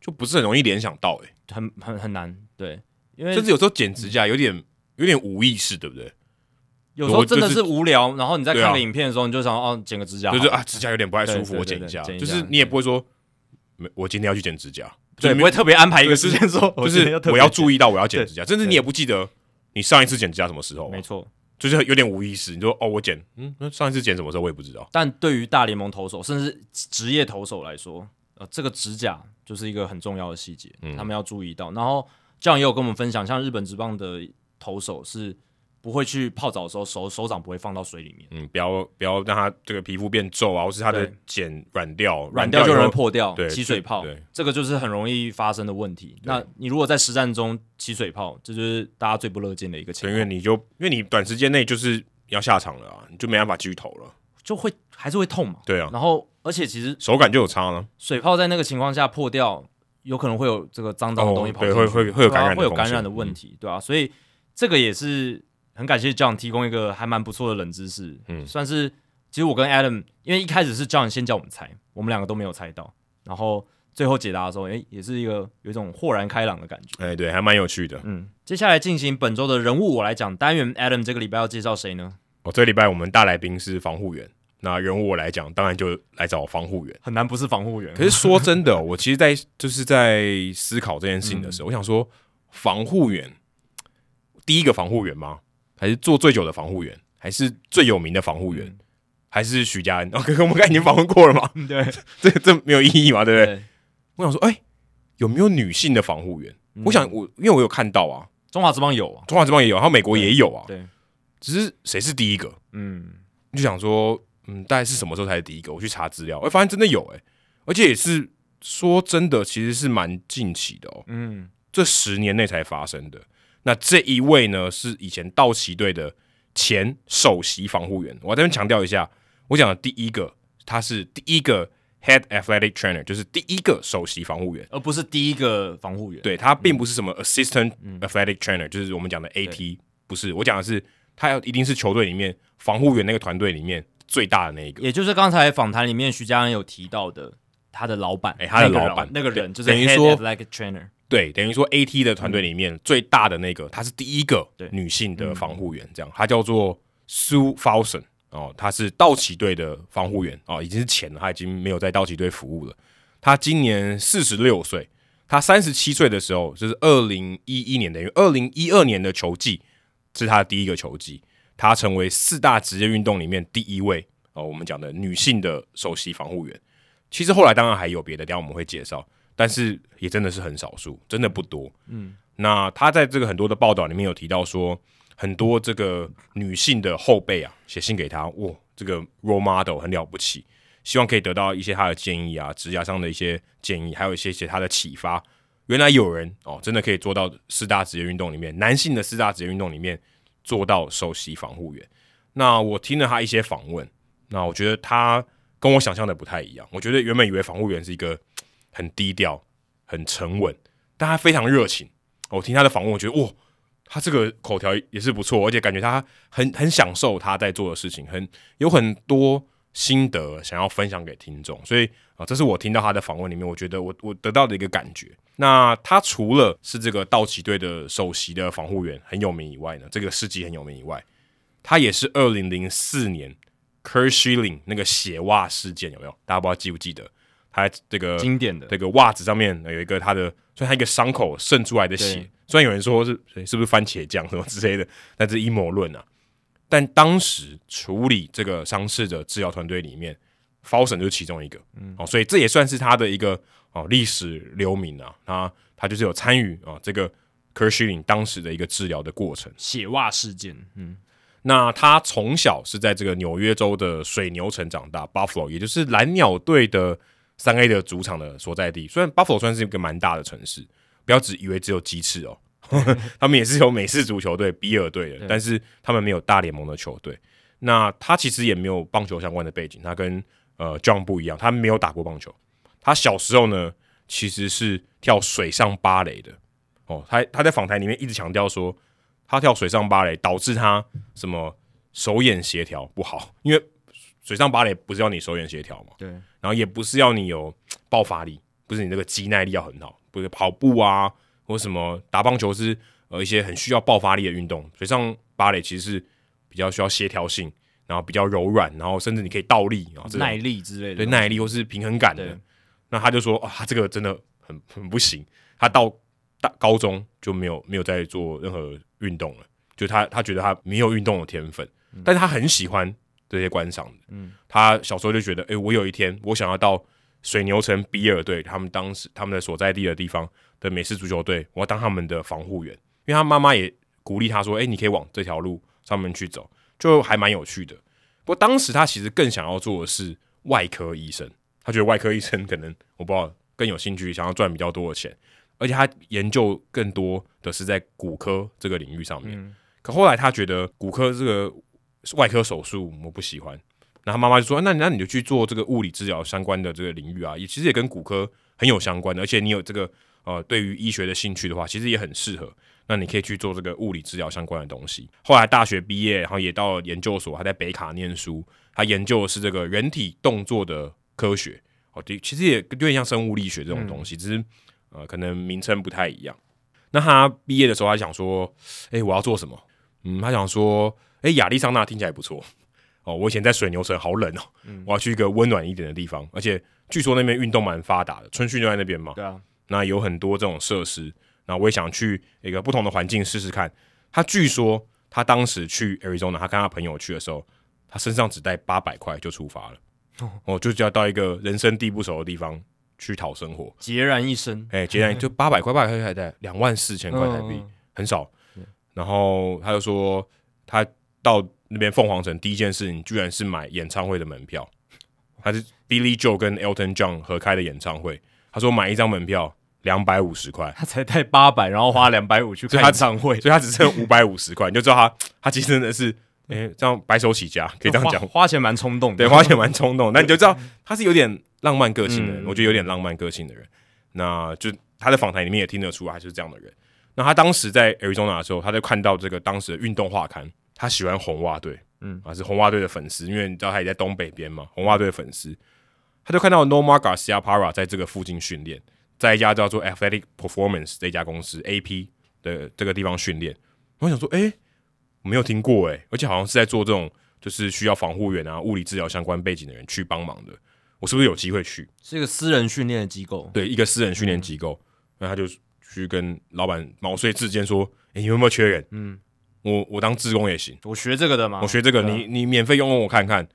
就不是很容易联想到，哎，很很很难。对，因为甚至有时候剪指甲有点有点无意识，对不对？有时候真的是无聊，然后你在看个影片的时候，你就想哦，剪个指甲，就是啊，指甲有点不太舒服，我剪一下。就是你也不会说，我今天要去剪指甲，对，不会特别安排一个时间说，就是我要注意到我要剪指甲，甚至你也不记得。你上一次剪指甲什么时候？没错，就是有点无意识。你说哦，我剪，嗯，那上一次剪什么时候我也不知道。但对于大联盟投手，甚至职业投手来说，呃，这个指甲就是一个很重要的细节，嗯、他们要注意到。然后这样也有跟我们分享，像日本职棒的投手是。不会去泡澡的时候，手手掌不会放到水里面。嗯，不要不要让它这个皮肤变皱啊，或是它的茧软掉，软掉就容易破掉，起水泡。对，这个就是很容易发生的问题。那你如果在实战中起水泡，这就是大家最不乐见的一个情况。因为你就因为你短时间内就是要下场了啊，你就没办法继续投了，就会还是会痛嘛。对啊。然后而且其实手感就有差了。水泡在那个情况下破掉，有可能会有这个脏脏的东西跑进去，会会会有感染，会有感染的问题，对吧？所以这个也是。很感谢 John 提供一个还蛮不错的冷知识，嗯，算是其实我跟 Adam 因为一开始是 John 先叫我们猜，我们两个都没有猜到，然后最后解答的时候，哎、欸，也是一个有一种豁然开朗的感觉，哎、欸，对，还蛮有趣的，嗯。接下来进行本周的人物我来讲单元，Adam 这个礼拜要介绍谁呢？哦，这个礼拜我们大来宾是防护员，那人物我来讲，当然就来找防护员，很难不是防护员。可是说真的，我其实在就是在思考这件事情的时候，嗯、我想说防护员。第一个防护员吗？还是做最久的防护员？还是最有名的防护员？嗯、还是许家恩？哦，哥哥，我们刚才已经访问过了嘛？对，这这没有意义嘛？对不对？对我想说，哎、欸，有没有女性的防护员？嗯、我想，我因为我有看到啊，中华之邦有啊，中华之邦也有，然后美国也有啊。对，对只是谁是第一个？嗯，就想说，嗯，大概是什么时候才是第一个？我去查资料，我发现真的有、欸，哎，而且也是说真的，其实是蛮近期的哦。嗯，这十年内才发生的。那这一位呢，是以前道奇队的前首席防护员。我这边强调一下，我讲的第一个，他是第一个 head athletic trainer，就是第一个首席防护员，而不是第一个防护员。对，他并不是什么 assistant athletic trainer，、嗯、就是我们讲的 AT，不是。我讲的是，他要一定是球队里面防护员那个团队里面最大的那一个。也就是刚才访谈里面徐嘉恩有提到的，他的老板，哎、欸，他的老板那个人就是 head athletic trainer。对，等于说 AT 的团队里面最大的那个，她是第一个女性的防护员，这样，她叫做 Sue Fowson 哦，她是道奇队的防护员哦，已经是前了，她已经没有在道奇队服务了。她今年四十六岁，她三十七岁的时候，就是二零一一年，等于二零一二年的球季是她的第一个球季，她成为四大职业运动里面第一位哦，我们讲的女性的首席防护员。其实后来当然还有别的，等下我们会介绍。但是也真的是很少数，真的不多。嗯，那他在这个很多的报道里面有提到说，很多这个女性的后辈啊，写信给他，哇，这个 role model 很了不起，希望可以得到一些他的建议啊，职涯上的一些建议，还有一些些他的启发。原来有人哦，真的可以做到四大职业运动里面，男性的四大职业运动里面做到首席防护员。那我听了他一些访问，那我觉得他跟我想象的不太一样。我觉得原本以为防护员是一个。很低调，很沉稳，但他非常热情。我听他的访问，我觉得哇，他这个口条也是不错，而且感觉他很很享受他在做的事情，很有很多心得想要分享给听众。所以啊，这是我听到他的访问里面，我觉得我我得到的一个感觉。那他除了是这个道奇队的首席的防护员很有名以外呢，这个事迹很有名以外，他也是二零零四年 Curt Schilling 那个鞋袜事件有没有？大家不知道记不记得？他这个经典的这个袜子上面有一个他的，所以他一个伤口渗出来的血，虽然有人说是是不是番茄酱什么之类的，但是阴谋论啊。但当时处理这个伤势的治疗团队里面，Fowson 就是其中一个，嗯，哦，所以这也算是他的一个哦历史留名啊。他他就是有参与啊这个 Curt Schilling 当时的一个治疗的过程，血袜事件。嗯，那他从小是在这个纽约州的水牛城长大，Buffalo，也就是蓝鸟队的。三 A 的主场的所在地，虽然 Buffalo 算是一个蛮大的城市，不要只以为只有鸡翅哦，他们也是有美式足球队比尔队的，但是他们没有大联盟的球队。那他其实也没有棒球相关的背景，他跟呃 John 不一样，他没有打过棒球。他小时候呢，其实是跳水上芭蕾的哦。他他在访谈里面一直强调说，他跳水上芭蕾导致他什么手眼协调不好，因为。水上芭蕾不是要你手眼协调嘛？对，然后也不是要你有爆发力，不是你那个肌耐力要很好，不是跑步啊，或什么打棒球是呃一些很需要爆发力的运动。所以像芭蕾其实是比较需要协调性，然后比较柔软，然后甚至你可以倒立啊，耐力之类的，对耐力或是平衡感的。那他就说啊，他这个真的很很不行，他到大高中就没有没有再做任何运动了，就他他觉得他没有运动的天分，嗯、但是他很喜欢。这些观赏的，嗯，他小时候就觉得，哎、欸，我有一天我想要到水牛城比尔队，他们当时他们的所在地的地方的美式足球队，我要当他们的防护员，因为他妈妈也鼓励他说，哎、欸，你可以往这条路上面去走，就还蛮有趣的。不过当时他其实更想要做的是外科医生，他觉得外科医生可能我不知道更有兴趣，想要赚比较多的钱，而且他研究更多的是在骨科这个领域上面。嗯、可后来他觉得骨科这个。外科手术我不喜欢，然后妈妈就说：“那那你就去做这个物理治疗相关的这个领域啊，也其实也跟骨科很有相关的，而且你有这个呃对于医学的兴趣的话，其实也很适合。那你可以去做这个物理治疗相关的东西。”后来大学毕业，然后也到了研究所，还在北卡念书，他研究的是这个人体动作的科学。哦，对，其实也有点像生物力学这种东西，嗯、只是呃可能名称不太一样。那他毕业的时候，他想说：“哎，我要做什么？”嗯，他想说。哎，亚利桑那听起来不错哦。我以前在水牛城，好冷哦。嗯、我要去一个温暖一点的地方，而且据说那边运动蛮发达的，春训就在那边嘛。对啊，那有很多这种设施。那我也想去一个不同的环境试试看。他据说他当时去 Arizona，他跟他朋友去的时候，他身上只带八百块就出发了，哦，就就要到一个人生地不熟的地方去讨生活，孑然一身。哎、欸，孑然就八百块，八百块还带两万四千块台币，嗯、很少。然后他就说，他到那边凤凰城第一件事情，居然是买演唱会的门票，还是 Billy Joe 跟 Elton John 合开的演唱会。他说买一张门票两百五十块，他才带八百，然后花两百五去看演唱会，所以他只剩五百五十块，你就知道他他其实真的是，哎、欸，这样白手起家，可以这样讲，花，钱蛮冲动的，对，花钱蛮冲动，那你就知道他是有点浪漫个性的人，嗯、我觉得有点浪漫个性的人，那就他的访谈里面也听得出来就是这样的人。那他当时在 Arizona 的时候，他就看到这个当时的运动画刊，他喜欢红袜队，嗯啊是红袜队的粉丝，因为你知道他也在东北边嘛，红袜队的粉丝。他就看到 Nomar Garciaparra 在这个附近训练，在一家叫做 Athletic Performance 这家公司 AP 的这个地方训练。我想说，哎、欸，我没有听过哎、欸，而且好像是在做这种就是需要防护员啊、物理治疗相关背景的人去帮忙的。我是不是有机会去？是一个私人训练的机构，对，一个私人训练机构。那、嗯、他就去跟老板毛遂自荐说：“哎、欸，你有没有缺人？嗯，我我当志工也行。我学这个的嘛，我学这个，你你免费用用我看看，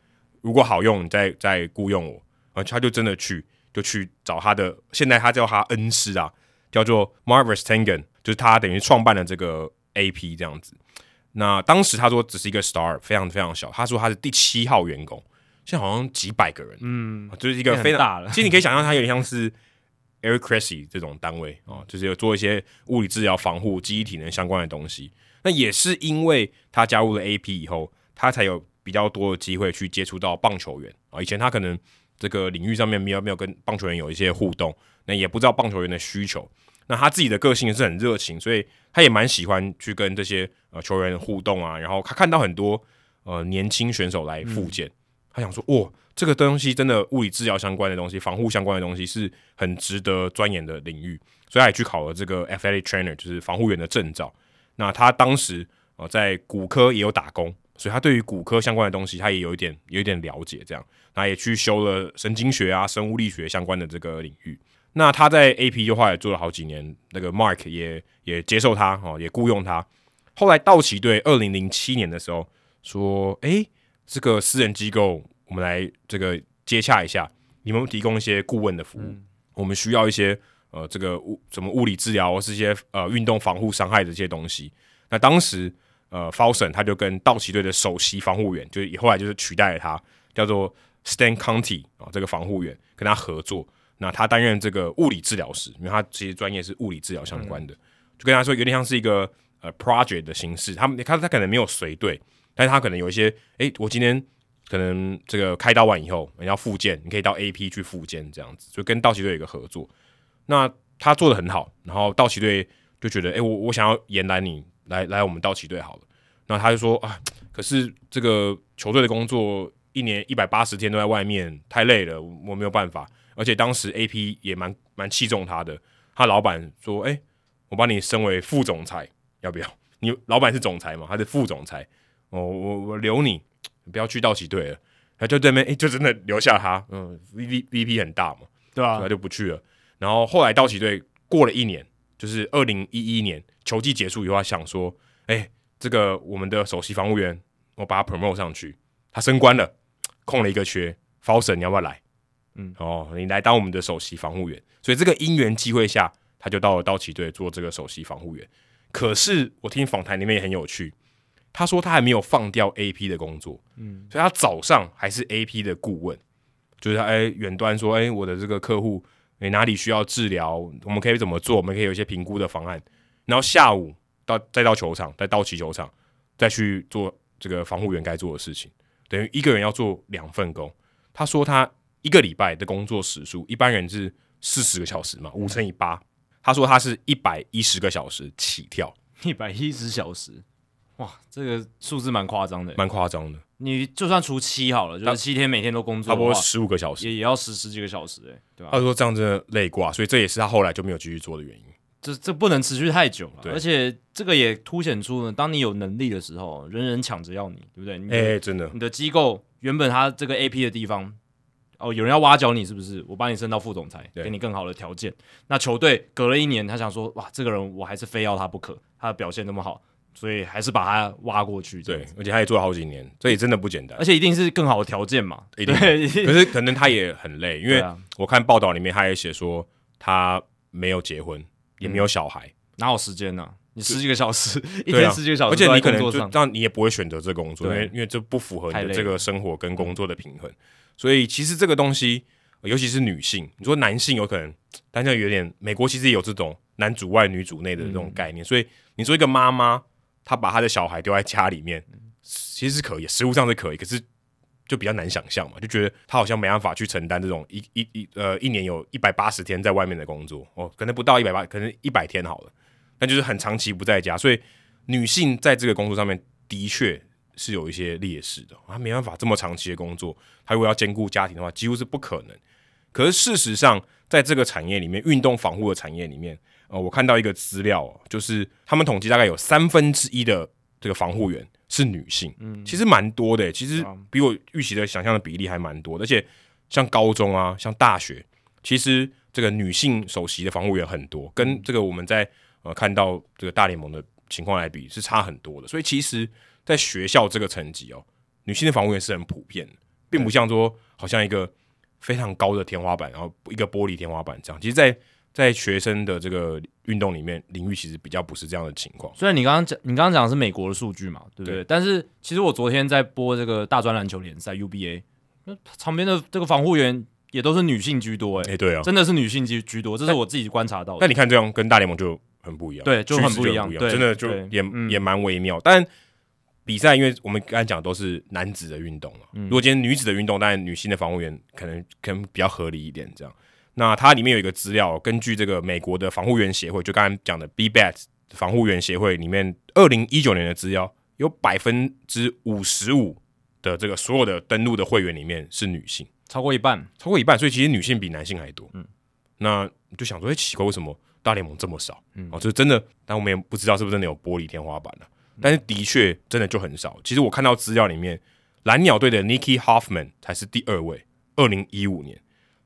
如果好用，你再再雇佣我。”啊，他就真的去，就去找他的，现在他叫他恩师啊，叫做 Mark Verstegen，就是他等于创办了这个 AP 这样子。那当时他说只是一个 star，非常非常小。他说他是第七号员工，现在好像几百个人，嗯，就是一个非常大了。其实你可以想象，他有点像是 Eric Cressey 这种单位啊，就是有做一些物理治疗、防护、记忆体能相关的东西。那也是因为他加入了 AP 以后，他才有比较多的机会去接触到棒球员啊。以前他可能。这个领域上面没有没有跟棒球员有一些互动，那也不知道棒球员的需求。那他自己的个性是很热情，所以他也蛮喜欢去跟这些呃球员互动啊。然后他看到很多呃年轻选手来复健，嗯、他想说：哇，这个东西真的物理治疗相关的东西、防护相关的东西是很值得钻研的领域。所以他也去考了这个 athletic trainer，就是防护员的证照。那他当时呃在骨科也有打工。所以他对于骨科相关的东西，他也有一点有一点了解，这样，那也去修了神经学啊、生物力学相关的这个领域。那他在 AP 的话也做了好几年，那个 Mark 也也接受他哦，也雇佣他。后来道奇队二零零七年的时候说：“诶，这个私人机构，我们来这个接洽一下，你们提供一些顾问的服务，嗯、我们需要一些呃这个物什么物理治疗或是一些呃运动防护伤害的这些东西。”那当时。呃 f a l s o n 他就跟道奇队的首席防护员，就是后来就是取代了他，叫做 Stan County 啊，这个防护员跟他合作。那他担任这个物理治疗师，因为他其实专业是物理治疗相关的，嗯、就跟他说有点像是一个呃 project 的形式。他们他他可能没有随队，但是他可能有一些，哎，我今天可能这个开刀完以后你要复健，你可以到 AP 去复健这样子，就跟道奇队有一个合作。那他做的很好，然后道奇队就觉得，哎，我我想要延揽你。来来，我们道奇队好了。那他就说啊，可是这个球队的工作一年一百八十天都在外面，太累了，我没有办法。而且当时 AP 也蛮蛮器重他的，他老板说，哎，我把你升为副总裁，要不要？你老板是总裁嘛，他是副总裁，哦，我我留你，你不要去道奇队了。他就这边，哎，就真的留下他。嗯，V V V P 很大嘛，对吧？他就不去了。然后后来道奇队过了一年。就是二零一一年球季结束以后，他想说：“哎、欸，这个我们的首席防护员，我把他 promote 上去，他升官了，空了一个缺，Fawson 你要不要来？嗯，哦，你来当我们的首席防护员。所以这个因缘机会下，他就到了道奇队做这个首席防护员。可是我听访谈里面也很有趣，他说他还没有放掉 AP 的工作，嗯，所以他早上还是 AP 的顾问，就是他哎远端说，哎，我的这个客户。”诶，哪里需要治疗？我们可以怎么做？我们可以有一些评估的方案。然后下午到再到球场，再到奇球场，再去做这个防护员该做的事情。等于一个人要做两份工。他说他一个礼拜的工作时数，一般人是四十个小时嘛，五乘以八。他说他是一百一十个小时起跳，一百一十小时，哇，这个数字蛮夸张的，蛮夸张的。你就算除七好了，就是七天每天都工作，差不多十五个小时，也也要十十几个小时哎，对吧？他说这样真的累挂，所以这也是他后来就没有继续做的原因。这这不能持续太久了，对而且这个也凸显出呢，当你有能力的时候，人人抢着要你，对不对？哎、欸，真的，你的机构原本他这个 AP 的地方，哦，有人要挖角你，是不是？我把你升到副总裁，给你更好的条件。那球队隔了一年，他想说，哇，这个人我还是非要他不可，他的表现那么好。所以还是把他挖过去。对，而且他也做了好几年，所以真的不简单。而且一定是更好的条件嘛，一定。可是可能他也很累，因为我看报道里面他也写说他没有结婚，也没有小孩，哪有时间呢？你十几个小时，一天十几个小时，而且你可能就这样，你也不会选择这工作，因为因为这不符合你的这个生活跟工作的平衡。所以其实这个东西，尤其是女性，你说男性有可能，但是有点美国其实也有这种男主外女主内的这种概念。所以你说一个妈妈。他把他的小孩丢在家里面，其实是可以，实物上是可以，可是就比较难想象嘛，就觉得他好像没办法去承担这种一一一呃一年有一百八十天在外面的工作哦，可能不到一百八，可能一百天好了，但就是很长期不在家，所以女性在这个工作上面的确是有一些劣势的，她没办法这么长期的工作，她如果要兼顾家庭的话，几乎是不可能。可是事实上，在这个产业里面，运动防护的产业里面。呃，我看到一个资料，就是他们统计大概有三分之一的这个防护员是女性，嗯，其实蛮多的，其实比我预期的想象的比例还蛮多的，而且像高中啊，像大学，其实这个女性首席的防护员很多，跟这个我们在呃看到这个大联盟的情况来比是差很多的，所以其实，在学校这个层级哦，女性的防护员是很普遍的，并不像说好像一个非常高的天花板，然后一个玻璃天花板这样，其实，在在学生的这个运动里面，领域其实比较不是这样的情况。虽然你刚刚讲，你刚刚讲的是美国的数据嘛，对不对？对，但是其实我昨天在播这个大专篮球联赛 UBA，那场边的这个防护员也都是女性居多，欸，哎，对啊，真的是女性居居多，这是我自己观察到的。那你看这样跟大联盟就很不一样，对，就很不一样，真的就也也蛮微妙。但比赛，因为我们刚才讲的都是男子的运动嘛，嗯，如果今天女子的运动，当然女性的防护员可能可能比较合理一点，这样。那它里面有一个资料，根据这个美国的防护员协会，就刚才讲的 BBAT 防护员协会里面，二零一九年的资料，有百分之五十五的这个所有的登录的会员里面是女性，超过一半，超过一半，所以其实女性比男性还多。嗯，那你就想说，哎，奇怪，为什么大联盟这么少？嗯，哦，就是真的，但我们也不知道是不是真的有玻璃天花板了、啊。但是的确，真的就很少。其实我看到资料里面，蓝鸟队的 Nikki Hoffman 才是第二位，二零一五年。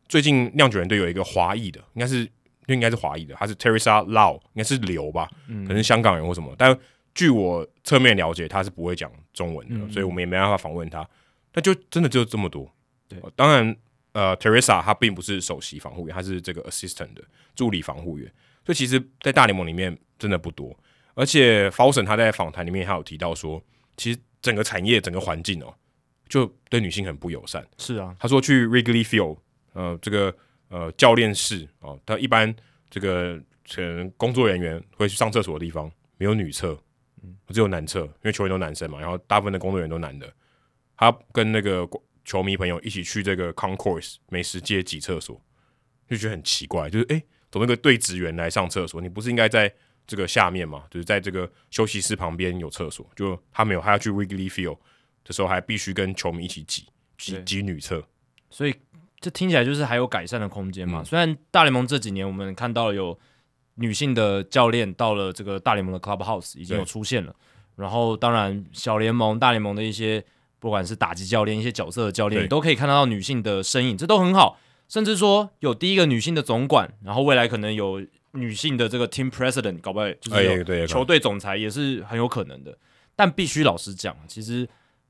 最近酿酒人队有一个华裔的，应该是应该是华裔的，他是 Teresa Lau，应该是刘吧，嗯、可能是香港人或什么。但据我侧面了解，他是不会讲中文的，嗯、所以我们也没办法访问他。那就真的就这么多。对，当然，呃，Teresa 他并不是首席防护员，他是这个 assistant 的助理防护员。所以其实，在大联盟里面真的不多。而且 Folsom 他在访谈里面还有提到说，其实整个产业、整个环境哦，就对女性很不友善。是啊，他说去 Wrigley Field。呃，这个呃教练室哦，他一般这个可能工作人员会去上厕所的地方没有女厕，嗯，只有男厕，因为球员都男生嘛，然后大部分的工作人员都男的。他跟那个球迷朋友一起去这个 Concourse 美食街挤厕所，就觉得很奇怪，就是诶，怎么一个对职员来上厕所？你不是应该在这个下面嘛？就是在这个休息室旁边有厕所，就他没有，他要去 Wrigley Field 的时候还必须跟球迷一起挤挤挤女厕，所以。这听起来就是还有改善的空间嘛？嗯、虽然大联盟这几年我们看到了有女性的教练到了这个大联盟的 Clubhouse 已经有出现了，然后当然小联盟、大联盟的一些不管是打击教练、一些角色的教练，你都可以看得到女性的身影，这都很好。甚至说有第一个女性的总管，然后未来可能有女性的这个 Team President，搞不好就是有球队总裁也是很有可能的。但必须老实讲，其实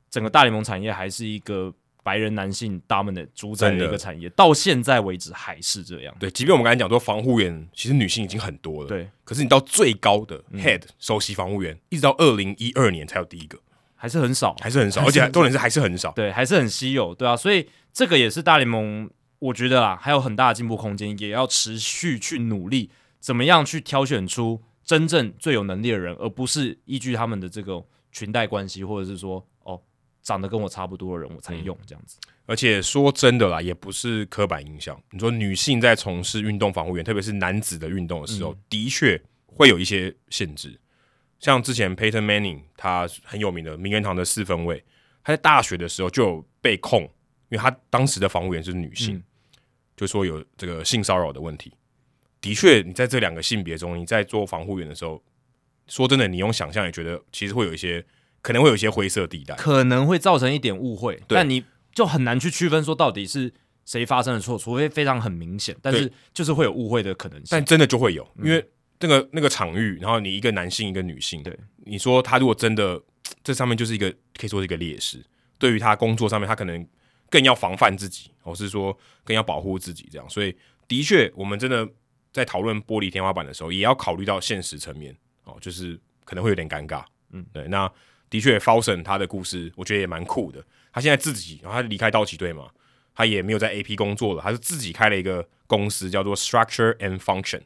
整个大联盟产业还是一个。白人男性他们的主宰的一个产业，到现在为止还是这样。对，即便我们刚才讲说防护员，其实女性已经很多了。对，可是你到最高的 head、嗯、首席防护员，一直到二零一二年才有第一个，还是很少，还是很少，而且重点是还是很少，对，还是很稀有，对啊。所以这个也是大联盟，我觉得啊，还有很大的进步空间，也要持续去努力，怎么样去挑选出真正最有能力的人，而不是依据他们的这个裙带关系，或者是说。长得跟我差不多的人，我才用这样子。而且说真的啦，也不是刻板印象。你说女性在从事运动防护员，特别是男子的运动的时候，嗯、的确会有一些限制。像之前 Peyton Manning，他很有名的名人堂的四分卫，他在大学的时候就有被控，因为他当时的防护员是女性，嗯、就说有这个性骚扰的问题。的确，你在这两个性别中，你在做防护员的时候，说真的，你用想象也觉得其实会有一些。可能会有一些灰色地带，可能会造成一点误会，但你就很难去区分说到底是谁发生的错，除非非常很明显，但是就是会有误会的可能性。但真的就会有，因为那个那个场域，然后你一个男性一个女性，对，你说他如果真的这上面就是一个可以说是一个劣势，对于他工作上面，他可能更要防范自己，或是说更要保护自己这样。所以的确，我们真的在讨论玻璃天花板的时候，也要考虑到现实层面哦，就是可能会有点尴尬。嗯，对，那的确，Folson 他的故事我觉得也蛮酷的。他现在自己，然后他离开道奇队嘛，他也没有在 AP 工作了，他是自己开了一个公司，叫做 Structure and Function，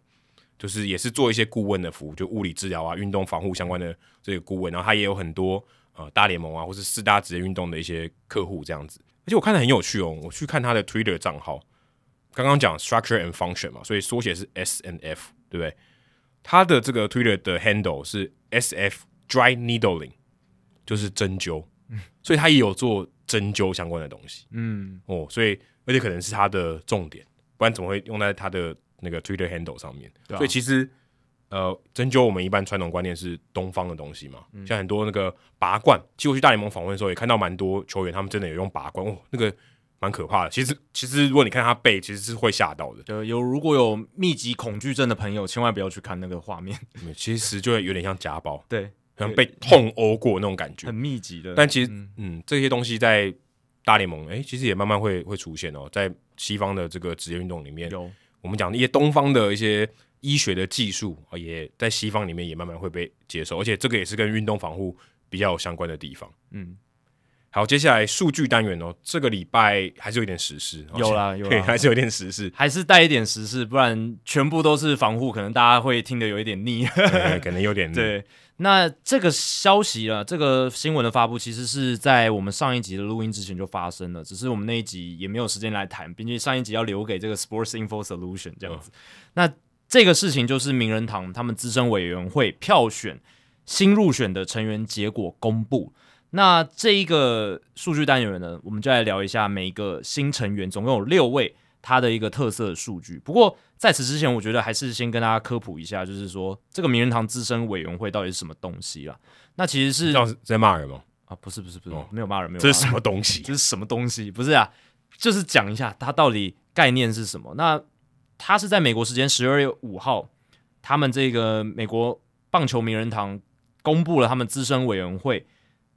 就是也是做一些顾问的服务，就物理治疗啊、运动防护相关的这个顾问。然后他也有很多呃大联盟啊，或是四大职业运动的一些客户这样子。而且我看得很有趣哦，我去看他的 Twitter 账号，刚刚讲 Structure and Function 嘛，所以缩写是 S n F，对不对？他的这个 Twitter 的 handle 是 SF Dry Needling，就是针灸，嗯，所以他也有做。针灸相关的东西，嗯，哦，所以而且可能是他的重点，不然怎么会用在他的那个 Twitter handle 上面？所以其实，呃，针灸我们一般传统观念是东方的东西嘛，嗯，像很多那个拔罐，其实我去大联盟访问的时候也看到蛮多球员，他们真的有用拔罐，哦，那个蛮可怕的。其实，其实如果你看他背，其实是会吓到的。对，有如果有密集恐惧症的朋友，千万不要去看那个画面，其实就会有点像家暴。对。可能被痛殴过那种感觉，很密集的。但其实，嗯，嗯，这些东西在大联盟，哎、欸，其实也慢慢会会出现哦。在西方的这个职业运动里面，有我们讲的一些东方的一些医学的技术，也在西方里面也慢慢会被接受。而且这个也是跟运动防护比较有相关的地方。嗯，好，接下来数据单元哦，这个礼拜还是有点时事，有啦 有啦，还是有点时事，还是带一点时事，不然全部都是防护，可能大家会听得有一点腻，可能有点腻。对。那这个消息啊，这个新闻的发布，其实是在我们上一集的录音之前就发生了，只是我们那一集也没有时间来谈，并且上一集要留给这个 Sports Info Solution 这样子。嗯、那这个事情就是名人堂他们资深委员会票选新入选的成员结果公布。那这一个数据单元呢，我们就来聊一下每一个新成员，总共有六位。它的一个特色的数据。不过在此之前，我觉得还是先跟大家科普一下，就是说这个名人堂资深委员会到底是什么东西啦。那其实是在骂人吗？啊，不是不是不是，没有骂人，没有。这是什么东西？这是什么东西？不是啊，就是讲一下它到底概念是什么。那它是在美国时间十二月五号，他们这个美国棒球名人堂公布了他们资深委员会。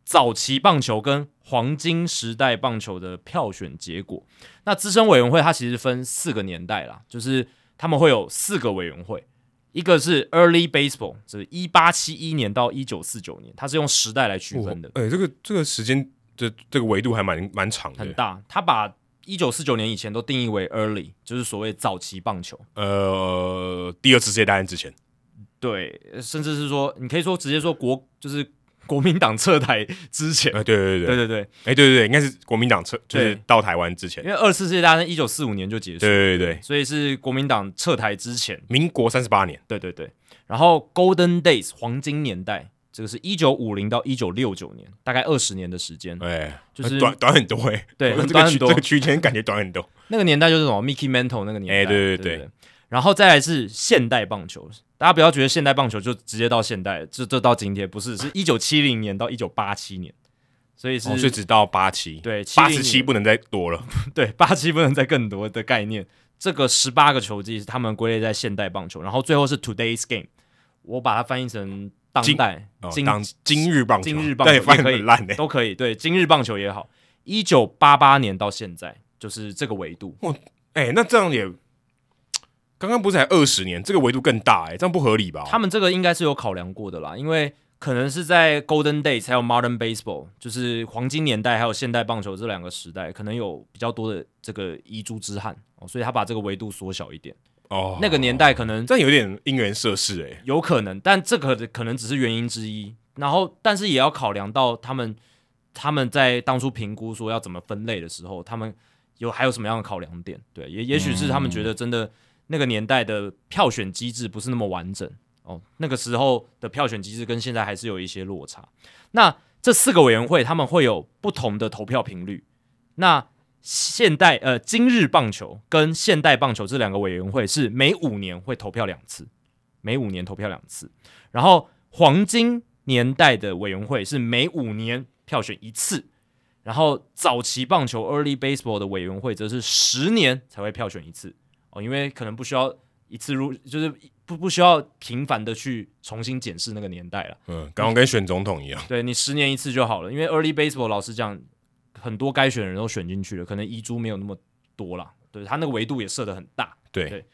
早期棒球跟黄金时代棒球的票选结果，那资深委员会它其实分四个年代啦，就是他们会有四个委员会，一个是 Early Baseball，就是一八七一年到一九四九年，它是用时代来区分的。哎、欸，这个这个时间这这个维度还蛮蛮长的，很大。他把一九四九年以前都定义为 Early，就是所谓早期棒球。呃，第二次世界大战之前，对，甚至是说你可以说直接说国就是。国民党撤台之前，对对对对。对对，哎对对对，应该是国民党撤，就是到台湾之前，因为二次世界大战一九四五年就结束，对对对，所以是国民党撤台之前，民国三十八年，对对对，然后 Golden Days 黄金年代，这个是一九五零到一九六九年，大概二十年的时间，哎，就是短短很多哎，对，短很多，这个区间感觉短很多，那个年代就是什么 Mickey Mantle 那个年代，哎对对对。然后再来是现代棒球，大家不要觉得现代棒球就直接到现代，这这到今天不是，是一九七零年到一九八七年，所以是、哦、所以只到八七，对，八十七不能再多了，对，八七不能再更多的概念。这个十八个球季是他们归类在现代棒球，然后最后是 Today's Game，我把它翻译成当代今、哦、今，今日棒球，今日棒球也可以烂都可以，对，今日棒球也好，一九八八年到现在就是这个维度。哇，哎，那这样也。刚刚不是才二十年，这个维度更大哎、欸，这样不合理吧？他们这个应该是有考量过的啦，因为可能是在 Golden Day 才有 Modern Baseball，就是黄金年代还有现代棒球这两个时代，可能有比较多的这个遗珠之憾哦，所以他把这个维度缩小一点哦。那个年代可能这样有点因缘设事哎，有可能，但这个可能只是原因之一。然后，但是也要考量到他们他们在当初评估说要怎么分类的时候，他们有还有什么样的考量点？对，也也许是他们觉得真的。那个年代的票选机制不是那么完整哦，那个时候的票选机制跟现在还是有一些落差。那这四个委员会他们会有不同的投票频率。那现代呃今日棒球跟现代棒球这两个委员会是每五年会投票两次，每五年投票两次。然后黄金年代的委员会是每五年票选一次，然后早期棒球 Early Baseball 的委员会则是十年才会票选一次。因为可能不需要一次入，就是不不需要频繁的去重新检视那个年代了。嗯，刚刚跟选总统一样，对，你十年一次就好了。因为 early baseball 老实讲，很多该选的人都选进去了，可能遗珠没有那么多了。对，他那个维度也设的很大。对，对，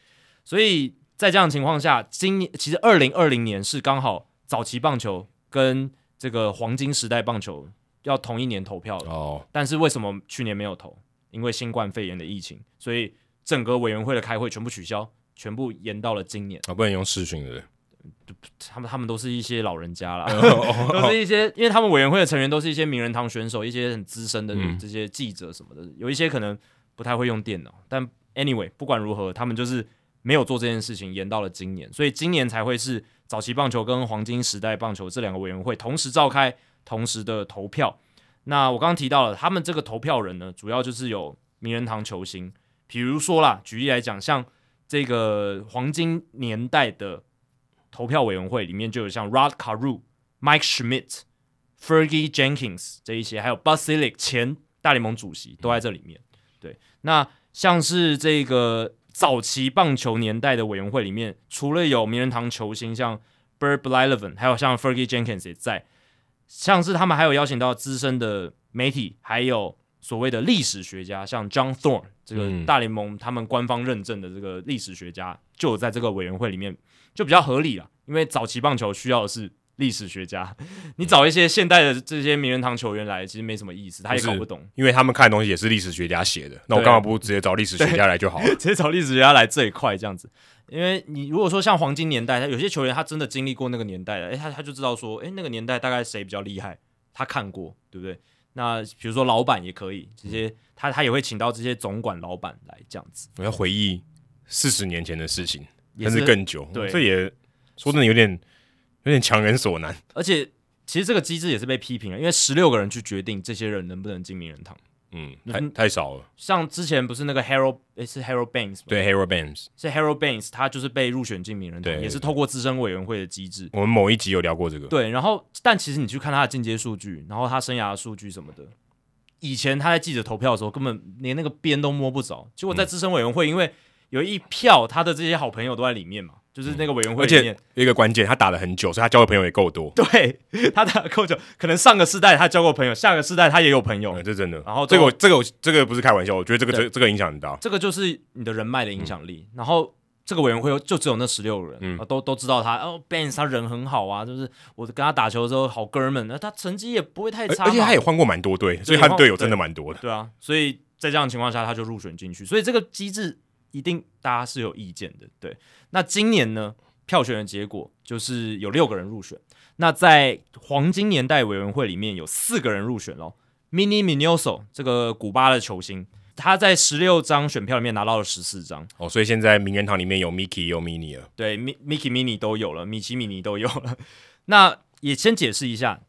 所以在这样的情况下，今年其实二零二零年是刚好早期棒球跟这个黄金时代棒球要同一年投票的。哦，但是为什么去年没有投？因为新冠肺炎的疫情，所以整个委员会的开会全部取消。全部延到了今年啊，不能用视讯的。他们他们都是一些老人家啦，都是一些，因为他们委员会的成员都是一些名人堂选手，一些很资深的这些记者什么的，嗯、有一些可能不太会用电脑。但 anyway，不管如何，他们就是没有做这件事情，延到了今年，所以今年才会是早期棒球跟黄金时代棒球这两个委员会同时召开，同时的投票。那我刚刚提到了，他们这个投票人呢，主要就是有名人堂球星，比如说啦，举例来讲，像。这个黄金年代的投票委员会里面就有像 Rod Carew、Mike Schmidt、Fergie Jenkins 这一些，还有 Bud Selig 前大联盟主席都在这里面。对，那像是这个早期棒球年代的委员会里面，除了有名人堂球星像 Bird b l y l e v e n 还有像 Fergie Jenkins 也在，像是他们还有邀请到资深的媒体，还有。所谓的历史学家，像 John Thorn 这个大联盟他们官方认证的这个历史学家，就有在这个委员会里面，就比较合理了。因为早期棒球需要的是历史学家，你找一些现代的这些名人堂球员来，其实没什么意思，他也搞不懂。因为他们看的东西也是历史学家写的，那我干嘛不直接找历史学家来就好了？直接找历史学家来最快这样子。因为你如果说像黄金年代，他有些球员他真的经历过那个年代的，诶，他他就知道说，诶，那个年代大概谁比较厉害，他看过，对不对？那比如说老板也可以，这些他他也会请到这些总管老板来这样子。我要回忆四十年前的事情，甚至更久。对，这也说真的有点有点强人所难。而且其实这个机制也是被批评了，因为十六个人去决定这些人能不能进名人堂。嗯，太太少了。像之前不是那个 Harold，诶是 Harold Baines 吗？对，Harold Baines 是 Harold Baines，他就是被入选进名人堂，对，也是透过资深委员会的机制。我们某一集有聊过这个。对，然后但其实你去看他的进阶数据，然后他生涯的数据什么的。以前他在记者投票的时候，根本连那个边都摸不着。结果在资深委员会，因为有一票他的这些好朋友都在里面嘛，就是那个委员会里面。有一个关键，他打了很久，所以他交的朋友也够多。对，他打了够久，可能上个世代他交过朋友，下个世代他也有朋友。嗯、这真的。然后这个这个这个不是开玩笑，我觉得这个这这个影响很大。这个就是你的人脉的影响力。嗯、然后。这个委员会就只有那十六个人，嗯、都都知道他哦，Baines 他人很好啊，就是我跟他打球的时候好哥们，那他成绩也不会太差，而且他也换过蛮多队，所以他的队友真的蛮多的。对，对啊，所以在这样的情况下，他就入选进去。所以这个机制一定大家是有意见的。对，那今年呢，票选的结果就是有六个人入选。那在黄金年代委员会里面有四个人入选咯 Minnie Minoso 这个古巴的球星。他在十六张选票里面拿到了十四张哦，所以现在名人堂里面有 Mickey 有 Minnie 了，对，Mickey Minnie 都有了，米奇米妮都有了。那也先解释一下，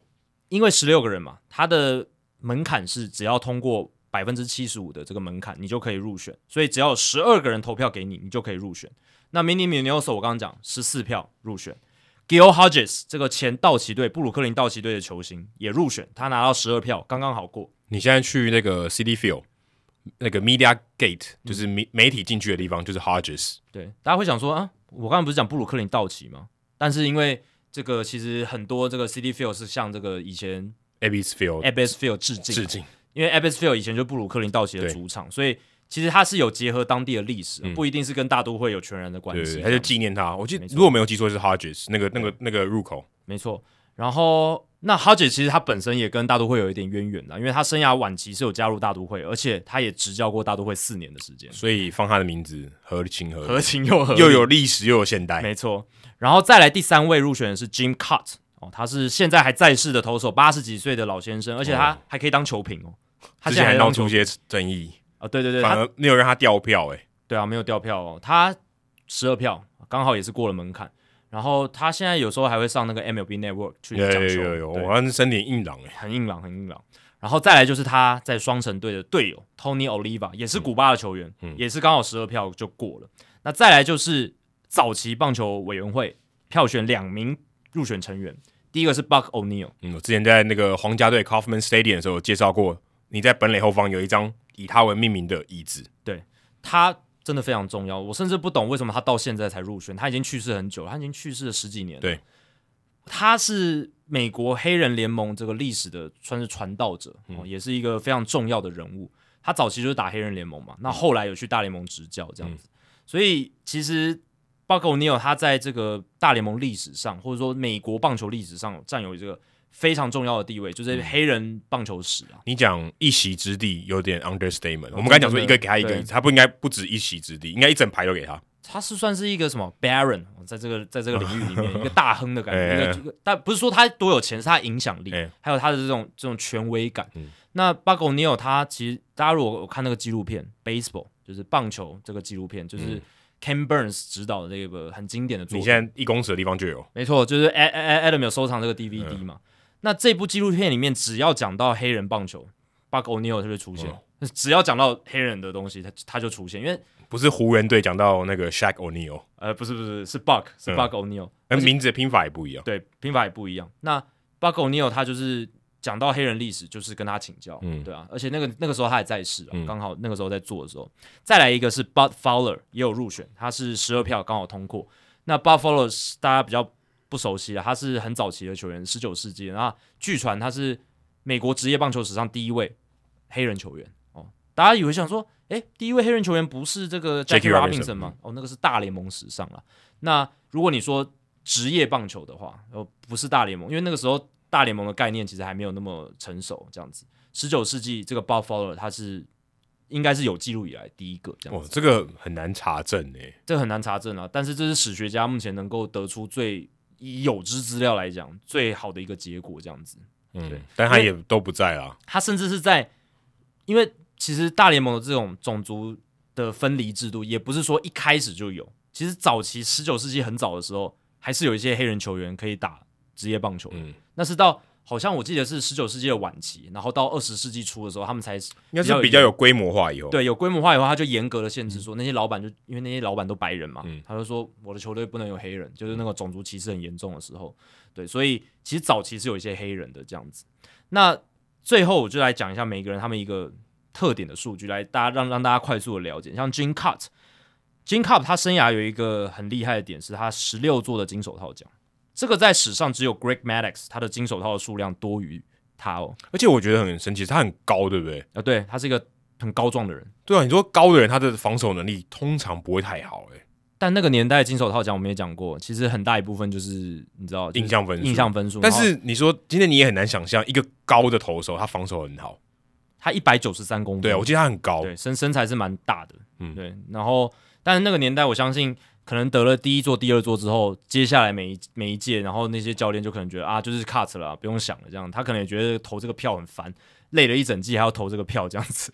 因为十六个人嘛，他的门槛是只要通过百分之七十五的这个门槛，你就可以入选。所以只要有十二个人投票给你，你就可以入选。那 Minnie Minoso 我刚刚讲十四票入选，Gil Hodges 这个前道奇队布鲁克林道奇队的球星也入选，他拿到十二票，刚刚好过。你现在去那个 City Field。那个 Media Gate 就是媒媒体进去的地方，就是 Hodges。对，大家会想说啊，我刚刚不是讲布鲁克林道奇吗？但是因为这个其实很多这个 City Field 是向这个以前 Ebbets Field Ebbets Field 致敬，致敬。因为 Ebbets Field 以前就布鲁克林道奇的主场，所以其实它是有结合当地的历史，不一定是跟大都会有全然的关系。他就纪念他，我记得如果没有记错是 Hodges 那个那个那个入口，没错。然后。那 Hodges 其实他本身也跟大都会有一点渊源的，因为他生涯晚期是有加入大都会，而且他也执教过大都会四年的时间，所以放他的名字合情合理，合情又合理，又有历史又有现代，没错。然后再来第三位入选的是 Jim Cut 哦，他是现在还在世的投手，八十几岁的老先生，而且他还可以当球评哦。他现在还闹出一些争议啊、哦，对对对，反而没有让他掉票哎，对啊，没有掉票哦，他十二票刚好也是过了门槛。然后他现在有时候还会上那个 MLB Network 去讲球，有有有，我看身体硬朗哎，很硬朗，很硬朗。然后再来就是他在双城队的队友 Tony Oliva，也是古巴的球员，嗯、也是刚好十二票就过了。嗯、那再来就是早期棒球委员会票选两名入选成员，第一个是 Buck O'Neil，嗯，我之前在那个皇家队 Kauffman Stadium 的时候有介绍过，你在本垒后方有一张以他为命名的椅子，对他。真的非常重要。我甚至不懂为什么他到现在才入选，他已经去世很久了，他已经去世了十几年了。对，他是美国黑人联盟这个历史的算是传道者，也是一个非常重要的人物。他早期就是打黑人联盟嘛，那后来有去大联盟执教这样子，嗯、所以其实 Buck O'Neil 他在这个大联盟历史上，或者说美国棒球历史上占有这个非常重要的地位，就是黑人棒球史啊。你讲一席之地有点 understatement，、嗯、我们刚才讲说一个给他一个，他不应该不止一席之地，应该一整排都给他。他是算是一个什么 Baron，在这个在这个领域里面 一个大亨的感觉，一个但不是说他多有钱，是他影响力，还有他的这种这种权威感。嗯那 O'Neil 他其实，大家如果我看那个纪录片，Baseball 就是棒球这个纪录片，就是 Ken Burns 指导的那个很经典的作品。你现在一公尺的地方就有，没错，就是 Adam 有收藏这个 DVD 嘛。嗯、那这部纪录片里面，只要讲到黑人棒球，Buck O'Neil 就会出现。嗯、只要讲到黑人的东西，他他就出现。因为不是湖人队讲到那个 Shaq O'Neil，呃，不是不是是 Buck 是 Buck O'Neil，嗯、名字的拼法也不一样。对，拼法也不一样。那 Buck O'Neil 他就是。讲到黑人历史，就是跟他请教，嗯，对啊，而且那个那个时候他也在世啊，刚、嗯、好那个时候在做的时候，再来一个是 Bud Fowler 也有入选，他是十二票刚好通过。那 Bud Fowler 大家比较不熟悉啊，他是很早期的球员，十九世纪，然后据传他是美国职业棒球史上第一位黑人球员哦。大家以为想说，诶，第一位黑人球员不是这个 Jackie Robinson 吗？哦，那个是大联盟史上了。那如果你说职业棒球的话，哦，不是大联盟，因为那个时候。大联盟的概念其实还没有那么成熟，这样子。十九世纪这个 Fowler 他是应该是有记录以来第一个这样子。哦，这个很难查证诶，这个很难查证啊。但是这是史学家目前能够得出最以有知资料来讲最好的一个结果，这样子。嗯，对。但他也都不在啊。他甚至是在，因为其实大联盟的这种种族的分离制度，也不是说一开始就有。其实早期十九世纪很早的时候，还是有一些黑人球员可以打职业棒球。嗯。那是到好像我记得是十九世纪的晚期，然后到二十世纪初的时候，他们才应该是比较有规模化以后。对，有规模化以后，他就严格的限制说，那些老板就因为那些老板都白人嘛，嗯、他就说我的球队不能有黑人，就是那个种族歧视很严重的时候。对，所以其实早期是有一些黑人的这样子。那最后我就来讲一下每个人他们一个特点的数据，来大家让让大家快速的了解。像 Jim Kaat，Jim Kaat 他生涯有一个很厉害的点是他十六座的金手套奖。这个在史上只有 Greg Maddux 他的金手套的数量多于他哦，而且我觉得很神奇，他很高，对不对？啊，对，他是一个很高壮的人。对啊，你说高的人，他的防守能力通常不会太好，诶。但那个年代金手套奖我们也讲过，其实很大一部分就是你知道印象分数，印象分数。但是你说今天你也很难想象一个高的投手，他防守很好，他一百九十三公分，对，我记得他很高，对，身身材是蛮大的，嗯，对。然后，但是那个年代我相信。可能得了第一座、第二座之后，接下来每一每一届，然后那些教练就可能觉得啊，就是 cut 了，不用想了，这样他可能也觉得投这个票很烦，累了一整季还要投这个票这样子。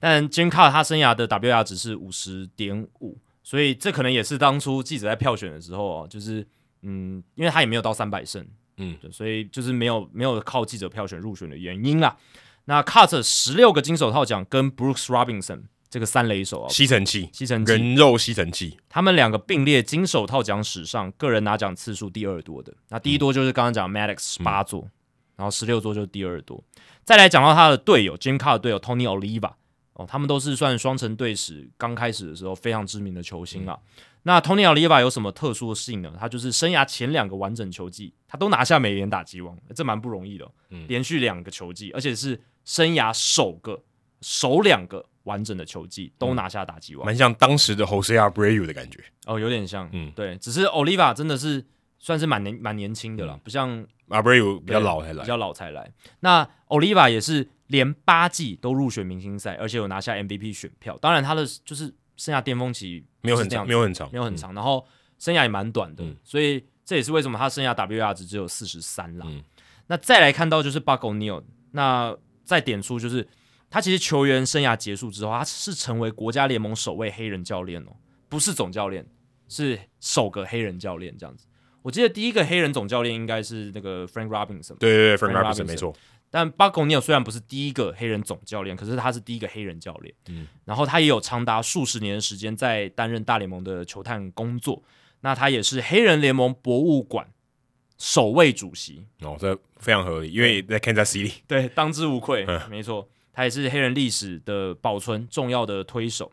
但 Jim Kaat 他生涯的 WAR 值是五十点五，所以这可能也是当初记者在票选的时候啊，就是嗯，因为他也没有到三百胜，嗯，所以就是没有没有靠记者票选入选的原因啦。那 cut 十六个金手套奖跟 Brooks Robinson。这个三雷手啊，吸尘器，吸尘器，人肉吸尘器，他们两个并列金手套奖史上个人拿奖次数第二多的。那第一多就是刚刚讲 Maddox 十八座，嗯、然后十六座就是第二多。再来讲到他的队友 Jim Carr 的队友 Tony Oliva 哦，他们都是算双城队史刚开始的时候非常知名的球星啊。嗯、那 Tony Oliva 有什么特殊的性呢？他就是生涯前两个完整球季，他都拿下美联打击王，这蛮不容易的。嗯，连续两个球季，而且是生涯首个首两个。完整的球季都拿下打击王，蛮、嗯、像当时的 Jose Abreu 的感觉哦，有点像，嗯，对，只是 Oliva 真的是算是蛮年蛮年轻的了，嗯、不像 Abreu 比较老才来，比较老才来。那 Oliva 也是连八季都入选明星赛，而且有拿下 MVP 选票。当然他的就是生涯巅峰期没有很长，没有很长，没有很长，嗯、然后生涯也蛮短的，嗯、所以这也是为什么他生涯 WAR 值只有四十三啦。嗯、那再来看到就是 Buck O'Neil，那再点出就是。他其实球员生涯结束之后，他是成为国家联盟首位黑人教练哦，不是总教练，是首个黑人教练这样子。我记得第一个黑人总教练应该是那个 Frank Robinson，对对对，Frank Robinson 没错。但 Buck O'Neil 虽然不是第一个黑人总教练，可是他是第一个黑人教练。嗯，然后他也有长达数十年的时间在担任大联盟的球探工作。那他也是黑人联盟博物馆首位主席哦，这非常合理，因为在 Kansas City，对，当之无愧，嗯、没错。他也是黑人历史的保存重要的推手。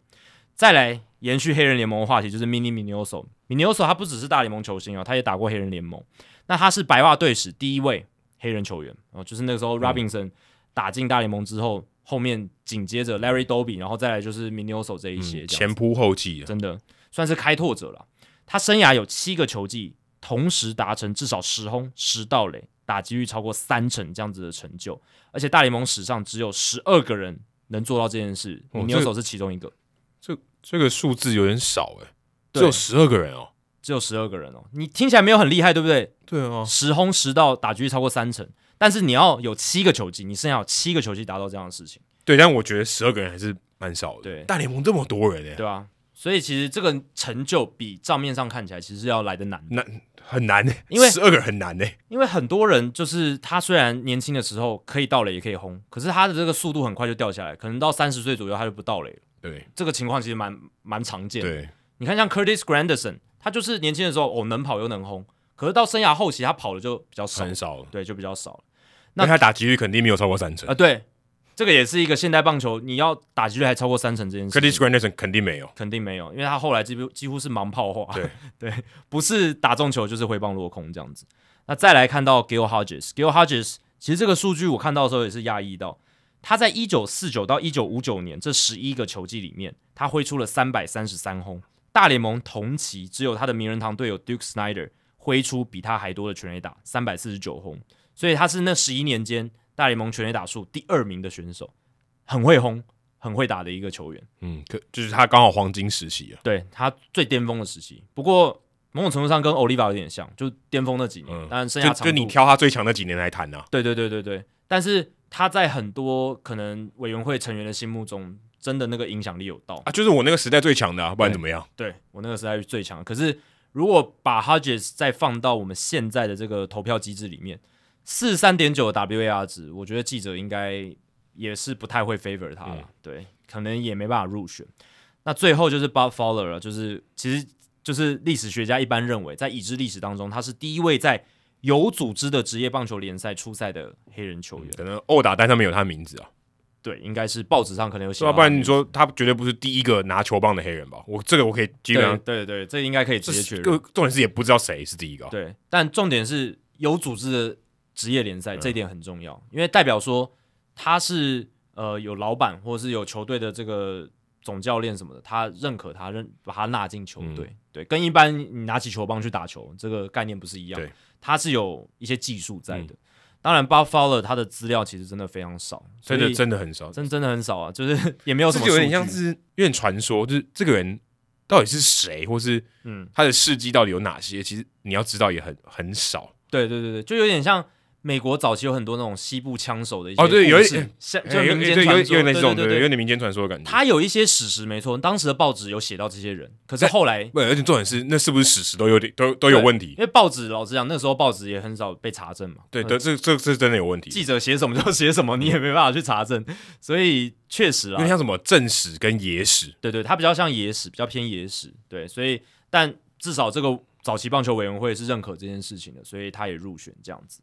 再来延续黑人联盟的话题，就是 Mini Minoso。Minoso 他不只是大联盟球星哦，他也打过黑人联盟。那他是白袜队史第一位黑人球员哦，就是那个时候 Robinson 打进大联盟之后，后面紧接着 Larry Doby，然后再来就是 Minoso 这一些这，前仆后继，真的算是开拓者了。他生涯有七个球季同时达成至少十轰十盗垒，打击率超过三成这样子的成就，而且大联盟史上只有十二个人能做到这件事，Minoso 是其中一个。这这个数字有点少诶，只有十二个人哦，只有十二个人哦，你听起来没有很厉害，对不对？对啊，十轰十盗，打击率超过三成，但是你要有七个球季，你剩下有七个球季达到这样的事情。对，但我觉得十二个人还是蛮少的。对，大联盟这么多人诶，对啊，所以其实这个成就比账面上看起来其实要来的难，难很难诶，因为十二个人很难诶，因为很多人就是他虽然年轻的时候可以盗垒也可以轰，可是他的这个速度很快就掉下来，可能到三十岁左右他就不盗垒了。对，这个情况其实蛮蛮常见的。对，你看像 Curtis Granderson，他就是年轻的时候哦能跑又能轰，可是到生涯后期他跑的就比较少，很少了，对，就比较少了。那他打击率肯定没有超过三成啊、呃。对，这个也是一个现代棒球，你要打击率还超过三成这件事，Curtis Granderson 肯定没有，肯定没有，因为他后来几乎几乎是盲炮化，对 对，不是打中球就是挥棒落空这样子。那再来看到 Gil Hodges，Gil Hodges 其实这个数据我看到的时候也是讶异到。他在一九四九到一九五九年这十一个球季里面，他挥出了三百三十三轰。大联盟同期只有他的名人堂队友 Duke Snider 挥出比他还多的全垒打，三百四十九轰。所以他是那十一年间大联盟全垒打数第二名的选手，很会轰、很会打的一个球员。嗯，可就是他刚好黄金时期啊，对他最巅峰的时期。不过某种程度上跟 Oliva 有点像，就巅峰那几年，嗯、但剩下就就你挑他最强那几年来谈啊。对对对对对，但是。他在很多可能委员会成员的心目中，真的那个影响力有到啊，就是我那个时代最强的，啊，不然怎么样？对，对我那个时代最强。可是如果把 Hodges 再放到我们现在的这个投票机制里面，四十三点九的 WAR 值，我觉得记者应该也是不太会 favor 他了，嗯，对，可能也没办法入选。那最后就是 Bob Fowler 了，就是其实就是历史学家一般认为，在已知历史当中，他是第一位在有组织的职业棒球联赛出赛的黑人球员，可能殴打单上面有他的名字啊。对，应该是报纸上可能有写。要不然你说他绝对不是第一个拿球棒的黑人吧？我这个我可以基本上对对对，这应该可以直接确认。重点是也不知道谁是第一个。对，但重点是有组织的职业联赛，这一点很重要，因为代表说他是呃有老板或者是有球队的这个总教练什么的，他认可他认把他纳进球队。嗯、对，跟一般你拿起球棒去打球这个概念不是一样。他是有一些技术在的，嗯、当然 Fowler 他的资料其实真的非常少，真的真的很少，真真的很少啊，就是 也没有什么，有点像是有点传说，就是这个人到底是谁，或是嗯，他的事迹到底有哪些？其实你要知道也很很少。对对对对，就有点像。美国早期有很多那种西部枪手的一些哦，对，有一点像就民间传说，有点那种，对对，有点民间传说的感觉。他有一些史实没错，当时的报纸有写到这些人，可是后来，不，而且重点是，那是不是史实都有点都都有问题？因为报纸老实讲，那时候报纸也很少被查证嘛。对，这这这是真的有问题。记者写什么就写什么，你也没办法去查证，所以确实啊，因为像什么正史跟野史，对对，它比较像野史，比较偏野史。对，所以但至少这个早期棒球委员会是认可这件事情的，所以他也入选这样子。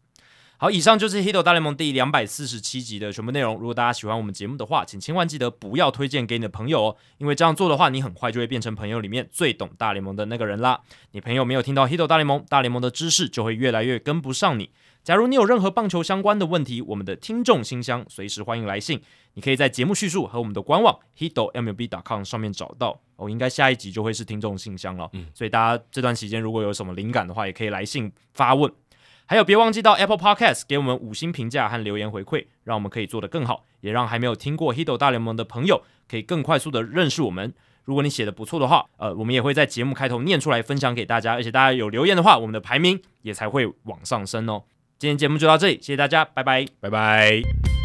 好，以上就是《Hito 大联盟》第两百四十七集的全部内容。如果大家喜欢我们节目的话，请千万记得不要推荐给你的朋友哦，因为这样做的话，你很快就会变成朋友里面最懂大联盟的那个人啦。你朋友没有听到《Hito 大联盟》，大联盟的知识就会越来越跟不上你。假如你有任何棒球相关的问题，我们的听众信箱随时欢迎来信。你可以在节目叙述和我们的官网 hitomlb.com 上面找到哦。应该下一集就会是听众信箱了，嗯，所以大家这段期间如果有什么灵感的话，也可以来信发问。还有，别忘记到 Apple Podcast 给我们五星评价和留言回馈，让我们可以做得更好，也让还没有听过 Hito 大联盟的朋友可以更快速的认识我们。如果你写的不错的话，呃，我们也会在节目开头念出来分享给大家，而且大家有留言的话，我们的排名也才会往上升哦。今天节目就到这里，谢谢大家，拜拜，拜拜。